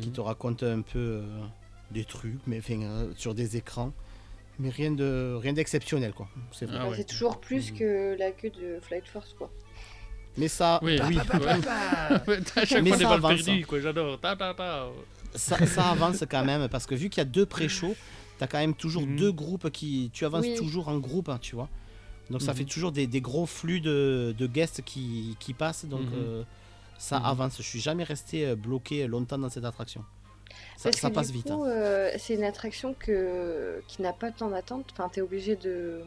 S5: qui
S10: Mhm.
S5: te racontent un peu euh, des trucs, mais enfin, euh, sur des écrans. Mais rien de rien d'exceptionnel quoi. C'est.
S10: Ah ouais.
S9: Toujours plus que la queue de Flight Force, quoi.
S5: Mais ça,
S10: Oui,
S5: oui,
S10: ouais. à chaque
S5: Mais
S10: fois des balles perdues, quoi. J'adore. Ta, ta, ta.
S5: Ça, ça avance quand même parce que vu qu'il y a deux pré-shows, t'as quand même toujours
S8: Mhm.
S5: deux groupes qui. Tu avances
S9: Oui.
S5: toujours en groupe, hein, tu vois. Donc ça
S10: Mhm.
S5: fait toujours des, des gros flux de, de guests qui, qui passent. Donc
S10: Mhm.
S5: euh, ça
S10: Mhm.
S5: avance. Je suis jamais resté euh, bloqué longtemps dans cette attraction. Ça,
S9: Parce
S5: ça
S9: que
S5: passe
S9: du
S5: vite. hein.
S9: euh, c'est une attraction que... qui n'a pas de temps d'attente. Enfin, t'es obligé de...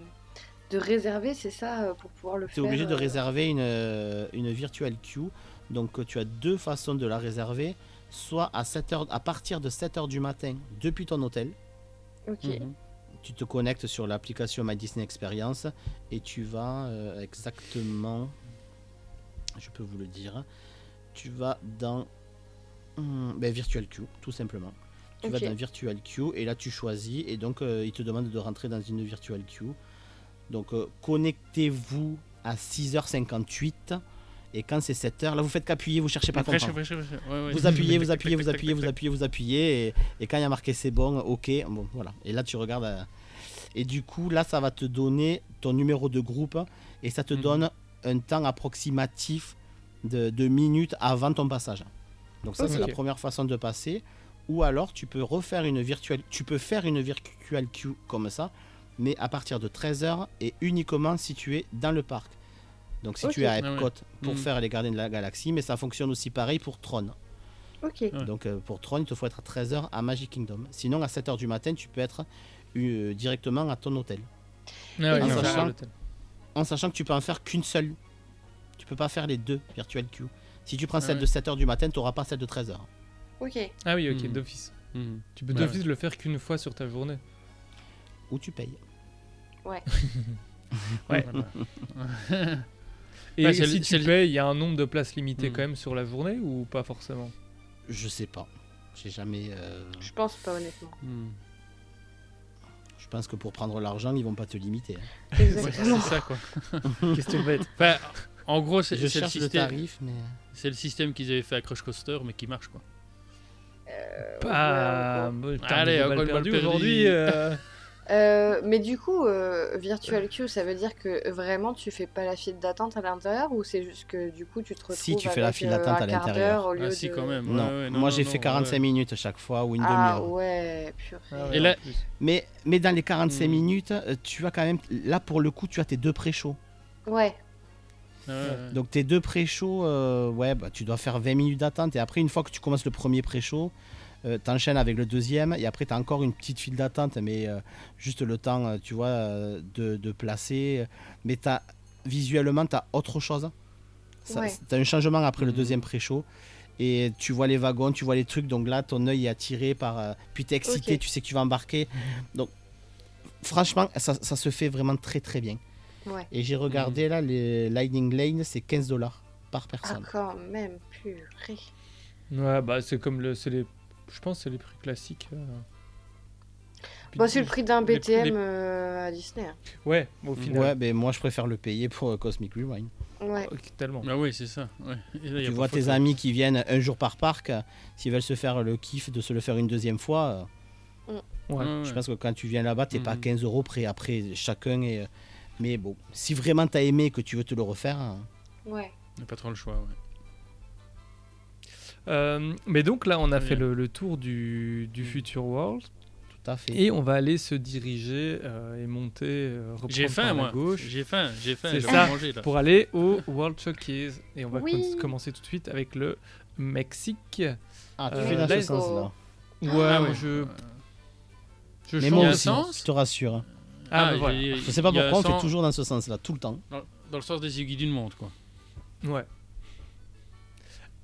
S9: de réserver, c'est ça, pour pouvoir le
S5: Tu
S9: faire.
S5: es obligé de réserver une, une virtual queue. Donc tu as deux façons de la réserver. Soit à, 7 heures, à partir de 7h du matin depuis ton hôtel.
S9: Ok.
S10: Mhm.
S5: Tu te connectes sur l'application My Disney Experience et tu vas euh, exactement, je peux vous le dire, tu vas dans hum, ben, Virtual Queue, tout simplement. Tu vas dans Virtual Queue et là tu choisis et donc euh, il te demande de rentrer dans une Virtual Queue. Donc euh, connectez-vous à 6h58 et quand c'est 7h, là vous faites qu'appuyer, vous cherchez pas.
S10: Ouais, ouais.
S5: Vous appuyez, vous appuyez, vous appuyez, vous appuyez, vous appuyez, et, et quand il y a marqué c'est bon, ok, bon voilà. Et là tu regardes, euh, et du coup là ça va te donner ton numéro de groupe et ça te
S10: Mhm.
S5: donne un temps approximatif de, de minutes avant ton passage. Donc ça c'est la première façon de passer. Ou alors tu peux refaire une virtuelle, tu peux faire une virtual queue comme ça, mais à partir de 13h et uniquement si tu es dans le parc. Donc si tu es à
S10: Ah ouais.
S5: Epcot pour
S10: Mhm.
S5: faire les Gardiens de la Galaxie, mais ça fonctionne aussi pareil pour Tron.
S9: Ok.
S10: Ouais.
S5: Donc euh, pour Tron, il te faut être à 13h à Magic Kingdom. Sinon, à 7h du matin, tu peux être euh, directement à ton hôtel.
S8: Ah ouais,
S5: En sachant-
S8: à l'hôtel.
S5: En sachant que tu peux en faire qu'une seule. Tu peux pas faire les deux virtual queue. Si tu prends
S10: Ah
S5: celle
S10: ouais.
S5: de 7h du matin, tu n'auras pas celle de 13h.
S9: Ok.
S8: Ah oui, ok,
S10: Mhm.
S8: d'office.
S10: Mhm.
S8: Tu peux
S10: Ouais,
S8: d'office le faire qu'une fois sur ta journée.
S5: Ou tu payes.
S8: Ouais.
S10: Voilà.
S8: Et
S10: Ouais, le-
S8: si tu
S10: le-
S8: payes, il y a un nombre de places limité
S10: Mhm.
S8: quand même sur la journée ou pas forcément?
S5: Je sais pas. J'ai jamais. euh,
S9: Je pense pas, honnêtement.
S10: Mhm.
S5: Je pense que pour prendre l'argent, ils vont pas te limiter. hein.
S10: Ouais, c'est ça quoi.
S8: Question bête.
S10: Enfin, en gros, c'est le système.
S5: tarif, mais.
S10: C'est le système qu'ils avaient fait à Crush Coaster, mais qui marche quoi.
S8: Pas.
S9: ouais,
S8: bon,
S10: Allez,
S8: balle perdu
S10: perdue.
S8: aujourd'hui. euh,
S9: Euh, mais du coup, euh, Virtual Queue, ça veut dire que vraiment tu fais pas la file d'attente à l'intérieur ou c'est juste que du coup tu te retrouves
S5: Si, tu fais la file
S9: euh,
S5: d'attente
S9: un
S5: à
S9: quart
S5: l'intérieur.
S9: d'heure au lieu
S10: Ah si,
S9: de-
S10: quand même.
S5: Non,
S10: ouais, ouais, non,
S5: moi j'ai fait 45
S10: ouais.
S5: minutes à chaque fois ou une
S9: Ah
S5: demi-heure.
S9: ouais, purée.
S8: ah ouais,
S10: Et là-.
S5: Mais, mais dans les 45
S10: Hmm.
S5: minutes, euh, tu as quand même. Là pour le coup, tu as tes deux pré-shows.
S9: Ouais.
S10: Ouais, ouais.
S5: Donc tes deux pré-shows, euh, ouais, bah, tu dois faire 20 minutes d'attente. Et après, une fois que tu commences le premier pré-show, euh, t'enchaînes avec le deuxième. Et après, tu as encore une petite file d'attente, mais euh, juste le temps, euh, tu vois, de, de placer. Mais as, visuellement, tu as autre chose. Ça-
S9: Ouais.
S5: T'as un changement après le
S10: Mhm.
S5: deuxième pré-show. Et tu vois les wagons, tu vois les trucs. Donc là, ton œil est attiré par. euh, puis t'es excité, tu sais que tu vas embarquer. Donc, franchement, ça, ça se fait vraiment très très bien.
S9: Ouais.
S5: Et j'ai regardé là, les Lightning Lane, c'est 15 dollars par
S9: Ah,
S5: personne.
S9: quand même, purée.
S8: Ouais, bah c'est comme le. c'est les... Je pense que c'est les prix classiques. euh.
S9: Bon, c'est le prix d'un
S8: les-
S9: BTM
S8: les-
S9: euh, à Disney. hein.
S8: Ouais, au final.
S5: Ouais, mais moi je préfère le payer pour euh, Cosmic Rewind.
S9: Ouais.
S8: Ok, tellement.
S10: Ah oui, c'est ça. Ouais. Et là, y a
S5: Tu
S10: pas
S5: vois
S10: photo.
S5: tes amis qui viennent un jour par parc, euh, s'ils veulent se faire le kiff de se le faire une deuxième fois, euh,
S8: Ouais.
S10: Ouais,
S5: je
S10: ouais.
S5: pense que quand tu viens là-bas, t'es pas à
S10: Mhm.
S5: 15 euros près après chacun. Et, euh, mais bon, si vraiment t'as aimé et que tu veux te le refaire, hein,
S9: Ouais.
S10: On n'a pas trop le choix. Ouais.
S8: Euh, mais donc là, on a fait le, le tour du, du
S10: Mm.
S8: Future World
S5: tout à fait.
S8: et on va aller se diriger euh, et monter, euh,
S10: J'ai faim, moi. J'ai faim, j'ai faim.
S8: C'est ça.
S10: manger là.
S8: pour aller au World Showcase. Et on va
S9: Oui.
S8: commencer tout de suite avec le Mexique.
S5: Ah, tu
S8: Euh,
S5: fais dans
S8: là,
S5: ce sens-là.
S8: Ouais,
S10: Ah ouais.
S8: je. je
S5: Mais moi
S10: y
S5: aussi,
S10: sens
S5: je te rassure. hein.
S8: Ah, bah
S10: il-
S8: voilà.
S10: il-
S5: Je sais pas
S10: y
S5: pourquoi on
S10: un
S5: fait
S10: sens-
S5: toujours dans ce sens-là, tout le temps.
S10: Dans, dans le sens des aiguilles d'une montre, quoi.
S8: Ouais.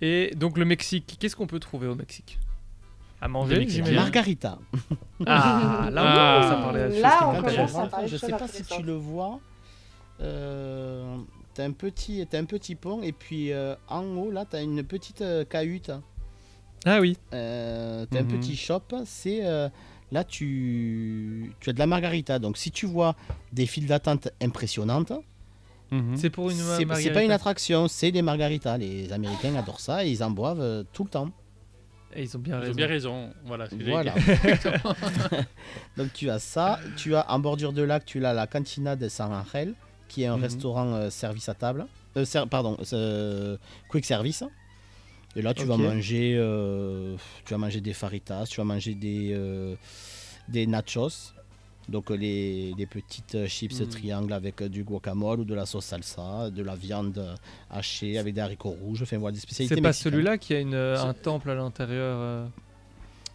S8: Et donc le Mexique, qu'est-ce qu'on peut trouver au Mexique? À manger.
S5: Margarita.
S8: Ah, là, on
S10: Ah.
S8: commence à parler de choses
S9: Là, on commence à parler de
S5: je sais pas si tu le vois. Euh, t'as un petit, t'as un petit pont et puis euh, en haut là t'as une petite euh, cahute.
S8: Ah oui.
S5: Euh, t'as
S8: Mhm.
S5: un petit shop. C'est euh, là tu, tu as de la margarita. Donc si tu vois des files d'attente impressionnantes,
S8: C'est pour une
S5: c'est c'est
S8: margarita.
S5: pas une attraction, c'est des margaritas. Les Américains adorent ça et ils en boivent euh, tout le temps.
S8: Et ils ont bien
S10: Ils
S8: raison.
S10: ont bien raison. Voilà.
S5: Donc tu as ça, tu as en bordure de lac, tu as la Cantina de San Angel, qui est un
S10: Mhm.
S5: restaurant euh, service à table. Euh, ser- pardon, euh, quick service. Et là tu vas manger, euh, tu vas manger des faritas, tu vas manger des euh, des nachos. Donc euh, les, les petites euh, chips
S10: Mhm.
S5: triangles avec euh, du guacamole ou de la sauce salsa, de la viande hachée avec des haricots rouges, enfin voilà des spécialités
S8: C'est pas celui-là qui a une, un temple à l'intérieur. euh.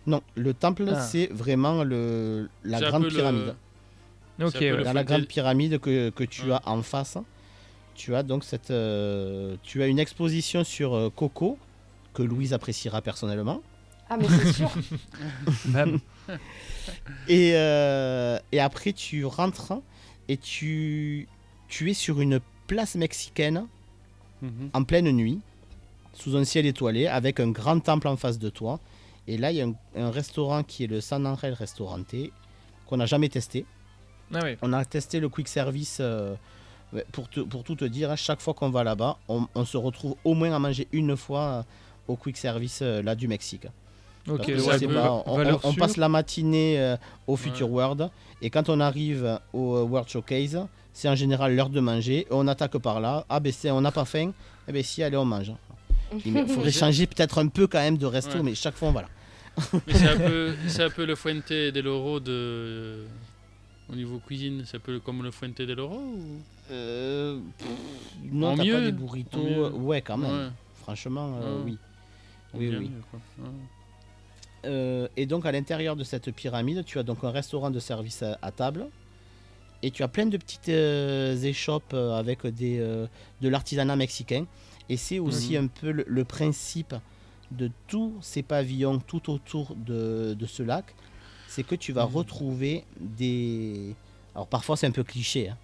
S5: Non, le temple
S8: Ah.
S5: c'est vraiment le la grande
S10: le-
S5: pyramide.
S8: Ouais.
S5: dans la grande pyramide que, que tu as en face, tu as donc cette, euh, tu as une exposition sur euh, Coco que Louise appréciera personnellement.
S9: Ah, mais c'est sûr.
S8: Même.
S5: Et, euh, et après tu rentres et tu, tu es sur une place mexicaine
S10: Mhm.
S5: en pleine nuit, sous un ciel étoilé, avec un grand temple en face de toi. Et là, il y a un, un restaurant qui est le San Angel Restaurante, qu'on n'a jamais testé.
S8: Ah oui.
S5: On a testé le quick service. euh, pour, te- pour tout te dire, à chaque fois qu'on va là-bas, on, on se retrouve au moins à manger une fois euh, au quick service là du Mexique.
S8: Ouais,
S5: pas, on, passe la matinée euh, au
S10: Ouais.
S5: Future World et quand on arrive au euh, World Showcase, c'est en général l'heure de manger. On attaque par là. Ah ben c'est, on n'a pas faim. Eh ben si, allez on mange. Il faudrait changer peut-être un peu quand même de resto,
S10: Ouais.
S5: mais chaque fois on va là.
S10: Mais c'est un peu, c'est un peu le Fuente del Oro de. Au niveau cuisine, c'est un peu comme le Fuente del Oro ou...
S5: Euh, pff, non,
S10: En
S5: t'as pas des burritos. Ouais, quand même.
S10: Ouais.
S5: Franchement, euh,
S10: Ouais.
S5: oui. Oui,
S10: bien
S5: oui. Euh, et donc à l'intérieur de cette pyramide, tu as donc un restaurant de service à, à table. Et tu as plein de petites euh, échoppes euh, avec des, euh, de l'artisanat mexicain. Et c'est aussi
S10: Mhm.
S5: un peu le, le principe de tous ces pavillons tout autour de, de ce lac. C'est que tu vas
S10: Mhm.
S5: retrouver des... Alors parfois c'est un peu cliché. hein,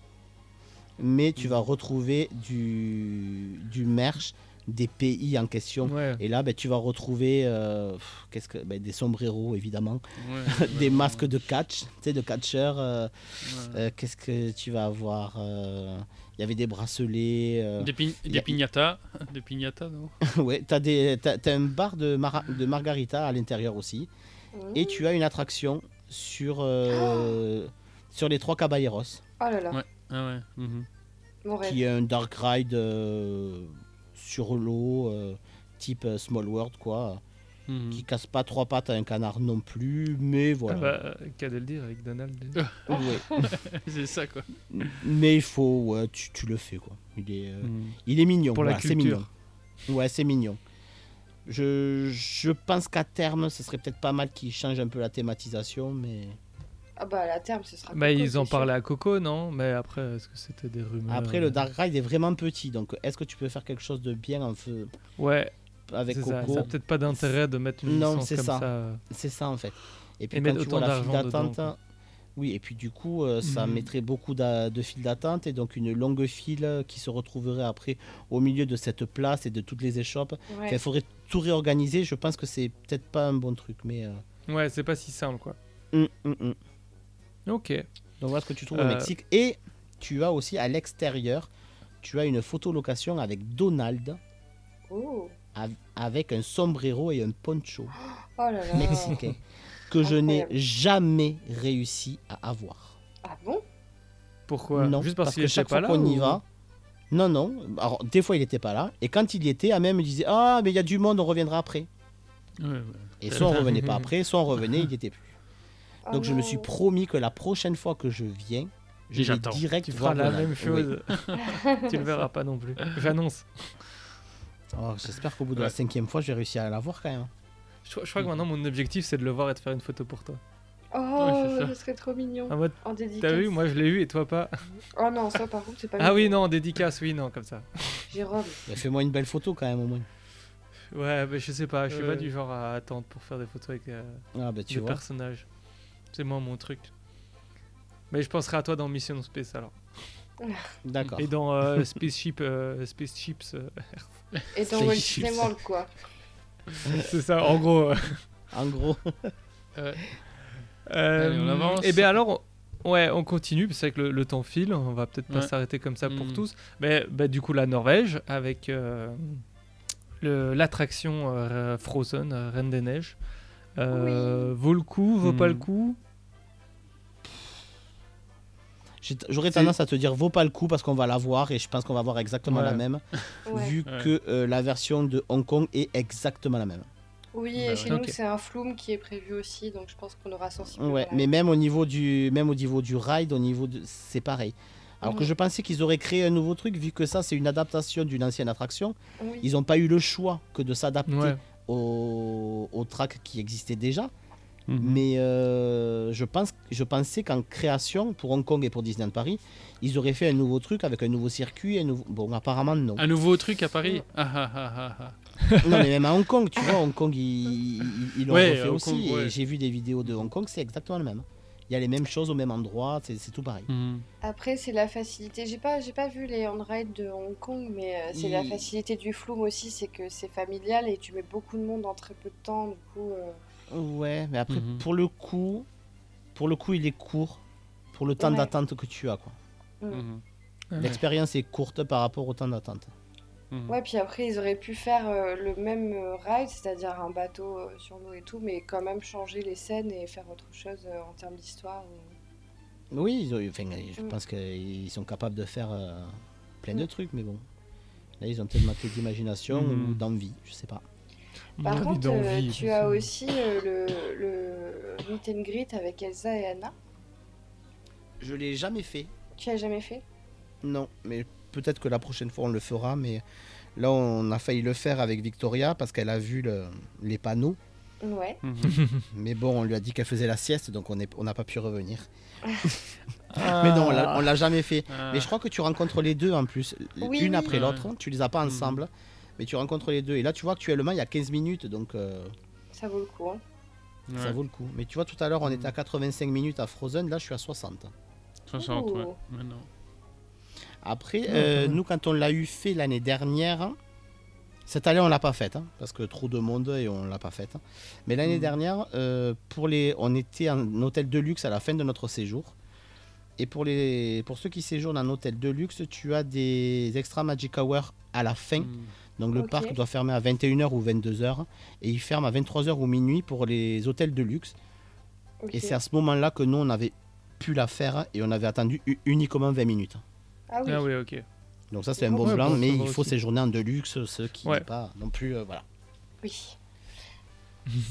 S5: mais tu
S10: Mhm.
S5: vas retrouver du, du merch des pays en question.
S8: Ouais.
S5: Et là, ben, tu vas retrouver euh, qu'est-ce que, ben, des sombreros, évidemment,
S10: Ouais,
S5: des
S10: ouais,
S5: masques de catch, tu sais, de catcheurs. euh,
S10: ouais.
S5: euh, qu'est-ce que tu vas avoir euh, Il y avait des bracelets. euh,
S10: Des, pi- des
S5: a-
S10: piñatas. Des piñatas, non?
S5: Ouais, tu as, un bar de, mara- de margarita à l'intérieur aussi. Et tu as une attraction sur, euh, sur les trois caballeros,
S9: Oh là là,
S10: Ouais. Ah ouais.
S9: rêve.
S5: qui est un dark ride euh, sur l'eau, euh, type euh, Small World, quoi.
S10: Mhm.
S5: Qui casse pas trois pattes à un canard non plus, mais
S8: Ah
S5: voilà.
S8: bah, euh, qu'à de le dire avec Donald.
S5: Ouais.
S10: c'est ça, quoi.
S5: Mais il faut, ouais, tu, tu le fais quoi. Il est, euh,
S8: Mhm.
S5: il est mignon.
S8: Pour la
S5: c'est
S8: culture.
S5: mignon. Ouais, c'est mignon. Je, je pense qu'à terme, ce serait peut-être pas mal qu'ils changent un peu la thématisation, mais
S9: Ah bah à la terme, ce sera.
S8: Bah,
S9: Coco,
S8: ils en
S9: c'est
S8: parlaient à Coco, non? Mais après, est-ce que c'était des rumeurs?
S5: Après le Dark Ride est vraiment petit, donc est-ce que tu peux faire quelque chose de bien en feu?
S8: Ouais,
S5: avec
S8: c'est ça.
S5: Coco
S8: Ça a peut-être pas d'intérêt de mettre une
S5: Non,
S8: licence
S5: c'est
S8: comme
S5: ça.
S8: ça. euh.
S5: C'est ça en fait. Et puis
S8: Et
S5: quand tu vois la file d'attente, oui, et puis du coup, euh, ça
S8: Mhm.
S5: mettrait beaucoup de files d'attente et donc une longue file qui se retrouverait après au milieu de cette place et de toutes les échoppes.
S9: Ouais.
S5: Il faudrait tout réorganiser. Je pense que c'est peut-être pas un bon truc, mais. euh,
S8: Ouais, c'est pas si simple, quoi.
S5: hum, hum, hum.
S8: Ok.
S5: Donc voilà ce que tu trouves au
S8: Euh.
S5: Mexique. Et tu as aussi à l'extérieur, tu as une photo location avec Donald
S9: Oh.
S5: av- avec un sombrero et un poncho
S9: Oh là là.
S5: mexicain que je n'ai jamais réussi à avoir.
S9: Ah bon?
S8: Pourquoi?
S5: Non,
S8: Juste parce,
S5: parce
S8: qu'il
S5: que
S8: était
S5: chaque
S8: pas
S5: fois
S8: là
S5: qu'on y
S8: ou-
S5: va. Non, non. Alors, des fois, il n'était pas là. Et quand il y était, Amel me disait Ah, mais il y a du monde, on reviendra après.
S10: Ouais, ouais.
S5: Et soit on revenait pas après, soit on revenait, il n'y était plus.
S9: Oh
S5: Donc, je me suis promis que la prochaine fois que je viens, je vais
S10: J'attends.
S5: direct
S8: Tu
S5: voir
S8: feras la même
S5: Oui.
S8: chose. tu le verras pas non plus. J'annonce.
S5: Oh, J'espère qu'au bout de
S10: Ouais.
S5: la cinquième fois, je vais réussir à la voir quand même.
S8: Je, crois- je crois que maintenant, mon objectif, c'est de le voir et de faire une photo pour toi.
S9: Oh, ce serait trop mignon.
S8: En mode,
S9: En dédicace.
S8: t'as vu, moi je l'ai eu et toi pas.
S9: Oh non, ça par contre, c'est pas
S8: Ah oui, non, en dédicace, oui, non, comme ça.
S9: Jérôme.
S5: Fais-moi une belle photo quand même au moins.
S8: Ouais, mais je sais pas, je suis pas du genre à attendre pour faire des photos avec euh,
S5: Ah bah tu
S8: des
S5: vois.
S8: personnages. C'est moi mon truc. Mais je penserai à toi dans Mission Space alors.
S5: D'accord.
S8: Et dans euh, Spaceship, euh, Spaceships, euh,
S9: Et dans
S5: C'est
S9: Walt
S5: chips.
S9: Disney World, quoi.
S8: c'est ça, en gros. euh.
S5: En gros,
S8: Euh,
S10: on avance.
S8: Et bien alors, on- ouais, on continue, parce que le, le temps file, on va peut-être pas
S10: Ouais.
S8: s'arrêter comme ça pour
S10: Mm.
S8: tous. Mais bah, du coup, la Norvège, avec euh, le- l'attraction euh, Frozen, euh, Reine des Neiges. Euh, Vaut le coup, vaut pas le
S5: Hmm.
S8: coup?
S5: J'aurais tendance à te dire vaut pas le coup parce qu'on va la voir et je pense qu'on va voir exactement
S8: Ouais.
S5: la même
S9: Ouais.
S5: vu
S10: Ouais.
S5: que euh, la version de Hong Kong est exactement la même.
S9: Oui,
S10: Bah
S9: et
S10: ouais.
S9: chez nous, c'est un flume qui est prévu aussi, donc je pense qu'on aura sensiblement.
S5: Ouais, mais
S9: même.
S5: au niveau du même au niveau du ride, au niveau de c'est pareil. Alors que je pensais qu'ils auraient créé un nouveau truc vu que ça c'est une adaptation d'une ancienne attraction.
S9: Oui.
S5: Ils n'ont pas eu le choix que de s'adapter
S8: Ouais.
S5: au, au track qui existait déjà.
S8: Mhm.
S5: Mais euh, je, pense, je pensais qu'en création, pour Hong Kong et pour Disneyland Paris, ils auraient fait un nouveau truc avec un nouveau circuit. Un nouveau... Bon, apparemment, non.
S10: Un nouveau truc à Paris ah, ah, ah, ah, ah.
S5: non, mais même à Hong Kong, tu vois, Hong Kong, ils, ils- ils l'ont
S10: Ouais,
S5: refait
S10: Hong
S5: aussi.
S10: Kong,
S5: Et
S10: ouais.
S5: j'ai vu des vidéos de Hong Kong, c'est exactement le même. Il y a les mêmes choses au même endroit, c'est c'est tout pareil.
S10: Mhm.
S9: Après, c'est la facilité. J'ai pas, j'ai pas vu les on-ride de Hong Kong, mais euh, c'est la
S5: Il-
S9: facilité du flume aussi, c'est que c'est familial et tu mets beaucoup de monde en très peu de temps. Du coup, euh,
S5: Ouais, mais après,
S10: Mhm.
S5: pour le coup, pour le coup, il est court pour le temps
S9: Ouais.
S5: d'attente que tu as. quoi.
S9: mm.
S10: Mhm.
S5: L'expérience est courte par rapport au temps d'attente.
S10: Mhm.
S9: Ouais, puis après, ils auraient pu faire euh, le même euh, ride, c'est-à-dire un bateau euh, sur l'eau et tout, mais quand même changer les scènes et faire autre chose euh, en termes d'histoire. ou-
S5: Oui, ils ont- enfin, je
S9: Mm.
S5: pense qu'ils sont capables de faire euh, plein de trucs, mais bon. Là, ils ont peut-être manqué d'imagination ou d'envie, je sais pas.
S9: Par contre, euh, tu as aussi euh, le, le meet and greet avec Elsa et Anna.
S5: Je l'ai jamais fait.
S9: Tu as jamais fait?
S5: Non, mais peut-être que la prochaine fois on le fera, mais là on a failli le faire avec Victoria parce qu'elle a vu le- les panneaux.
S9: Ouais.
S10: Mhm.
S5: Mais bon, on lui a dit qu'elle faisait la sieste, donc on est- on n'a pas pu revenir.
S8: Ah.
S5: Mais non, on l'a- l'a jamais fait.
S10: Ah.
S5: Mais je crois que tu rencontres les deux en plus,
S9: Oui,
S5: une
S9: oui.
S5: après l'autre. Tu les as pas
S10: Mhm.
S5: ensemble, mais tu rencontres les deux. Et là, tu vois actuellement, il y a 15 minutes, donc euh,
S9: Ça vaut le coup. hein.
S5: ça
S10: Ouais.
S5: vaut le coup. Mais tu vois, tout à l'heure, on
S10: Mhm.
S5: était à 85 minutes à Frozen, là, je suis à 60.
S10: 60, ouais.
S9: Ouh.
S10: Maintenant.
S5: Après, euh, nous, quand on l'a eu fait l'année dernière, cette année, on l'a pas faite, hein, parce que trop de monde et on l'a pas faite. Mais l'année
S10: Mhm.
S5: dernière, euh, pour les, on était en hôtel de luxe à la fin de notre séjour. Et pour, les, pour ceux qui séjournent en hôtel de luxe, tu as des extra magic hours à la fin.
S10: Mhm.
S5: Donc le parc doit fermer à 21h ou 22h. Et il ferme à 23h ou minuit pour les hôtels de luxe. Et c'est à ce moment-là que nous, on avait pu la faire et on avait attendu uniquement 20 minutes.
S9: Ah oui.
S8: Ah oui, ok.
S5: Donc ça, c'est un bon plan, mais il faut
S8: aussi.
S5: séjourner en de luxe, ce qui
S8: Ouais.
S5: n'est pas non plus... euh, voilà.
S9: Oui.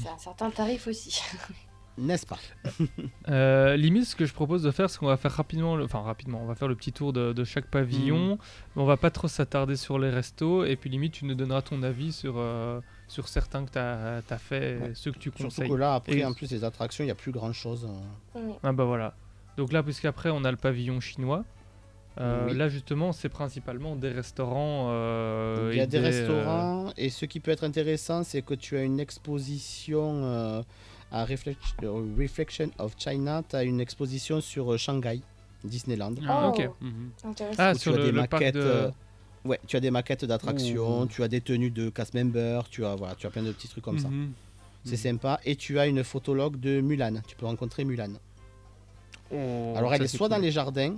S9: C'est un certain tarif aussi.
S5: N'est-ce pas
S8: Euh, limite, ce que je propose de faire, c'est qu'on va faire rapidement, le... enfin rapidement, on va faire le petit tour de, de chaque pavillon. mais On va pas trop s'attarder sur les restos. Et puis limite, tu nous donneras ton avis sur, euh, sur certains que tu as, fait,
S5: Ouais.
S8: et ceux que tu
S5: Surtout
S8: conseilles.
S5: que là, après,
S8: Et-
S5: en plus, les attractions, il n'y a plus grand-chose.
S9: Mm.
S8: Ah bah voilà. Donc là, puisqu'après, on a le pavillon chinois. Euh,
S5: Oui.
S8: Là, justement, c'est principalement des restaurants. euh,
S5: Il y a des
S8: euh,
S5: restaurants, et ce qui peut être intéressant, c'est que tu as une exposition euh, à euh, Reflection of China, tu as une exposition sur euh, Shanghai, Disneyland.
S8: Ah,
S9: Oh.
S8: ok.
S9: Intéressant.
S8: Ah,
S5: où
S8: sur
S5: tu as
S8: le,
S5: des
S8: le parc
S5: maquettes.
S8: de.
S5: euh, Ouais, tu as des maquettes d'attractions, tu as des tenues de cast member, tu as, voilà, tu as plein de petits trucs comme ça.
S10: Mhm.
S5: C'est
S10: Mhm.
S5: sympa. Et tu as une photologue de Mulan. Tu peux rencontrer Mulan.
S8: Oh,
S5: Alors elle est soit
S8: cool.
S5: dans les jardins,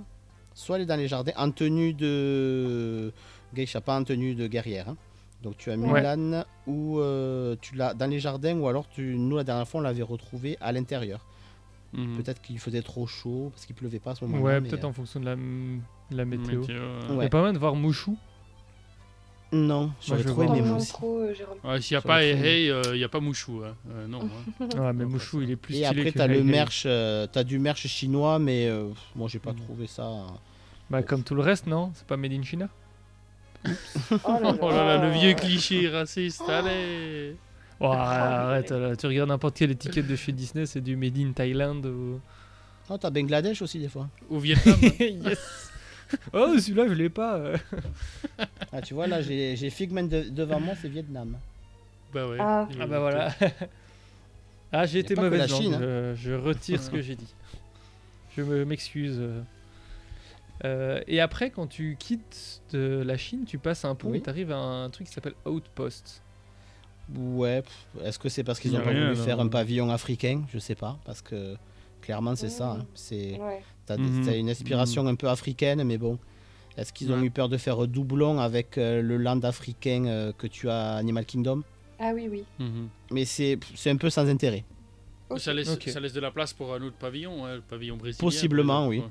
S5: soit elle est dans les jardins en tenue de geisha, pas en tenue de guerrière. hein. Donc tu as
S8: Ouais.
S5: Mulan ou euh, tu l'as dans les jardins ou alors tu, nous la dernière fois on l'avait retrouvée à l'intérieur.
S10: Mhm.
S5: Peut-être qu'il faisait trop chaud parce qu'il pleuvait pas à ce moment-là.
S8: Ouais, peut-être
S5: euh,
S8: en fonction de la, m- la météo.
S10: Météo, ouais.
S8: Il y
S5: Ouais.
S8: a pas mal de voir Mouchou.
S5: Non, j'aurais
S8: je
S5: trop aimé
S9: trop, euh.
S10: Ouais, S'il n'y a pas Hey il n'y a pas Mouchou. hein. Euh, non. hein.
S8: Ouais, mais Mouchou, il est plus
S5: Et
S8: stylé
S5: après
S8: que
S5: tu as le
S8: Hey Hey.
S5: merch, t'as du merch chinois mais euh, moi j'ai pas
S10: Mm.
S5: trouvé ça. euh,
S8: Bah, comme tout le reste, non? C'est pas Made in China?
S9: Oh là là.
S10: Oh là là, le vieux cliché raciste, allez
S8: Oh, arrête, là, tu regardes n'importe quelle étiquette de chez Disney, c'est du Made in Thailand ou...
S5: Oh, t'as Bangladesh aussi des fois.
S10: Au Vietnam.
S8: yes Oh, celui-là, je l'ai pas. euh.
S5: Ah, tu vois là j'ai j'ai Figment de- devant moi, c'est Vietnam.
S10: bah ouais.
S9: Ah.
S8: Ah bah voilà. ah, j'ai été mauvaise langue,
S5: Chine, hein.
S8: je, je retire ce que j'ai dit. Je me- m'excuse. Euh, et après, quand tu quittes de la Chine, tu passes un pont
S5: Oui.
S8: et tu arrives à un truc qui s'appelle Outpost.
S5: Ouais, est-ce que c'est parce qu'ils ont pas voulu
S8: non.
S5: faire un pavillon africain? Je sais pas, parce que clairement c'est ça. hein. C'est
S9: Ouais.
S5: t'as, t'as une inspiration un peu africaine, mais bon, Est-ce qu'ils ont
S10: Ouais.
S5: eu peur de faire doublon avec euh, le land africain euh, que tu as à Animal Kingdom?
S9: Ah oui, oui.
S5: Mais c'est c'est un peu sans intérêt.
S10: Ça, laisse, ça laisse de la place pour un autre pavillon, hein, le pavillon brésilien.
S5: Possiblement, oui.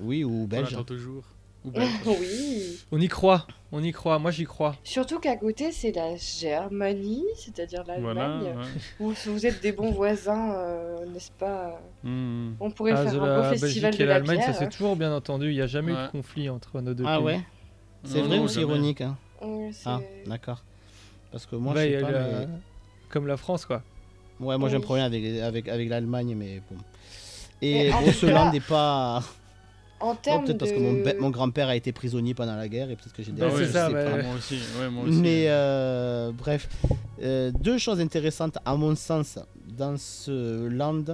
S5: Oui, ou
S10: On
S5: belge.
S10: attend toujours. Ou belge.
S9: oui.
S8: On y croit, on y croit. Moi, j'y crois.
S9: Surtout qu'à côté, c'est la Germanie, c'est-à-dire
S10: voilà.
S9: l'Allemagne.
S10: ouais.
S9: Vous, vous êtes des bons voisins, euh, n'est-ce pas?
S10: Mhm.
S9: On pourrait
S8: Ah,
S9: faire un beau
S8: la
S9: festival
S8: Belgique
S9: de
S8: et
S9: la
S8: l'Allemagne, ça s'est toujours bien entendu. Il n'y a jamais eu de conflit entre nos deux
S5: Ah
S8: pays.
S5: ouais? C'est vrai
S10: non,
S5: ou c'est ironique hein?
S9: Ouais, c'est-
S5: Ah, d'accord. Parce que moi, je sais pas,
S8: la-
S5: mais-
S8: Comme la France, quoi.
S5: Ouais, moi j'ai un
S9: Oui.
S5: problème avec, avec, avec l'Allemagne, mais bon. Et land n'est pas.
S9: En
S5: Non,
S9: termes
S5: peut-être
S9: de...
S5: parce que mon, grand-père a été prisonnier pendant la guerre et peut-être que j'ai des
S8: Bah,
S10: Ah
S8: c'est
S10: ouais,
S8: ça, bah.
S10: Moi aussi. Ouais, moi aussi.
S5: Mais euh, bref, Euh, deux choses intéressantes à mon sens dans ce land,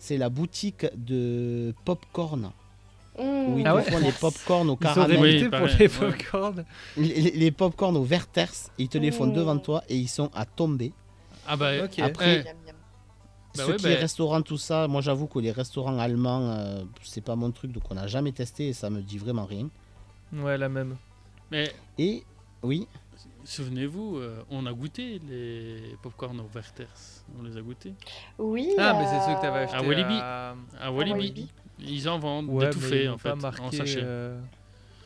S5: c'est la boutique de popcorn
S9: Mmh.
S5: où ils
S8: Ah ouais
S5: font les popcorn au
S8: Ils sont
S5: caramel,
S10: Oui,
S8: pour les popcorn.
S5: les, les- les popcorn au Werthers, ils te les font
S9: Mmh.
S5: devant toi et ils sont à tomber.
S10: Ah bah,
S8: Ok.
S5: Après,
S10: Bah
S5: Ce
S10: ouais,
S5: qui est
S10: bah-
S5: restaurant, tout ça, moi j'avoue que les restaurants allemands, euh, c'est pas mon truc, donc on n'a jamais testé et ça me dit vraiment rien.
S8: Ouais, la même.
S10: mais
S5: Et oui,
S10: souvenez-vous, euh, on a goûté les popcorn au Werther's. On les a goûtés.
S9: Oui.
S8: Ah, mais c'est
S9: euh,
S8: ceux que t'avais acheté
S10: À Walibi.
S8: à-
S10: À Walibi.
S9: Walibi.
S10: Ils en vendent
S8: Ouais,
S10: d'étouffés
S8: ils
S10: en fait, en sachet.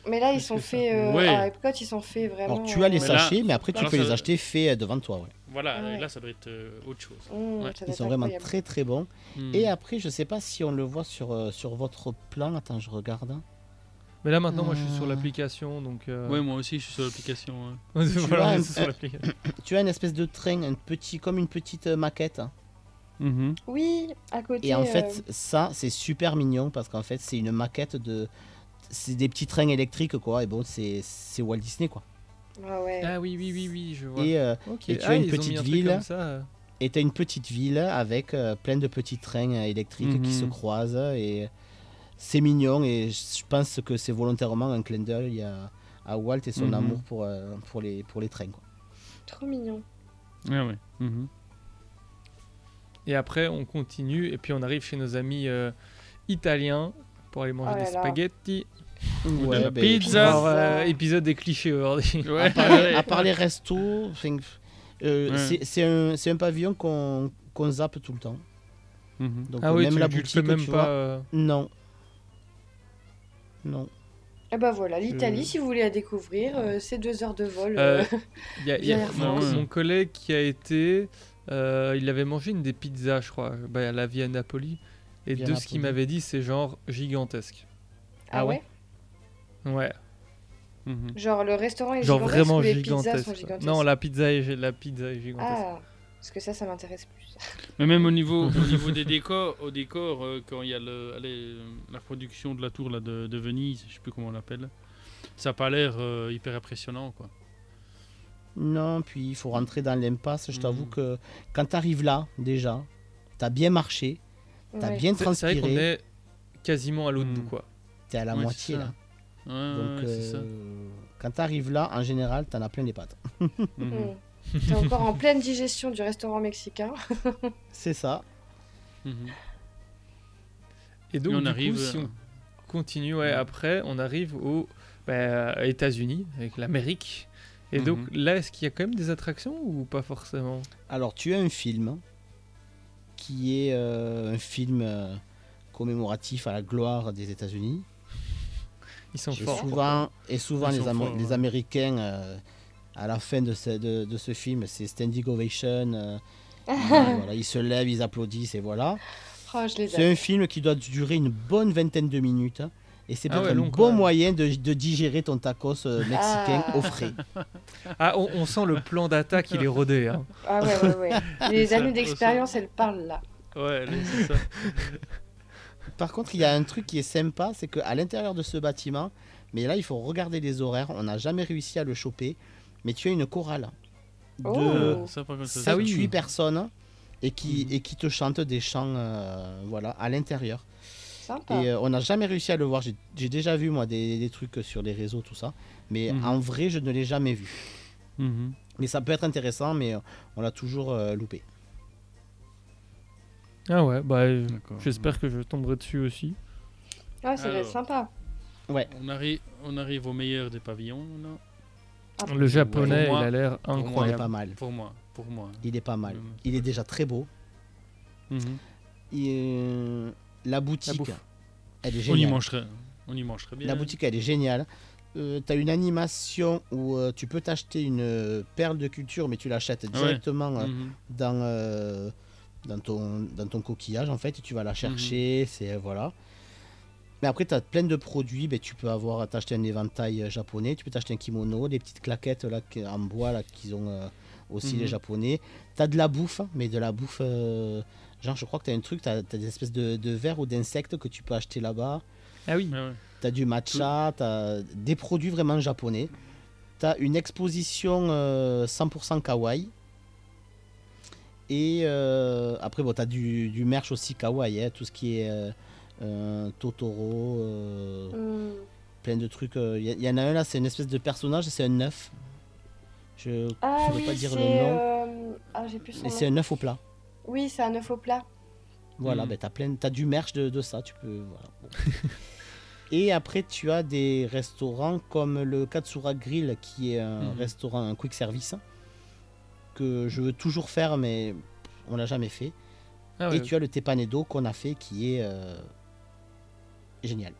S8: Euh,
S9: Mais là, ils sont faits euh,
S10: Ouais.
S9: à Epcot, ils sont faits vraiment.
S5: alors tu as les
S10: Mais là-
S5: sachets, mais après tu
S10: alors
S5: peux
S10: ça-
S5: les acheter faits euh, devant toi. ouais.
S10: Voilà,
S9: Ah ouais.
S10: et là ça doit être euh, autre chose.
S9: Mmh,
S10: Ouais.
S5: Ils sont vraiment
S9: incroyable.
S5: très très bons.
S10: Hmm.
S5: Et après, je sais pas si on le voit sur, euh, sur votre plan. Attends, je regarde.
S8: Mais là, maintenant, moi, je suis sur
S5: Euh.
S8: l'application, donc. euh,
S10: Ouais, moi aussi je suis sur l'application.
S8: voilà.
S5: Tu as une espèce de train, un petit, comme une petite euh, maquette.
S10: Mhm.
S9: Oui, à côté.
S5: Et en
S9: euh,
S5: fait, ça, c'est super mignon parce qu'en fait, c'est une maquette de. C'est des petits trains électriques, quoi. Et bon, c'est c'est Walt Disney, quoi.
S9: ah ouais.
S8: Ah oui, oui, oui, oui, je vois.
S5: Et euh, et tu
S8: Ah,
S5: as une petite
S8: un
S5: ville.
S8: comme ça, euh.
S5: Et t'as une petite ville avec euh, plein de petits trains euh, électriques qui
S10: Mhm.
S5: se croisent et c'est mignon et je pense que c'est volontairement un clin d'œil à, à Walt et son
S10: Mhm.
S5: amour pour, euh, pour, les, pour les trains. Quoi.
S9: Trop mignon.
S10: Ah ouais. Mhm.
S8: Et après, on continue, et puis on arrive chez nos amis euh, italiens pour aller manger
S9: Oh là
S8: des
S9: là.
S10: De
S5: ben,
S10: pizza.
S8: Alors, euh, épisode des clichés aujourd'hui.
S10: Ouais.
S5: À part, les- à part les restos, euh,
S10: Ouais.
S5: c'est- un, c'est un pavillon qu'on qu'on zappe tout le temps.
S10: Mhm.
S5: Donc
S8: Ah oui,
S5: même
S8: tu,
S5: la
S8: tu le fais même
S5: tu
S8: pas.
S5: vois,
S8: euh,
S5: non. Non.
S9: Et bah voilà, l'Italie, si vous voulez la découvrir, euh, c'est deux heures de vol.
S8: Il y a, y a mon,
S10: France.
S8: mon collègue qui a été, euh, il avait mangé une des pizzas, je crois, bah, à la Via Napoli. Et
S5: Via
S8: de ce qu'il m'avait dit, c'est genre gigantesque.
S9: Ah ouais?
S8: Ouais,
S10: Mhm.
S9: Genre le restaurant est
S8: genre
S9: gigantesque
S8: vraiment
S9: ou les pizzas
S8: gigantesque.
S9: sont gigantesques
S8: Non, la pizza est, la pizza est gigantesque.
S9: Ah, parce que ça, ça m'intéresse plus.
S10: Mais même au niveau, au niveau des décors, au décor, euh, quand il y a le, allez, euh, la production de la tour là, de, de Venise, je sais plus comment on l'appelle, ça a pas l'air euh, hyper impressionnant quoi.
S5: Non, puis il faut rentrer dans l'impasse. Je t'avoue
S10: Mhm.
S5: que quand tu arrives là, déjà, tu as bien marché, tu as
S9: Ouais.
S5: bien
S8: C'est c'est vrai qu'on
S5: transpiré,
S8: est quasiment à l'autre bout, quoi.
S5: tu es à la
S10: Ouais,
S5: moitié là.
S10: Ouais,
S5: Donc,
S10: ouais, c'est ça.
S5: euh, quand tu arrives là, en général, tu en as plein les pattes.
S10: Mhm.
S9: Mm. T'es encore en pleine digestion du restaurant mexicain.
S5: C'est ça.
S10: Mhm.
S8: Et donc,
S10: Et on
S8: du
S10: arrive,
S8: coup, si
S10: euh,
S8: on continue, ouais, après, on arrive aux bah, États-Unis, avec l'Amérique. Et donc,
S10: Mhm.
S8: là, est-ce qu'il y a quand même des attractions ou pas forcément?
S5: Alors, tu as un film qui est euh, un film euh, commémoratif à la gloire des États-Unis.
S8: Ils sont
S5: Et
S8: forts.
S5: souvent, et souvent les,
S10: forts.
S5: Américains, euh, à la fin de ce, de, de ce film, c'est standing ovation. euh, voilà, ils se lèvent, ils applaudissent et voilà.
S9: Oh, je les
S5: C'est un film qui doit durer une bonne vingtaine de minutes. hein, Et c'est
S8: Ah
S5: peut-être
S8: ouais,
S5: un
S8: long,
S5: bon moyen de, de digérer ton tacos euh, mexicain
S9: Ah.
S5: au frais.
S8: Ah, on, on sent le plan d'attaque, il est rodé. Hein.
S9: Ah ouais, ouais, ouais. Les années d'expérience, elles parlent là.
S10: Ouais, c'est ça.
S5: Par contre, il y a un truc qui est sympa, c'est qu'à l'intérieur de ce bâtiment, mais là il faut regarder les horaires, on n'a jamais réussi à le choper, mais tu as une chorale de
S9: Oh.
S10: Ça, par contre, ça,
S5: 7
S10: ça-
S5: 8 personnes et qui,
S10: Mhm.
S5: et qui te chantent des chants euh, voilà, à l'intérieur.
S9: Sympa.
S5: Et euh, on n'a jamais réussi à le voir. J'ai déjà vu moi des, des trucs sur les réseaux, tout ça. Mais
S10: Mhm.
S5: en vrai, je ne l'ai jamais vu.
S10: Mhm.
S5: Mais ça peut être intéressant, mais euh, on l'a toujours euh, loupé.
S8: Ah ouais, bah, euh,
S10: D'accord.
S8: j'espère que je tomberai dessus aussi.
S9: Ouais, ça va être sympa.
S5: Ouais.
S10: On arrive, on arrive au meilleur des pavillons. là.
S9: Ah,
S8: Le japonais,
S10: moi-
S8: il a l'air
S10: moi,
S5: Il est
S8: incroyable.
S5: pas mal.
S10: Pour moi, pour moi.
S5: Il est pas mal. Il est déjà très beau.
S10: Mhm.
S5: Et, la boutique,
S8: bouffe.
S5: elle est
S10: On y
S5: géniale.
S10: mangerait, on y mangerait bien.
S5: La boutique, elle est géniale. Euh, tu as une animation où euh, tu peux t'acheter une euh, perle de culture, mais tu l'achètes
S10: Ah ouais.
S5: directement euh,
S10: Mhm.
S5: dans, euh, dans, ton, dans ton coquillage, en fait, et tu vas la chercher. C'est voilà. Mais après, tu as plein de produits. Ben, tu peux avoir t'acheter un éventail euh, japonais, tu peux t'acheter un kimono, des petites claquettes là, en bois là, qu'ils ont euh, aussi
S10: Mhm.
S5: les japonais. Tu as de la bouffe, mais de la bouffe. euh, genre, je crois que tu as un truc, tu as, des espèces de, de vers ou d'insectes que tu peux acheter là-bas.
S8: Ah oui.
S10: Ouais, ouais.
S5: T'as du matcha, t'as des produits vraiment japonais. T'as une exposition euh, 100% kawaii. Et euh, après, bon, t'as du, du merch aussi kawaii, hein, tout ce qui est euh, euh, Totoro, euh,
S9: Hmm.
S5: plein de trucs. Il y, y en a un là, c'est une espèce de personnage, c'est un œuf. Je
S9: Ah
S5: veux
S9: oui,
S5: pas dire le nom.
S9: euh, Ah, j'ai plus son
S5: Et c'est un œuf au plat.
S9: Oui, c'est un œuf au plat.
S5: Voilà,
S10: Mhm.
S5: ben, t'as plein, t'as du merch de, de ça, tu peux. Voilà. Et après, tu as des restaurants comme le Katsura Grill, qui est un
S10: Mhm.
S5: restaurant, un quick service, que je veux toujours faire, mais on l'a jamais fait.
S8: Ah
S5: Et tu as le Tepanedo qu'on a fait, qui est euh, génial.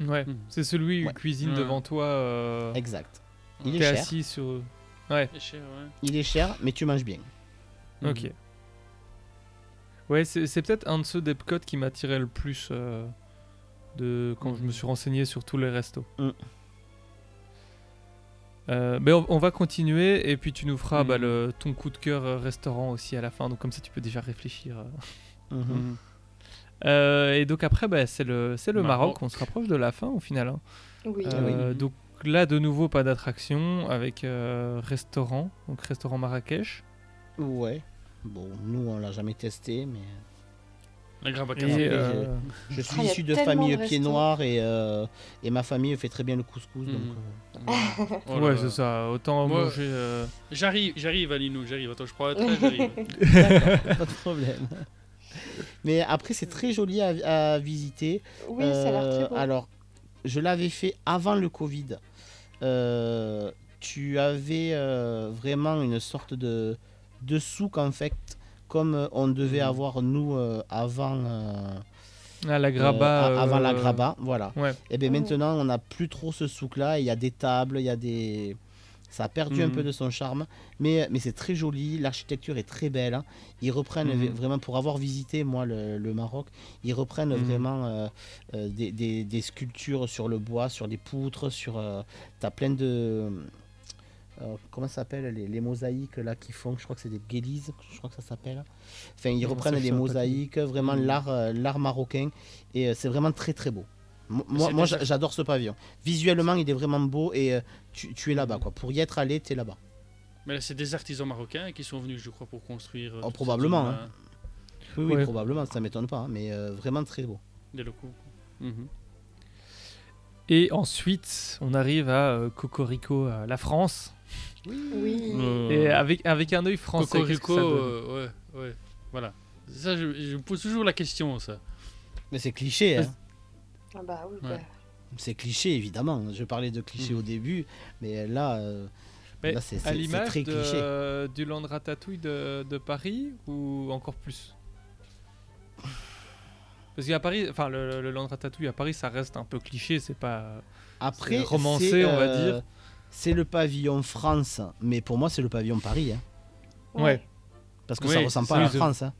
S8: ouais.
S10: Mhm.
S8: C'est celui où
S5: Ouais.
S8: il cuisine
S10: Ouais.
S8: devant toi. Euh...
S5: Exact. Il est cher.
S8: assis sur. Ouais.
S10: C'est cher, ouais.
S5: Il est cher, mais tu manges bien.
S8: Ok. Ouais, c'est peut-être un de ceux d'Epcot qui m'attirait le plus euh, de quand je me suis renseigné sur tous les restos. Euh, mais on, on va continuer et puis tu nous feras
S10: Mm.
S8: bah, le, ton coup de cœur euh, restaurant aussi à la fin. Donc comme ça tu peux déjà réfléchir. euh.
S5: Mhm.
S10: Mhm.
S8: Euh, et donc après bah, c'est le, c'est le Maroc.
S10: Maroc.
S8: On se rapproche de la fin au final. hein.
S9: Oui.
S8: Euh,
S10: oui.
S8: Donc là de nouveau pas d'attraction avec euh, restaurant. Donc restaurant Marrakech.
S5: Ouais. Bon, nous, on l'a jamais testé, mais
S10: La Grave
S8: Et,
S5: Après,
S8: euh,
S5: je suis
S9: Ah, a
S5: issu de famille
S9: de
S5: pied noir et, euh, et ma famille fait très bien le couscous. Donc, euh,
S10: Oh là
S8: ouais
S10: là.
S8: c'est ça. Autant
S10: Moi-
S8: manger. euh,
S10: J'arrive, j'arrive, Alinou, j'arrive. Attends, je prends la train, j'arrive.
S5: Pas de problème. Mais après, c'est très joli à, à visiter.
S9: Oui, ça a l'air
S5: Euh,
S9: très beau.
S5: Alors, je l'avais fait avant le Covid. Euh, tu avais euh, vraiment une sorte de, de souk, en fait, comme euh, on devait
S10: Mhm.
S5: avoir, nous, euh, avant, euh,
S8: Ah, la graba.
S5: euh, avant la graba. Voilà.
S8: Ouais.
S5: Et bien
S9: Mhm.
S5: maintenant, on n'a plus trop ce souk-là. Il y a des tables, il y a des. Ça a perdu un
S10: Mhm.
S5: peu de son charme, mais, mais c'est très joli. L'architecture est très belle. hein. Ils reprennent
S10: Mhm.
S5: vraiment, pour avoir visité moi le, le Maroc, ils reprennent vraiment euh, des, des- des sculptures sur le bois, sur les poutres, sur. T'as plein de. Euh, comment ça s'appelle les, les mosaïques là qui font, je crois que c'est des guélises, je crois que ça s'appelle. Enfin, ils reprennent
S8: te
S5: mosaïques, vraiment l'art euh, l'art marocain, et euh, c'est vraiment très très beau. Mo- Moi, j'adore ce pavillon. Visuellement, il est vraiment beau et tu, tu es là-bas. quoi. Pour y être allé, tu es là-bas.
S10: Mais là, c'est des artisans marocains qui sont venus, je crois, pour construire.
S5: Oh, probablement, hein. Oui, oui,
S8: Ouais.
S5: probablement, ça m'étonne pas. hein, mais euh, vraiment très beau.
S10: Des locaux. Mhm.
S8: Et ensuite, on arrive à euh, Cocorico, euh, la France.
S9: Oui.
S10: Euh,
S8: Et avec, avec un œil français.
S10: Cocorico, euh, ouais, ouais, voilà. Ça, je, je me pose toujours la question, ça.
S5: Mais c'est cliché. hein.
S9: Ah bah oui.
S10: Ouais.
S9: bah.
S5: C'est cliché, évidemment. Je parlais de cliché
S10: Mhm.
S5: au début, mais là, euh,
S8: Mais
S5: là c'est
S8: à
S5: c'est- c'est
S8: l'image
S5: très
S8: de-
S5: cliché.
S8: du Land Ratatouille de, de Paris ou encore plus? Parce qu'à Paris, enfin le, le- Land Ratatouille à Paris, ça reste un peu cliché, c'est pas.
S5: Après,
S8: romancé,
S5: c'est,
S8: on va
S5: euh,
S8: dire.
S5: C'est le pavillon France, mais pour moi, c'est le pavillon Paris. hein.
S8: Ouais.
S5: Parce que
S10: Oui,
S5: ça ressemble pas à la. France. hein.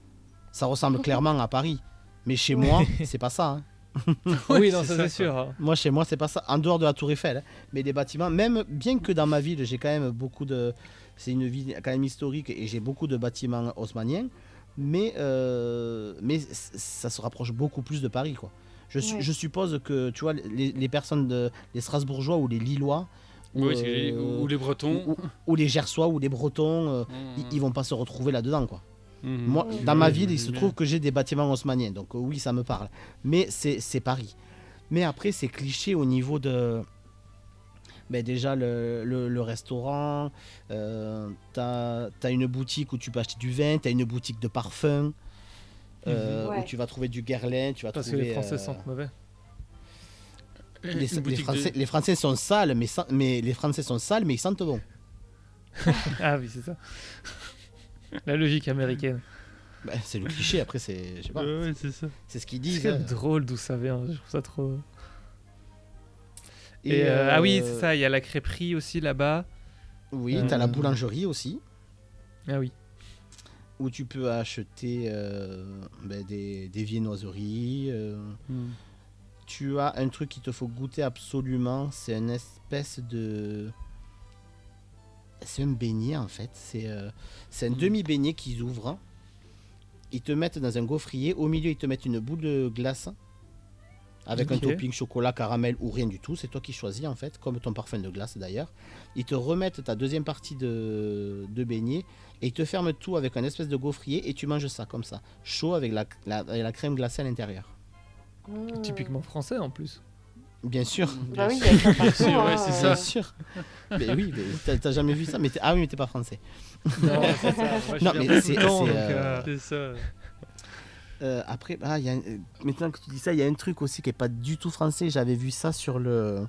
S5: Ça ressemble clairement à Paris. Mais chez moi, c'est pas ça. hein.
S8: oui, non,
S10: c'est
S8: ça c'est sûr. hein.
S5: Moi, chez moi, c'est pas ça. En dehors de la Tour Eiffel, hein. mais des bâtiments, même bien que dans ma ville, j'ai quand même beaucoup de. C'est une ville quand même historique et j'ai beaucoup de bâtiments haussmanniens, mais, euh, mais ça se rapproche beaucoup plus de Paris, quoi. Je, su-
S9: Ouais.
S5: je suppose que, tu vois, les, les personnes, de, les Strasbourgeois ou les Lillois, ou,
S10: Oui,
S5: euh,
S10: ou les Bretons.
S5: ou, les Gersois ou les Bretons, euh,
S10: Mhm.
S5: ils, ils vont pas se retrouver là-dedans, quoi.
S10: Mhm.
S5: Moi, dans ma ville, il se trouve que j'ai des bâtiments haussmanniens, donc euh, oui, ça me parle. Mais c'est Paris. Mais après, c'est cliché au niveau de. Ben déjà, le, le- le restaurant, euh, t'as as une boutique où tu peux acheter du vin, t'as une boutique de parfum, euh,
S9: Ouais.
S5: où tu vas trouver du Guerlain, tu vas
S8: Parce que
S5: trouver.
S8: les Français
S5: euh,
S8: sentent mauvais.
S5: Les,
S10: de-
S5: Français, les Français sont sales, mais, sans- mais les Français sont sales, mais ils sentent bon.
S8: Ah oui, c'est ça. La logique américaine.
S5: Bah, c'est le cliché, après, c'est. Je sais pas.
S10: Ouais, c'est ça.
S5: C'est ce qu'ils
S8: C'est
S5: disent.
S8: même
S5: hein.
S8: drôle d'où ça vient. Je trouve ça trop.
S5: Et,
S8: Et, euh, Ah oui,
S5: euh,
S8: c'est ça. Il y a la crêperie aussi là-bas.
S5: Oui,
S8: Euh,
S5: t'as la boulangerie aussi,
S8: Ah oui.
S5: où tu peux acheter euh, ben, des, des viennoiseries. euh,
S10: Hmm.
S5: Tu as un truc qu'il te faut goûter absolument, c'est une espèce de... C'est un beignet en fait, c'est euh, un
S10: Mhm.
S5: demi-beignet qu'ils ouvrent. Ils te mettent dans un gaufrier, au milieu ils te mettent une boule de glace avec un topping chocolat, caramel ou rien du tout, c'est toi qui choisis en fait, comme ton parfum de glace d'ailleurs. Ils te remettent ta deuxième partie de, de beignet et ils te ferment tout avec un espèce de gaufrier et tu manges ça comme ça, chaud avec la, la- avec la crème glacée à l'intérieur.
S9: Mmh.
S8: Typiquement français en plus.
S5: Bien sûr.
S9: Bah oui,
S10: Bien sûr, ouais,
S9: hein.
S10: c'est
S5: Bien
S10: ça.
S5: sûr. mais oui, mais t'as- jamais vu ça mais t'es- Ah oui, mais t'es pas français.
S8: Non, c'est ça. Moi,
S5: Non, mais c'est- euh,
S10: ça.
S5: Euh, après, ah, il y a un- maintenant que tu dis ça, il y a un truc aussi qui est pas du tout français. J'avais vu ça sur le.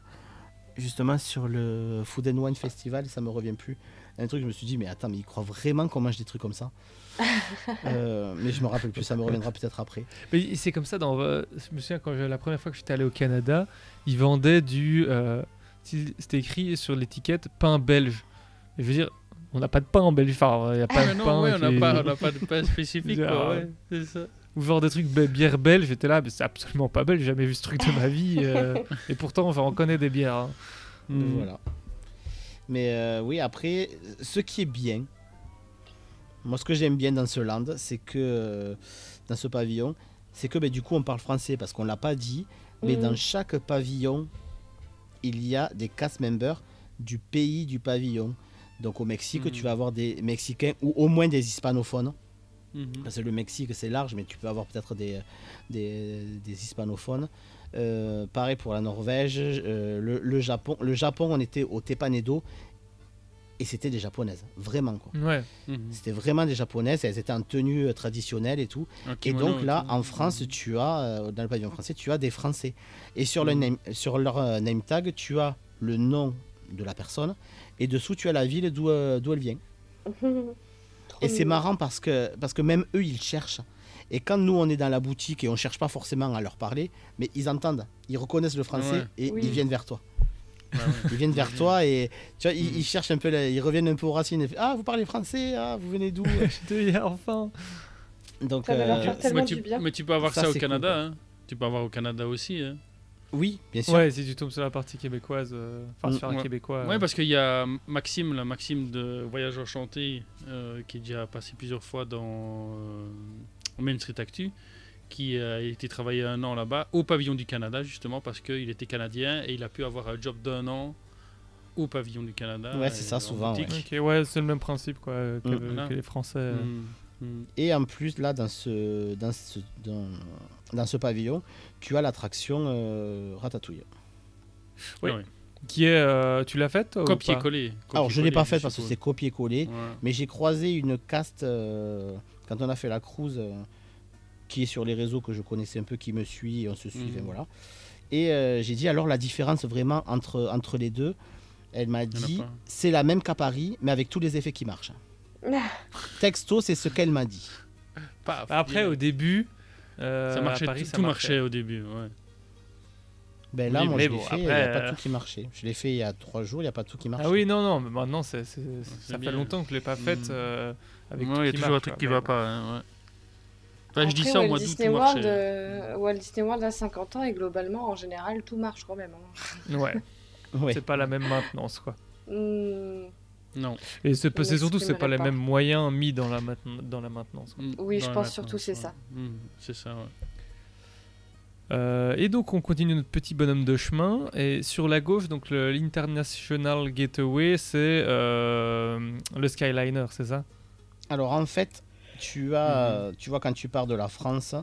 S5: Justement sur le Food and Wine Festival, ça me revient plus. Un truc, je me suis dit, mais attends, mais ils croient vraiment qu'on mange des trucs comme ça? Euh, Mais je me rappelle plus, ça me reviendra peut-être après.
S8: Mais c'est comme ça dans. euh, je me souviens quand je- la première fois que j'étais allé au Canada, ils vendaient du. euh, C'était écrit sur l'étiquette pain belge. Et je veux dire, on n'a pas de pain en Belgique. Enfin, il n'y a pas
S10: Ah,
S8: de
S10: non,
S8: pain.
S10: ouais, on n'a
S8: est-
S10: pas, on n'a pas de pain spécifique,
S8: Genre,
S10: quoi, ouais, c'est ça.
S8: Ou genre des trucs bi- bière belge, j'étais là, mais c'est absolument pas belge, j'ai jamais vu ce truc de ma vie. euh, et pourtant, enfin, on connaît des bières. hein.
S10: Hmm.
S5: Voilà. Mais euh, oui, après, ce qui est bien, moi ce que j'aime bien dans ce land, c'est que euh, dans ce pavillon, c'est que ben, du coup on parle français parce qu'on l'a pas dit, mais dans chaque pavillon, il y a des cast members du pays du pavillon. Donc au Mexique, tu vas avoir des Mexicains ou au moins des hispanophones.
S10: Mhm.
S5: Parce que le Mexique, c'est large, mais tu peux avoir peut-être des, des, des hispanophones. Euh, pareil pour la Norvège, euh, le, le Japon. Le Japon, on était au Tepanedo et c'était des japonaises, vraiment quoi.
S8: Ouais.
S10: Mhm.
S5: C'était vraiment des japonaises, elles étaient en tenue euh, traditionnelle et tout. Et donc là, en France, tu as, euh, dans le pavillon français, tu as des Français. Et sur, le
S10: Mhm.
S5: name, sur leur euh, name tag, tu as le nom de la personne et dessous, tu as la ville d'où euh, d'où elle vient. Et c'est marrant parce que, parce que même eux, ils cherchent. Et quand nous, on est dans la boutique et on cherche pas forcément à leur parler, mais ils entendent, ils reconnaissent le français
S10: Ouais.
S5: et
S9: Oui.
S5: ils viennent vers toi.
S10: Bah ouais.
S5: Ils viennent vers toi et tu vois, ils, ils cherchent un peu, la- ils reviennent un peu aux racines. et ah, vous parlez français Ah, vous venez d'où?
S8: Enfin.
S5: Donc,
S9: Ça va leur
S5: euh,
S9: faire tellement
S10: mais,
S9: du
S10: tu,
S9: bien.
S10: mais tu peux avoir
S5: Ça,
S10: ça, au Canada,
S5: cool,
S10: hein. Tu peux avoir au Canada aussi, hein.
S5: oui, bien sûr.
S8: Ouais, si tu tombes sur la partie québécoise, euh, enfin
S5: Mm,
S8: sur un
S10: ouais.
S8: québécois.
S10: Ouais,
S8: euh,
S10: parce qu'il y a Maxime, là, Maxime de Voyage Enchanté, euh, qui est déjà passé plusieurs fois dans euh, Main Street Actu, qui a été travailler un an là-bas, au pavillon du Canada, justement, parce qu'il était canadien et il a pu avoir un job d'un an au pavillon du Canada.
S5: Ouais, c'est ça,
S10: en
S5: souvent,
S8: ouais, c'est le même principe quoi, euh, que,
S5: Mm.
S8: que les Français. euh.
S10: Mm, mm.
S5: Et en plus, là, dans ce, dans ce, dans, dans ce pavillon, tu as l'attraction euh, Ratatouille.
S8: Oui. Qui est. euh, tu l'as faite
S10: Copier-coller.
S5: Alors, je ne l'ai pas
S10: Copier-coller,
S5: fait parce que c'est copier-coller.
S10: Ouais.
S5: Mais j'ai croisé une caste euh, quand on a fait la cruise euh, qui est sur les réseaux que je connaissais un peu, qui me suit, et on se suit,
S10: Mhm.
S5: enfin, voilà. Et euh, j'ai dit alors la différence vraiment entre, entre les deux. Elle m'a dit c'est la même qu'à Paris, mais avec tous les effets qui marchent. Texto, c'est ce qu'elle m'a dit.
S10: Paf,
S8: Après, au début. euh,
S10: ça marchait,
S8: à Paris,
S10: tout,
S8: ça
S10: tout marchait au début, ouais.
S5: Ben là,
S8: Oui,
S5: moi,
S8: mais
S5: je l'ai
S8: bon,
S5: fait, il n'y a pas
S8: euh,
S5: tout qui marchait. Je l'ai fait il y a trois jours, il n'y a pas tout qui marche.
S8: Ah oui, non, non, mais maintenant, c'est, ça fait
S10: bien.
S8: longtemps que je l'ai pas faite euh, avec
S10: Ouais,
S8: tout
S10: il y a toujours un truc
S8: quoi,
S10: qui
S8: mais
S10: va pas, hein, ouais. Enfin, je dis
S9: Après,
S10: ça au
S9: Walt
S10: mois d'août,
S9: Disney
S10: tout
S9: World,
S10: marchait.
S9: euh, Walt Disney World a 50 ans et globalement, en général, tout marche quand même. hein.
S8: Ouais,
S5: Ouais.
S8: c'est pas la même maintenance, quoi.
S9: Hmm,
S10: Non.
S8: Et c'est, surtout, c'est pas les mêmes moyens mis dans la, dans la maintenance. quoi.
S9: Oui, je
S10: dans
S9: pense surtout c'est
S10: ouais.
S9: ça.
S10: Mm, C'est ça, ouais.
S8: Euh, et donc on continue notre petit bonhomme de chemin et sur la gauche donc l'International Gateway c'est euh, le Skyliner c'est ça?
S5: Alors en fait, tu as, tu vois, quand tu pars de la France,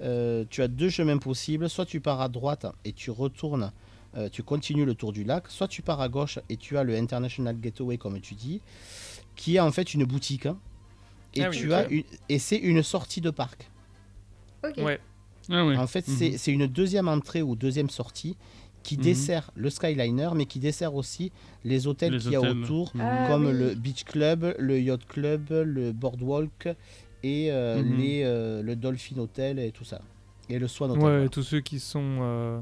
S5: euh, tu as deux chemins possibles. Soit tu pars à droite et tu retournes, euh, tu continues le tour du lac. Soit tu pars à gauche et tu as le International Gateway, comme tu dis, qui est en fait une boutique. hein. Et,
S8: Ah oui,
S5: tu as une, et c'est une sortie de parc.
S9: Ok.
S8: Ouais.
S10: Ah oui.
S5: En fait,
S10: Mhm.
S5: c'est- c'est une deuxième entrée ou deuxième sortie qui
S10: Mhm.
S5: dessert le Skyliner, mais qui dessert aussi les hôtels qu'il y a autour.
S9: Ah
S5: comme
S9: oui.
S5: le Beach Club, le Yacht Club, le Boardwalk et euh,
S10: Mhm.
S5: les, euh, le Dolphin Hotel et tout ça. Et le Swan Hotel.
S8: Ouais,
S5: voilà.
S8: tous ceux qui sont euh,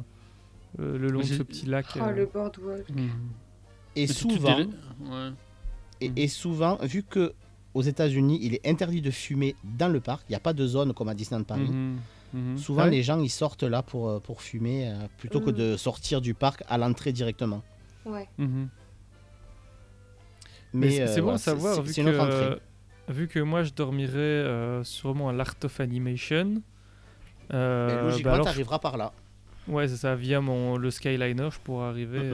S8: euh, le long de ce petit lac.
S9: Oh,
S8: euh,
S9: le boardwalk.
S10: Mhm.
S5: Et
S10: Mais
S5: souvent,
S10: ouais.
S5: et, et souvent, vu que aux États-Unis, il est interdit de fumer dans le parc, il n'y a pas de zone comme à Disneyland Paris.
S8: Mhm.
S5: Souvent,
S8: Ah oui
S5: les gens ils sortent là pour, euh, pour fumer euh, plutôt que
S9: Mhm.
S5: de sortir du parc à l'entrée directement.
S9: Ouais.
S8: Mhm.
S5: Mais,
S8: Mais c'est
S5: euh,
S8: bon à savoir, vu, que, euh, vu que moi je dormirais euh, sûrement à l'Art of Animation. euh,
S5: Mais
S8: bah
S5: logiquement,
S8: alors,
S5: arriveras par là.
S8: Ouais, c'est ça, via mon, le Skyliner, je pourrais arriver.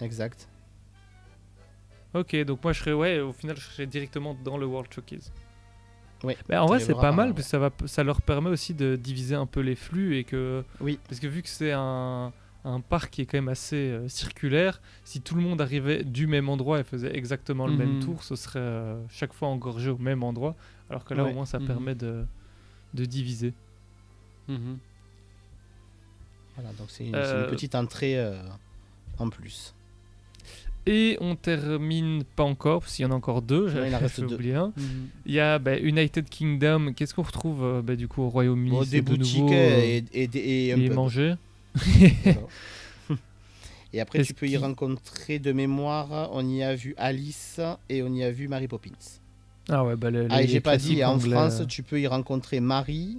S5: Exact.
S8: Ok, donc moi je serais, ouais, au final je serais directement dans le World Showcase. Mais en vrai, c'est pas mal parce que ça, va, ça leur permet aussi de diviser un peu les flux et que.
S5: Oui.
S8: Parce que vu que c'est un, un parc qui est quand même assez euh, circulaire, si tout le monde arrivait du même endroit et faisait exactement le même
S10: Mhm.
S8: tour, ce serait euh, chaque fois engorgé au même endroit. Alors que là,
S5: Ouais.
S8: au moins, ça
S10: Mhm.
S8: permet de, de diviser.
S10: Mhm.
S5: Voilà, donc c'est une,
S8: Euh,
S5: une petite entrée euh, en plus.
S8: Et on termine pas encore, parce qu'il y en a encore deux,
S5: deux.
S8: oublié un.
S10: Mhm.
S8: Il y a bah, United Kingdom. Qu'est-ce qu'on retrouve euh, bah, du coup au Royaume-Uni
S5: Bon, des
S8: de
S5: boutiques
S8: nouveau,
S5: euh, et, et, des- et un
S8: et manger.
S5: Et après, tu peux y rencontrer de mémoire, on y a vu Alice et on y a vu Mary Poppins.
S8: Ah ouais, bah les,
S5: Ah,
S8: les
S5: j'ai pas dit, en
S8: anglais,
S5: France,
S8: euh.
S5: tu peux y rencontrer Marie.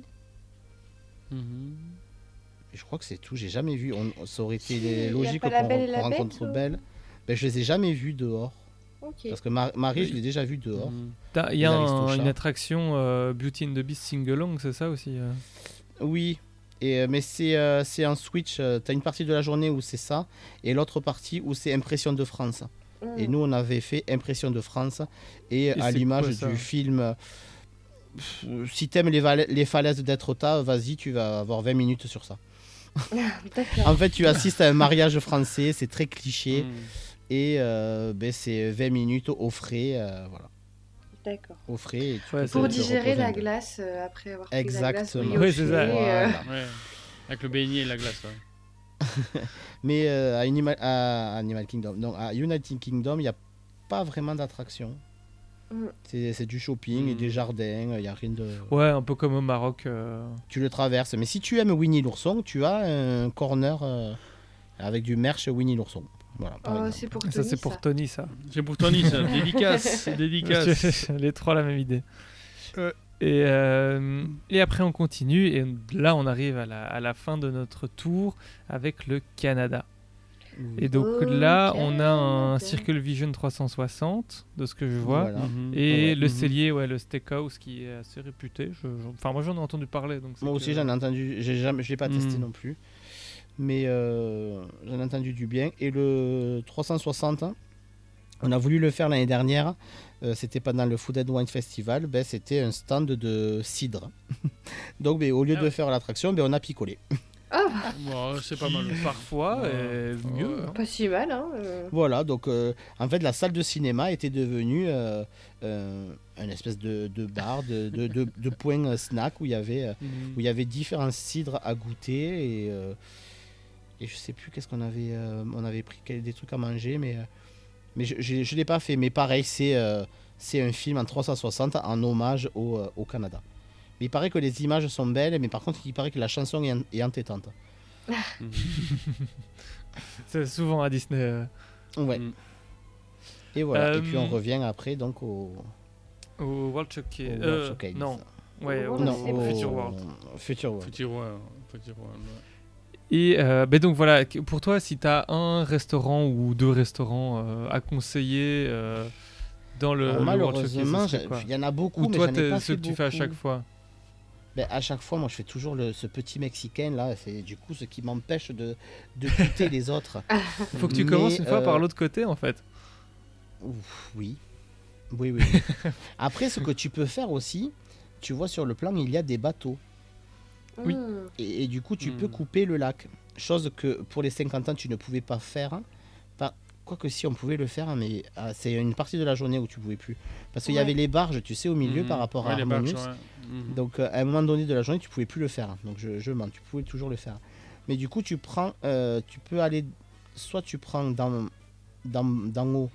S10: Mhm.
S5: Je crois que c'est tout, j'ai jamais vu. On, ça aurait été logique qu'on
S9: Belle
S5: rencontre
S9: ou-
S5: Belle. Ben, je les ai jamais vus dehors. Parce que Mar- Marie, je l'ai déjà vue dehors.
S8: T'as- Il y a un- une attraction euh, Beauty and the Beast sing-along, c'est ça aussi euh
S5: Oui, et, euh, mais c'est euh, un switch. tu as une partie de la journée où c'est ça, et l'autre partie où c'est Impression de France. Et
S9: Mm.
S5: nous, on avait fait Impression de France, et, à l'image du film. euh, pff, Si t'aimes les, les falaises d'Etretat, vas-y, tu vas avoir 20 minutes sur ça. En fait, tu assistes à un mariage français, c'est très cliché,
S10: Mhm.
S5: Et euh, ben, c'est 20 minutes au frais, euh, voilà,
S9: D'accord.
S5: au frais. et tu
S8: Ouais,
S9: Pour digérer la glace euh, après avoir pris la glace
S5: Exactement.
S8: Oui, c'est ça.
S9: euh,
S5: Voilà.
S10: Ouais. Avec le beignet et la glace. ouais.
S5: Mais euh, à, Animal, à Animal Kingdom, non, à United Kingdom, il n'y a pas vraiment d'attraction.
S9: Mm.
S5: C'est c'est du shopping et
S10: Mm.
S5: des jardins, il n'y a rien de...
S8: Ouais, un peu comme au Maroc. euh.
S5: Tu le traverses. Mais si tu aimes Winnie l'ourson, tu as un corner euh, avec du merch Winnie l'ourson. Voilà,
S9: Oh, c'est pour
S8: Ça,
S9: Tony,
S8: c'est pour
S9: ça.
S8: Tony, ça.
S10: C'est pour Tony, ça. Dédicace. Dédicace.
S8: Les trois la même idée. Et, euh, et après, on continue. Et là, on arrive à la, à la fin de notre tour avec le Canada. Et donc
S9: Oh,
S8: là, on a un. Circle Vision 360, de ce que je vois.
S5: Voilà.
S10: Mhm.
S8: Et
S5: Ouais.
S8: le
S10: Mhm.
S8: cellier, ouais, le steakhouse qui est assez réputé. Je- je- Enfin, moi j'en ai entendu parler. Donc
S5: Moi aussi,
S8: que-
S5: j'en ai entendu. j'ai jamais, Je l'ai pas testé non plus. Mais euh, j'en ai entendu du bien. Et le 360, on a voulu le faire l'année dernière. euh, c'était pendant le Food and Wine Festival. Ben, c'était un stand de cidre. Donc, ben, au lieu
S10: Ah
S5: de faire l'attraction, ben, on a picolé.
S10: Ouais, c'est pas mal.
S8: Parfois,
S10: Ouais.
S8: est mieux. Hein.
S9: Pas si mal, hein. euh.
S5: Voilà, donc euh, en fait, la salle de cinéma était devenue euh, euh, une espèce de, de bar, de, de, de, de point euh, snack où il y avait. euh,
S10: Mhm.
S5: où il y avait différents cidres à goûter et, euh, et je sais plus qu'est-ce qu'on avait euh, on avait pris des trucs à manger mais euh, mais je, je, je l'ai pas fait mais pareil c'est euh, c'est un film en 360 en hommage au, euh, au Canada mais il paraît que les images sont belles mais par contre il paraît que la chanson est, en- est entêtante.
S8: C'est souvent à Disney. euh,
S5: ouais
S10: Mm.
S5: et voilà et puis on revient après donc au,
S8: au World Showcase.
S5: au World
S8: Euh, non, ouais,
S9: Au World
S5: non
S8: au Future World.
S5: Future World
S10: roi. ouais.
S8: Et euh, ben donc voilà, pour toi, si tu as un restaurant ou deux restaurants euh, à conseiller euh, dans le,
S5: Alors,
S8: le World
S5: malheureusement
S8: ce
S5: il y en a beaucoup
S8: Ou
S5: mais
S8: toi,
S5: ai pas fait
S8: que tu fais à chaque fois
S5: Ben, à chaque fois, moi, je fais toujours le, ce petit mexicain là. C'est du coup ce qui m'empêche de, de goûter les autres.
S8: Il faut que tu
S5: Mais,
S8: commences une fois par l'autre côté, en fait.
S5: Ouf. Oui, oui. oui. Après, ce que tu peux faire aussi, tu vois sur le plan, il y a des bateaux.
S8: Oui.
S9: Mm.
S5: Et, et du coup, tu peux
S10: Hmm.
S5: couper le lac. Chose que pour les 50 ans, tu ne pouvais pas faire. Pas, quoique si, on pouvait le faire, mais ah, c'est une partie de la journée où tu pouvais plus. Parce qu'il y avait les barges, tu sais, au milieu
S10: Mhm.
S5: par rapport
S10: Ouais,
S5: à
S10: les barges, ouais.
S5: Donc euh, à un moment donné de la journée, tu pouvais plus le faire. Donc je, je mens, tu pouvais toujours le faire. Mais du coup, tu prends, euh, tu peux aller, soit tu prends dans, dans, d'en haut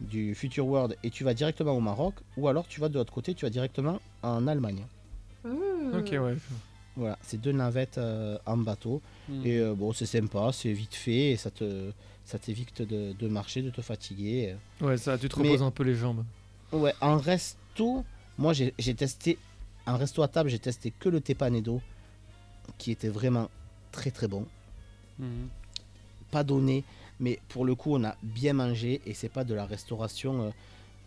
S5: du Future World et tu vas directement au Maroc, ou alors tu vas de l'autre côté, tu vas directement en Allemagne.
S9: Mmh.
S8: Ok, ouais.
S5: Voilà, c'est deux navettes euh, en bateau.
S10: Mhm.
S5: Et euh, bon, c'est sympa, c'est vite fait et ça te ça t'évite de, de marcher, de te fatiguer.
S8: Ouais, ça, tu te
S5: Mais-
S8: reposes un peu les jambes.
S5: Ouais, en resto, moi j'ai testé, en resto à table, j'ai testé que le tepanedo qui était vraiment très très bon.
S10: Mhm.
S5: Pas donné, mais pour le coup, on a bien mangé et c'est pas de la restauration euh,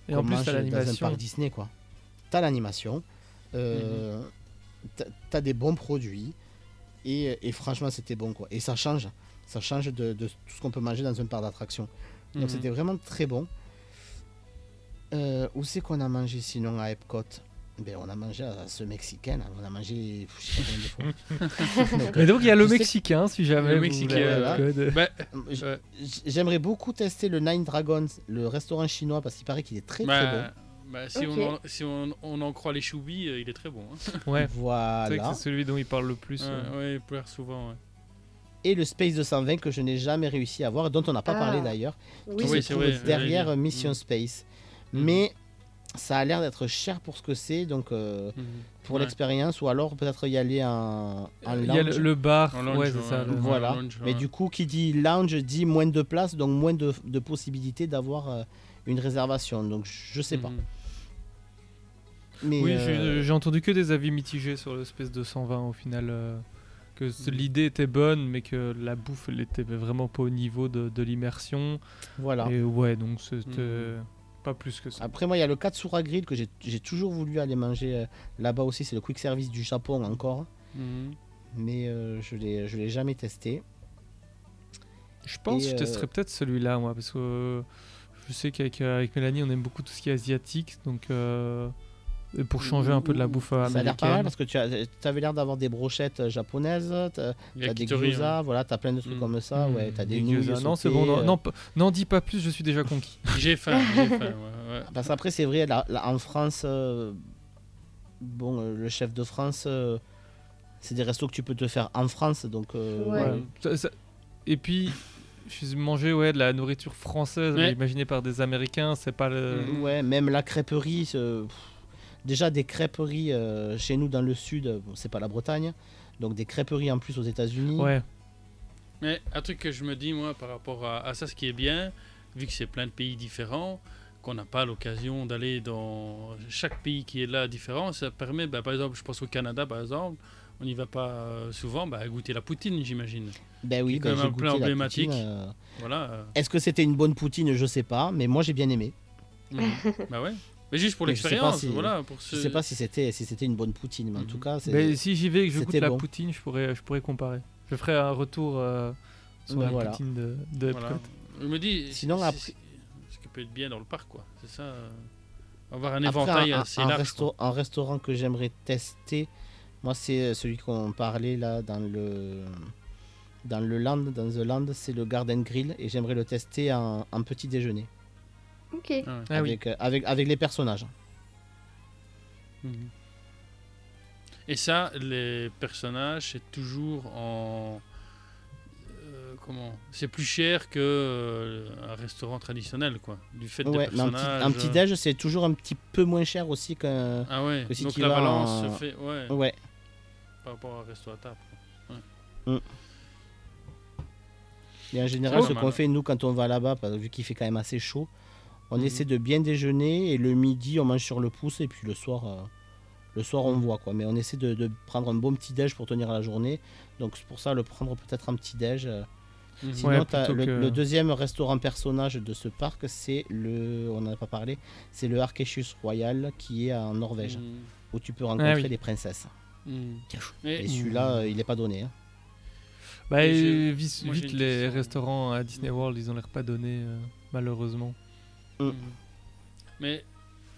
S8: Et en plus,
S5: mange
S8: t'as
S5: dans un
S8: l'animation.
S5: parc Disney quoi. T'as l'animation, euh, t'as- t'as des bons produits et, et franchement c'était bon quoi. Et ça change, ça change de, de tout ce qu'on peut manger dans un parc d'attractions. Donc
S10: Mhm.
S5: c'était vraiment très bon. Euh, où c'est qu'on a mangé sinon à Epcot? Ben, On a mangé à ce Mexicain, là. on a mangé je sais pas. Donc,
S8: Mais donc, il y a le Mexicain, si jamais.
S10: Le Mexicain,
S8: voulez,
S5: voilà.
S8: euh.
S10: Bah,
S5: J'aimerais beaucoup tester le Nine Dragons, le restaurant chinois, parce qu'il paraît qu'il est très très bon.
S10: Bah, si, on en, si on, on en croit les choubis, euh, il est très bon. hein.
S8: Ouais. C'est vrai que
S5: Voilà.
S8: c'est celui dont il parle le plus.
S10: Ouais,
S8: euh.
S10: ouais, il pleure souvent. ouais.
S5: Et le Space 220 que je n'ai jamais réussi à voir, dont on n'a pas
S9: Ah.
S5: parlé d'ailleurs,
S9: Oui,
S5: qui
S10: Oui,
S5: se
S10: c'est
S5: trouve
S10: vrai,
S5: derrière. Mission
S10: Mm.
S5: Space.
S10: Mhm.
S5: Mais ça a l'air d'être cher pour ce que c'est, donc euh,
S10: Mhm.
S5: pour
S10: Ouais.
S5: l'expérience, ou alors peut-être y aller en, en
S8: Il y a le,
S5: lounge.
S8: le bar.
S10: En lounge,
S8: ouais, c'est
S10: ouais.
S8: ça. le-
S10: Ouais.
S5: Voilà.
S10: lounge,
S5: Mais
S10: ouais.
S5: du coup, qui dit lounge dit moins de place, donc moins de, de possibilités d'avoir euh, une réservation. Donc je sais pas.
S10: Mhm.
S5: Mais,
S8: Oui,
S5: euh,
S8: j'ai entendu que des avis mitigés sur l'espèce de 120 au final. euh, que
S5: Mm.
S8: l'idée était bonne, mais que la bouffe, elle était vraiment pas au niveau de, de l'immersion.
S5: voilà.
S8: Et ouais, donc c'était
S10: Mhm.
S8: pas plus que ça.
S5: Après, moi, il y a le Katsura Grill que j'ai toujours voulu aller manger euh, là-bas aussi. C'est le quick service du Japon encore.
S10: Mhm.
S5: Mais euh, je l'ai je l'ai jamais testé.
S8: Je pense
S5: Et,
S8: que je
S5: euh,
S8: testerais peut-être celui-là, moi, parce que je sais qu'avec avec Mélanie, on aime beaucoup tout ce qui est asiatique, donc pour changer un peu de la bouffe euh,
S5: Ça a l'air pas mal
S8: américaine.
S5: parce que tu as, avais l'air d'avoir des brochettes euh, japonaises, t'as as des
S10: Yakitori,
S5: gyoza,
S10: ouais.
S5: voilà, t'as plein de trucs
S10: Mm.
S5: comme ça, ouais,
S8: Hmm,
S5: t'as des
S8: des
S5: nouilles.
S8: Non, c'est bon. Non,
S5: euh,
S8: non, n'en dis pas plus, je suis déjà conquis.
S10: J'ai faim, j'ai faim. ouais, ouais.
S5: Parce qu'après, c'est vrai, là, là, en France, euh, bon, euh, le chef de France, euh, c'est des restos que tu peux te faire en France, donc euh,
S9: Ouais.
S8: Ouais. Ça- ça- Et puis, je suis mangé ouais, de la nourriture française, mais imaginée par des Américains, c'est pas le.
S10: Mhm.
S5: Ouais, même la crêperie. Déjà, des crêperies euh, chez nous dans le sud, bon, c'est pas la Bretagne. Donc, des crêperies en plus aux États-Unis.
S8: Ouais.
S10: Mais un truc que je me dis, moi, par rapport à, à ça, ce qui est bien, vu que c'est plein de pays différents, qu'on n'a pas l'occasion d'aller dans chaque pays qui est là différent, ça permet, bah, par exemple, je pense au Canada, par exemple, on n'y va pas euh, souvent, bah, goûter la poutine, j'imagine.
S5: Ben oui,
S10: quand même un plat
S5: la
S10: emblématique.
S5: poutine, euh,
S10: Voilà. euh,
S5: Est-ce que c'était une bonne poutine? Je sais pas, mais moi j'ai bien aimé.
S10: mhm. bah ouais. Mais juste pour
S5: Mais je sais pas
S10: l'expérience,
S5: si-
S10: voilà. Pour
S5: Je
S10: ce...
S5: sais pas si c'était si c'était une bonne poutine, mais en tout cas.
S8: Mais si j'y vais et que je goûte
S5: c'était
S8: la
S5: bon.
S8: poutine, je pourrais, je pourrais comparer. Je ferai un retour euh, sur
S5: Ben
S8: la
S5: voilà.
S8: poutine de, de
S10: Voilà. Je me dis,
S5: Sinon, après-
S10: ce qui peut être bien dans le parc, quoi. C'est ça. euh, Avoir un
S5: Après,
S10: éventail
S5: un,
S10: assez
S5: un
S10: large.
S5: un restaurant que j'aimerais tester, moi c'est euh, celui qu'on parlait là dans le dans le land, dans the land, c'est le Garden Grill et j'aimerais le tester en, en petit déjeuner
S9: Ok.
S10: Ah ouais.
S8: Ah
S5: avec, euh, avec avec les personnages.
S10: Mhm. Et ça, les personnages, c'est toujours en. euh, comment C'est plus cher que euh, un restaurant traditionnel, quoi. Du fait
S5: Ouais,
S10: des
S5: un
S10: personnages.
S5: petit, un petit déj c'est toujours un petit peu moins cher aussi qu'un.
S10: Ah ouais,
S5: que si
S10: donc
S5: tu
S10: la
S5: vas
S10: balance
S5: en-
S10: se fait ouais,
S5: Ouais.
S10: par rapport à un resto à table. quoi.
S5: Et en général, ce qu'on fait nous quand on va là-bas, parce que vu qu'il fait quand même assez chaud, on
S10: Mhm.
S5: essaie de bien déjeuner et le midi on mange sur le pouce et puis le soir, euh, le soir on voit quoi. Mais on essaie de, de prendre un bon petit déj pour tenir la journée. Donc c'est pour ça le prendre peut-être un petit déj. euh.
S10: Mhm.
S5: Sinon,
S8: Ouais,
S5: le,
S8: que-
S5: le deuxième restaurant personnage de ce parc, c'est le, on n'en a pas parlé, c'est le Arkeus Royal qui est en Norvège,
S10: Mhm.
S5: où tu peux rencontrer
S8: oui.
S5: des princesses. Et
S10: Et-
S5: celui-là, euh, il est pas donné. hein.
S8: Bah, vite,
S10: une
S8: les restaurants à Disney World, ils ont l'air pas donnés, euh, malheureusement.
S10: Mhm. Mais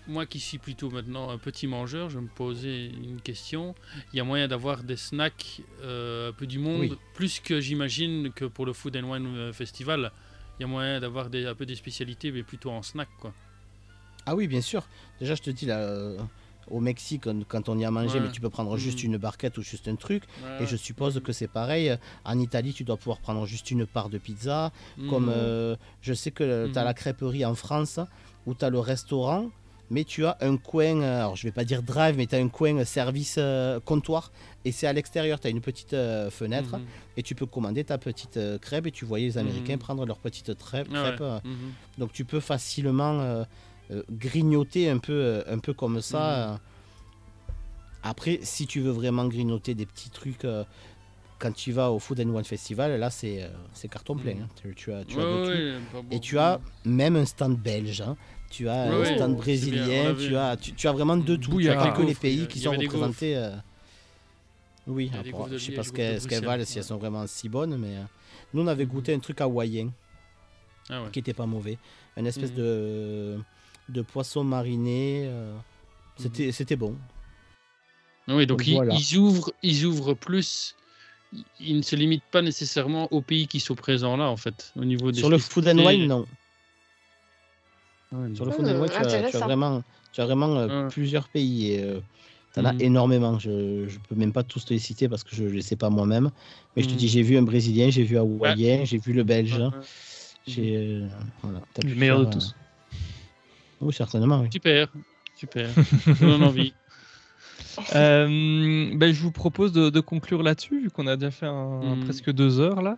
S10: moi qui suis plutôt maintenant un petit mangeur, je me posais une question. Il y a moyen d'avoir des snacks euh, un peu du monde,
S5: Oui.
S10: plus que j'imagine que pour le Food and Wine euh, Festival. Il y a moyen d'avoir un peu des spécialités, mais plutôt en snack, quoi.
S5: Ah oui, bien sûr. Déjà, je te dis là, euh, au Mexique quand- on y a mangé,
S10: Ouais.
S5: mais tu peux prendre juste
S10: Mhm.
S5: une barquette ou juste un truc.
S10: Ouais,
S5: Et je suppose que c'est pareil. En Italie, tu dois pouvoir prendre juste une part de pizza. Comme
S10: Mhm.
S5: euh, je sais que tu as
S10: Mhm.
S5: la crêperie en France où tu as le restaurant, mais tu as un coin, euh, alors je vais pas dire drive, mais tu as un coin euh, service euh, comptoir et c'est à l'extérieur. Tu as une petite euh, fenêtre
S10: Mhm.
S5: et tu peux commander ta petite crêpe et tu voyais les Américains
S10: Mhm.
S5: prendre leur petite
S10: Ah ouais.
S5: crêpe.
S10: Mhm.
S5: donc tu peux facilement grignoter un peu, euh, un peu comme ça. Euh. Après, si tu veux vraiment grignoter des petits trucs, euh, quand tu vas au Food and Wine Festival, là c'est euh, c'est carton plein.
S10: Mhm.
S5: hein. Tu, tu as, tu
S10: Ouais,
S5: as
S10: ouais.
S5: Et tu as même un stand belge. hein. Tu as
S10: Ouais,
S5: un stand
S10: bien,
S5: brésilien, tu as, tu, as vraiment de tout. Tu
S8: Bouillard.
S5: as que les
S10: il
S5: pays
S10: a-
S5: qui
S10: il
S5: sont représentés. euh, Oui,
S10: Il a
S5: après, je sais
S10: Liège,
S5: pas ce qu'elles valent, si elles sont vraiment si bonnes, mais euh, nous on avait goûté un truc hawaïen
S10: Ah
S5: qui était pas mauvais. Une espèce de, de poisson mariné. euh, C'était c'était bon.
S10: Ah Oui, donc ils-
S5: Voilà.
S10: ils, ouvrent, ils ouvrent plus. Ils- ne se limitent pas nécessairement aux pays qui sont présents là, en fait, au niveau des
S5: Sur le food and wine, non.
S10: Ouais,
S5: Sur le food and wine, tu as, tu as
S9: intéressant.
S5: vraiment, tu as vraiment euh,
S10: Ouais.
S5: plusieurs pays. Et, euh, T'en as
S10: Mhm.
S5: énormément. Je ne peux même pas tous te les citer parce que je ne les sais pas moi-même. Mais je te
S10: Mhm.
S5: dis, j'ai vu un Brésilien, j'ai vu un Hawaïen, j'ai vu le Belge. J'ai. euh, voilà,
S8: Le
S5: pu
S8: meilleur de tous.
S5: Oui, certainement. Oui.
S10: Super, super. Donne envie.
S8: Euh, ben, je vous propose de, de conclure là-dessus, vu qu'on a déjà fait un,
S10: Mhm.
S8: presque deux heures là.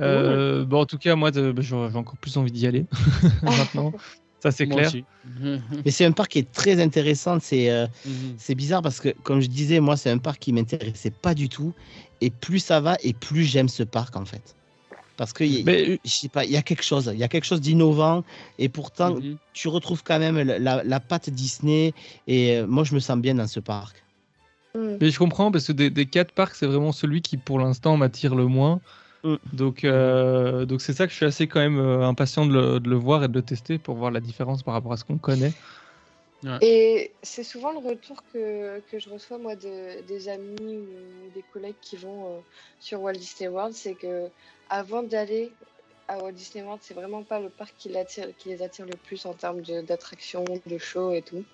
S8: Euh, bon, en tout cas, moi, ben, j'ai encore plus envie d'y aller maintenant. Ça, c'est clair.
S5: Mais c'est un parc qui est très intéressant. C'est euh,
S10: Mhm.
S5: c'est bizarre parce que, comme je disais, moi, c'est un parc qui m'intéressait pas du tout. Et plus ça va, et plus j'aime ce parc en fait. Parce que y-
S8: Mais,
S5: je sais pas, il y a quelque chose, il y a quelque chose d'innovant. Et pourtant,
S10: Mhm.
S5: tu retrouves quand même la, la, la patte Disney. Et euh, moi, je me sens bien dans ce parc.
S9: Hmm.
S8: mais je comprends parce que des, des quatre parcs, c'est vraiment celui qui, pour l'instant, m'attire le moins.
S5: Mm.
S8: Donc, euh, donc c'est ça que je suis assez quand même euh, impatient de le, de le voir et de le tester pour voir la différence par rapport à ce qu'on connaît.
S9: Et c'est souvent le retour que, que je reçois moi de- des amis ou des collègues qui vont euh, sur Walt Disney World, c'est que avant d'aller à Walt Disney World, c'est vraiment pas le parc qui, les attire le plus en termes d'attractions, de, shows et tout.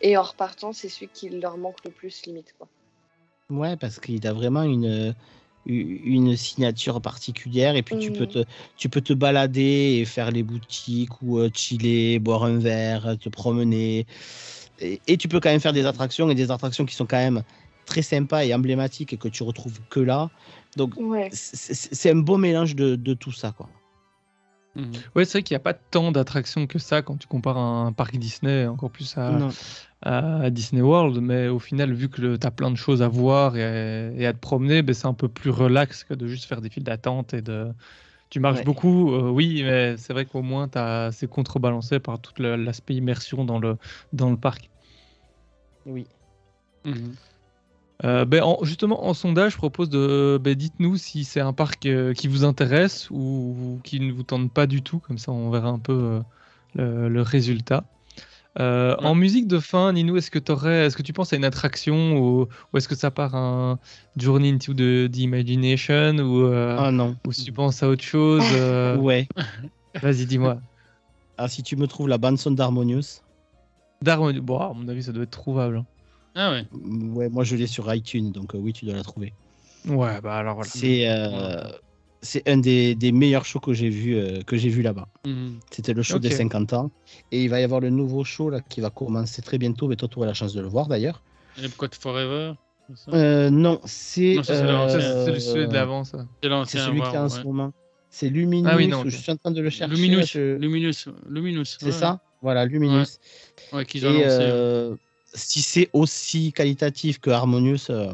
S9: Et en repartant, c'est celui qui leur manque le plus limite quoi.
S5: Ouais, parce qu'il a vraiment une, une signature particulière. Et puis, tu, peux
S9: Mhm.
S5: te, tu peux te balader et faire les boutiques ou euh, chiller, boire un verre, te promener. Et, et tu peux quand même faire des attractions et des attractions qui sont quand même très sympas et emblématiques et que tu retrouves que là. Donc,
S9: Ouais.
S5: c'est un beau mélange de, de tout ça, quoi.
S10: Mhm.
S8: Ouais, c'est vrai qu'il n'y a pas tant d'attractions que ça quand tu compares à un parc Disney, encore plus à, Disney World. Mais au final, vu que tu as plein de choses à voir et, et à te promener, ben, c'est un peu plus relax que de juste faire des files d'attente et de. Tu marches
S5: Ouais.
S8: beaucoup, euh, oui, mais c'est vrai qu'au moins t'as- c'est contrebalancé par tout l'aspect immersion dans le, dans le parc.
S5: Oui.
S10: Mhm.
S8: Euh, ben, en- justement, en sondage, je propose de. ben, Dites-nous si c'est un parc euh, qui vous intéresse ou qui ne vous tente pas du tout, comme ça on verra un peu euh, le, le résultat. Euh,
S10: Ouais.
S8: En musique de fin, Ninou, est-ce que, t'aurais- est-ce que tu penses à une attraction ou, ou est-ce que ça part un Journey into the, the Imagination ou, euh,
S5: Ah non.
S8: ou si tu penses à autre chose euh,
S5: Ouais.
S8: Vas-y, dis-moi.
S5: Ah, si tu me trouves la bande son d'Harmonious,
S8: Darwin, bon, à mon avis, ça doit être trouvable.
S10: Ah ouais.
S5: ouais, moi je l'ai sur iTunes, donc euh, oui, tu dois la trouver.
S8: Ouais, bah alors voilà.
S5: C'est euh, c'est un des, des meilleurs shows que j'ai vu, euh, que j'ai vu là-bas.
S10: Mhm.
S5: C'était le show des 50 ans. Et il va y avoir le nouveau show là, qui va commencer très bientôt. Mais toi, tu auras la chance de le voir d'ailleurs.
S10: Epcot Forever. ça?
S5: Euh, non, c'est
S10: c'est
S5: euh,
S8: celui de l'avant, ça.
S10: C'est
S5: celui qui est en ce
S10: ouais.
S5: moment. C'est Luminous.
S8: Ah oui, non.
S5: Je suis en train de le chercher.
S10: Luminous.
S5: je-
S10: Luminous. Luminous.
S5: C'est
S10: ouais.
S5: ça Voilà, Luminous.
S10: Ouais, qu'ils ont lancé.
S5: Si c'est aussi qualitatif que Harmonious, euh,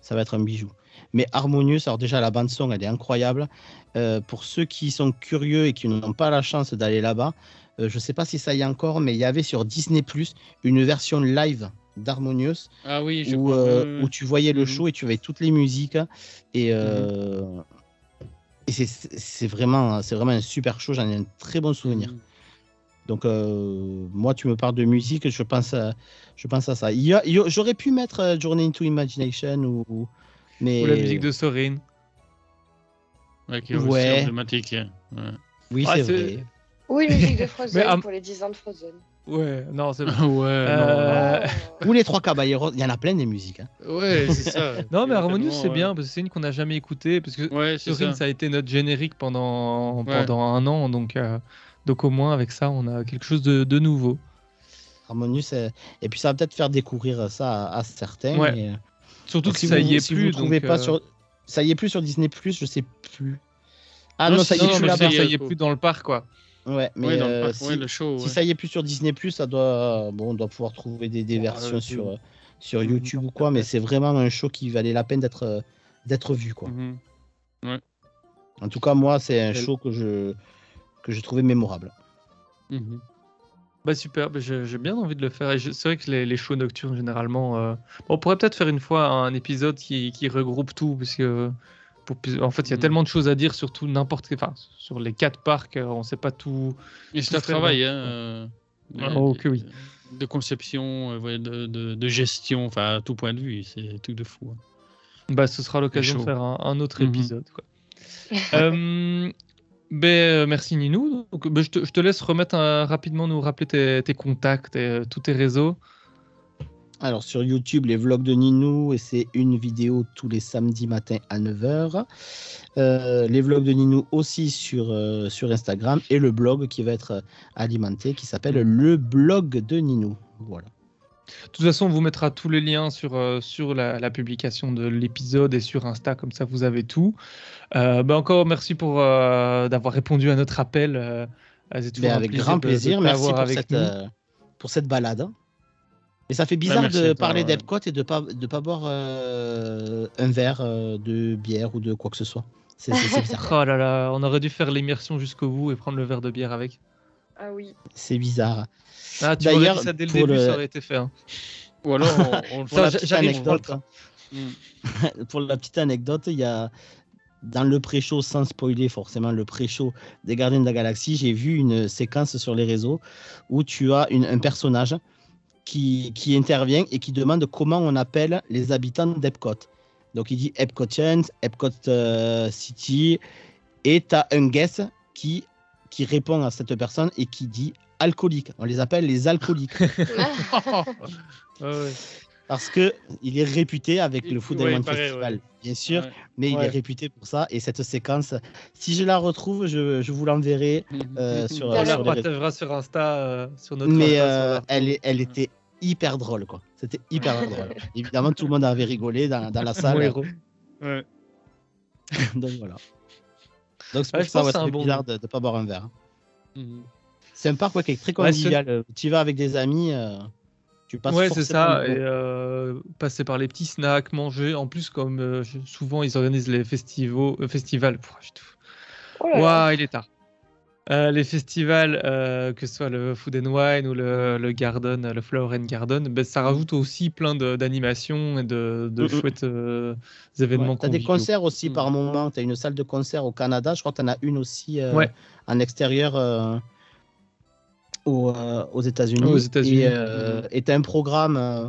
S5: ça va être un bijou. Mais Harmonious, alors déjà la bande son, elle est incroyable. Euh, pour ceux qui sont curieux et qui n'ont pas la chance d'aller là-bas, euh, je ne sais pas si ça y est encore, mais il y avait sur Disney Plus une version live d'Harmonious
S10: Ah oui, je
S5: où, tu voyais le
S10: Mhm.
S5: show et tu voyais toutes les musiques. Et, euh, et c'est- vraiment, c'est vraiment un super show, j'en ai un très bon souvenir. Donc, euh, moi, tu me parles de musique, je pense à, je pense à ça. J'aurais pu mettre euh, Journey into Imagination ou. ou- Mais...
S8: Ou la musique de Sorin.
S10: Ouais, qui est aussi
S5: Ouais.
S10: emblématique. Ouais.
S5: Oui,
S8: Ah,
S5: c'est vrai.
S9: Oui, musique de Frozen
S8: Mais,
S9: pour les 10 ans de Frozen.
S8: Ouais, non, c'est
S10: ouais, non,
S8: Euh.
S5: Ou les trois caballeros. Il y en a plein des musiques. hein.
S10: Ouais, c'est ça.
S8: Non, mais Harmonious, c'est
S10: ouais.
S8: bien parce que c'est une qu'on n'a jamais écoutée. Parce que
S10: Ouais,
S8: Turin,
S10: ça.
S8: ça a été notre générique pendant,
S10: Ouais.
S8: pendant un an. Donc, euh, donc, au moins, avec ça, on a quelque chose de, de nouveau.
S5: Harmonious. euh, Et puis ça va peut-être faire découvrir ça à, à certains.
S8: Ouais.
S5: euh,
S8: Surtout
S5: donc
S8: que
S5: si
S8: ça
S5: vous-
S8: y est
S5: si
S8: plus.
S5: Vous trouvez
S8: donc,
S5: pas
S8: euh,
S5: sur... Ça y est plus sur Disney Plus, je sais plus. Ah
S10: Non,
S5: ça y est
S8: non,
S5: plus là-bas.
S8: ça, ça y est plus dans le parc, quoi.
S5: Ouais, mais
S10: Ouais,
S5: euh,
S10: parc,
S5: si,
S10: ouais, le show.
S5: si ça y est plus sur Disney Plus, ça doit bon, on doit pouvoir trouver des, versions
S8: euh,
S5: sur euh, sur. YouTube ou quoi, mais c'est vraiment un show qui valait la peine d'être euh, d'être vu quoi.
S10: Mhm.
S5: En tout cas, moi, c'est un show que je que j'ai trouvé mémorable.
S10: Mhm.
S8: Bah super, bah, j'ai bien envie de le faire. Je- C'est vrai que les, les shows nocturnes, généralement, euh, on pourrait peut-être faire une fois un épisode qui, qui regroupe tout, parce que pour, en fait, il y a
S10: Mhm.
S8: tellement de choses à dire sur tout n'importe quel, enfin, sur les quatre parcs, euh, on sait pas tout.
S10: Et c'est un
S8: Tout
S10: travail, hein. euh,
S8: Ah,
S10: de-
S8: oh, que oui.
S10: De conception, de, de, de gestion, enfin, à tout point de vue, c'est un truc de fou. hein.
S8: Bah, ce sera l'occasion de faire un, un autre
S10: Mhm.
S8: épisode. Quoi. Euh, ben, euh, merci Ninou. Ben, je, te, laisse remettre euh, rapidement nous rappeler tes, contacts et euh, tous tes réseaux.
S5: Alors sur YouTube, les vlogs de Ninou, et c'est une vidéo tous les samedis matins à 9h. Euh, les vlogs de Ninou aussi sur, sur Instagram et le blog qui va être alimenté qui s'appelle le blog de Ninou. Voilà.
S8: De toute façon, on vous mettra tous les liens sur, euh, sur la, la publication de l'épisode et sur Insta, comme ça vous avez tout. Euh, ben, encore merci pour euh, d'avoir répondu à notre appel. euh,
S5: Mais avec
S8: plaisir
S5: grand
S8: de- de
S5: plaisir, merci pour
S8: avec
S5: cette, euh, pour cette balade. Et ça fait bizarre de parler
S10: ouais.
S5: d'Epcot et de pas de pas boire euh, un verre euh, de bière ou de quoi que ce soit. C'est bizarre.
S8: Oh là là, on aurait dû faire l'immersion jusqu'au bout et prendre le verre de bière avec.
S9: Ah oui.
S5: C'est bizarre.
S8: Ah, tu
S5: D'ailleurs,
S8: dit ça dès le début,
S5: le-
S8: ça aurait été fait. hein.
S10: Ou alors, on, on le
S5: Pour la anecdote,
S8: on
S10: Mm.
S5: pour la petite anecdote, il y a dans le pré-show, sans spoiler forcément le pré-show des Gardiens de la Galaxie, j'ai vu une séquence sur les réseaux où tu as une- un personnage qui, qui intervient et qui demande comment on appelle les habitants d'Epcot. Donc il dit Epcotians, Epcot euh, City, et tu as un guest qui, qui répond à cette personne et qui dit alcoolique. On les appelle les alcooliques.
S8: Ouais.
S5: Parce que il est réputé avec le Food
S10: ouais,
S5: Festival,
S10: ouais.
S5: bien sûr,
S10: Ouais.
S5: mais il est réputé pour ça. Et cette séquence, si je la retrouve, je, je vous l'enverrai. Euh, sur,
S8: On
S5: euh,
S8: la partagera sur Insta, euh, sur notre
S5: Mais
S8: Insta,
S5: euh,
S8: sur la-
S5: elle, est, elle était hyper drôle, quoi. C'était hyper drôle. Évidemment, tout le monde avait rigolé dans, dans la salle.
S8: héros.
S10: Ouais.
S5: donc voilà. Donc c'est
S8: Ouais,
S5: pour ça,
S8: c'est un bon
S5: bizarre de ne pas boire un verre.
S10: Mhm.
S5: C'est un parc ouais, qui est très convivial. Euh, Tu y vas avec des amis, euh, tu passes
S8: Ouais, c'est ça. Et euh, passer par les petits snacks, manger. En plus, comme euh, souvent ils organisent les festivals, euh, festivals. Pouah,
S9: Oh.
S8: Ouah, il est tard. Euh, les festivals, euh, que ce soit le Food and Wine ou le, le Garden, le Flower and Garden, ben, ça rajoute aussi plein de- d'animations et de, de
S5: Mm, mm.
S8: chouettes euh, événements.
S5: tu as des concerts aussi
S10: Mm.
S5: par moment. Tu as une salle de concert au Canada. Je crois que tu en as une aussi euh,
S8: Ouais.
S5: en extérieur euh, au- euh, aux États-Unis.
S8: Aux États-Unis.
S5: Et euh, un programme. euh,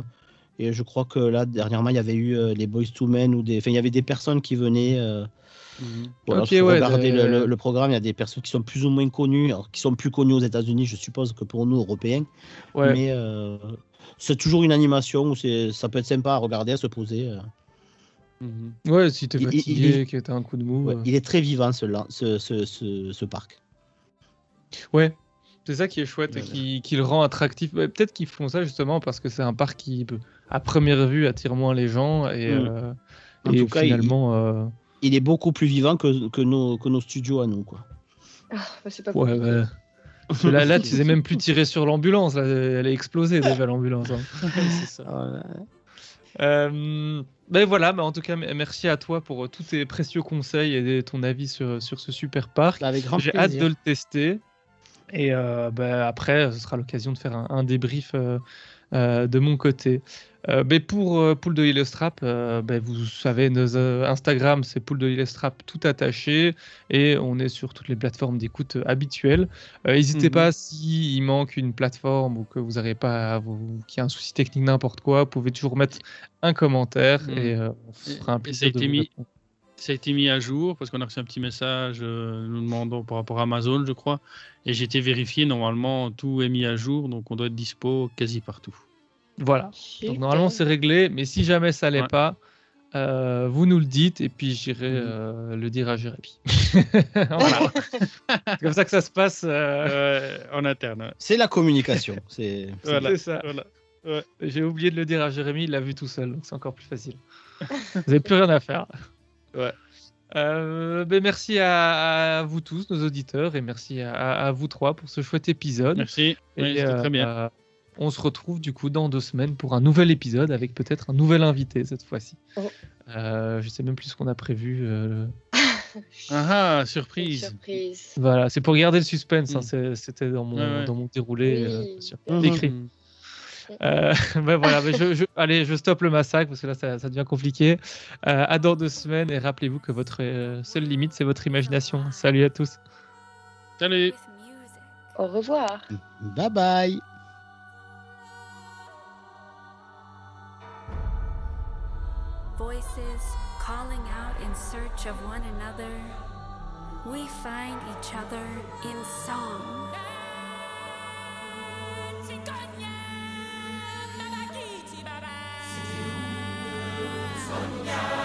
S5: et je crois que là, dernièrement, il y avait eu euh, les Boys to Men ou des. Enfin, il y avait des personnes qui venaient. euh,
S10: Mhm.
S5: voilà,
S8: Ok,
S5: faut
S8: ouais,
S5: regarder
S8: de-
S5: le, le- le programme. Il y a des personnes qui sont plus ou moins connues, alors, qui sont plus connues aux États-Unis, je suppose, que pour nous, Européens.
S8: Ouais.
S5: Mais euh, c'est toujours une animation où c'est- ça peut être sympa à regarder, à se poser. euh.
S10: Mhm.
S8: Ouais, si t'es
S5: Il- il-
S8: fatigué,
S5: il-
S8: que t'as un coup de mou.
S5: Ouais,
S8: euh.
S5: il est très vivant, ce, ce, ce, ce, ce parc.
S8: Ouais, c'est ça qui est chouette et
S5: Voilà.
S8: qui, qui le rend attractif. Ouais, Peut-être qu'ils font ça justement parce que c'est un parc qui, à première vue, attire moins les gens et,
S5: Mm.
S8: euh,
S5: En
S8: et
S5: tout cas, il-
S8: finalement. euh,
S5: Il est beaucoup plus vivant que, que, nos, que nos studios à nous. Quoi.
S9: Ah, bah, c'est pas
S8: Ouais, là, là, tu sais même plus tirer sur l'ambulance. Elle a explosé déjà l'ambulance. hein.
S10: c'est ça.
S8: Euh, ben voilà, mais en tout cas, merci à toi pour tous tes précieux conseils et ton avis sur, sur ce super parc.
S5: Grand
S8: J'ai hâte de le tester. Et euh, ben après, ce sera l'occasion de faire un, un débrief euh, euh, de mon côté. Ben pour Poule de Illustrap, euh, ben vous savez, nos Instagram, c'est Poule de Illustrap tout attaché. Et on est sur toutes les plateformes d'écoute habituelles. N'hésitez
S10: Mhm.
S8: pas s'il manque une plateforme ou que vous n'arrivez pas, à vous- qu'il y a un souci technique, n'importe quoi, vous pouvez toujours mettre un commentaire
S10: Mhm.
S8: et on fera un
S10: et
S8: plaisir
S10: ça a
S8: de
S10: été
S8: vous
S10: mis-
S8: répondre.
S10: Ça a été mis à jour parce qu'on a reçu un petit message euh, nous demandant par rapport à Amazon, je crois. Et j'ai été vérifié. Normalement, tout est mis à jour. Donc, on doit être dispo quasi partout.
S8: Voilà. Donc normalement c'est réglé, mais si jamais ça l'est
S10: Ouais.
S8: pas, euh, vous nous le dites et puis j'irai
S10: Mhm.
S8: euh, le dire à Jérémy. Voilà. c'est comme ça que ça se passe.
S10: en interne.
S5: C'est la communication. C'est
S10: Voilà.
S8: Ça.
S10: voilà.
S8: J'ai oublié de le dire à Jérémy, il l'a vu tout seul, donc c'est encore plus facile. vous n'avez plus rien à faire.
S10: Ouais.
S8: Euh, ben merci à, à vous tous, nos auditeurs, et merci à, vous trois pour ce chouette épisode.
S10: Merci.
S8: Et,
S10: Oui, c'était très bien.
S8: euh, on se retrouve du coup dans deux semaines pour un nouvel épisode avec peut-être un nouvel invité cette fois-ci.
S9: Oh.
S8: Euh, je sais même plus ce qu'on a prévu. euh,
S10: Ah, ah, surprise.
S9: surprise.
S8: Voilà, c'est pour garder le suspense. hein,
S10: Mm.
S8: C'était dans mon,
S10: Ouais, ouais.
S8: dans mon déroulé.
S9: Oui.
S8: euh. Écrit. Euh, ben voilà, ben je, je- allez, je stoppe le massacre parce que là, ça, ça devient compliqué. Euh, à dans deux semaines et rappelez-vous que votre euh, seule limite, c'est votre imagination. Salut à tous.
S10: Salut.
S9: Au revoir.
S5: Bye bye.
S11: Voices calling out in search of one another. We find each other in song.
S12: now.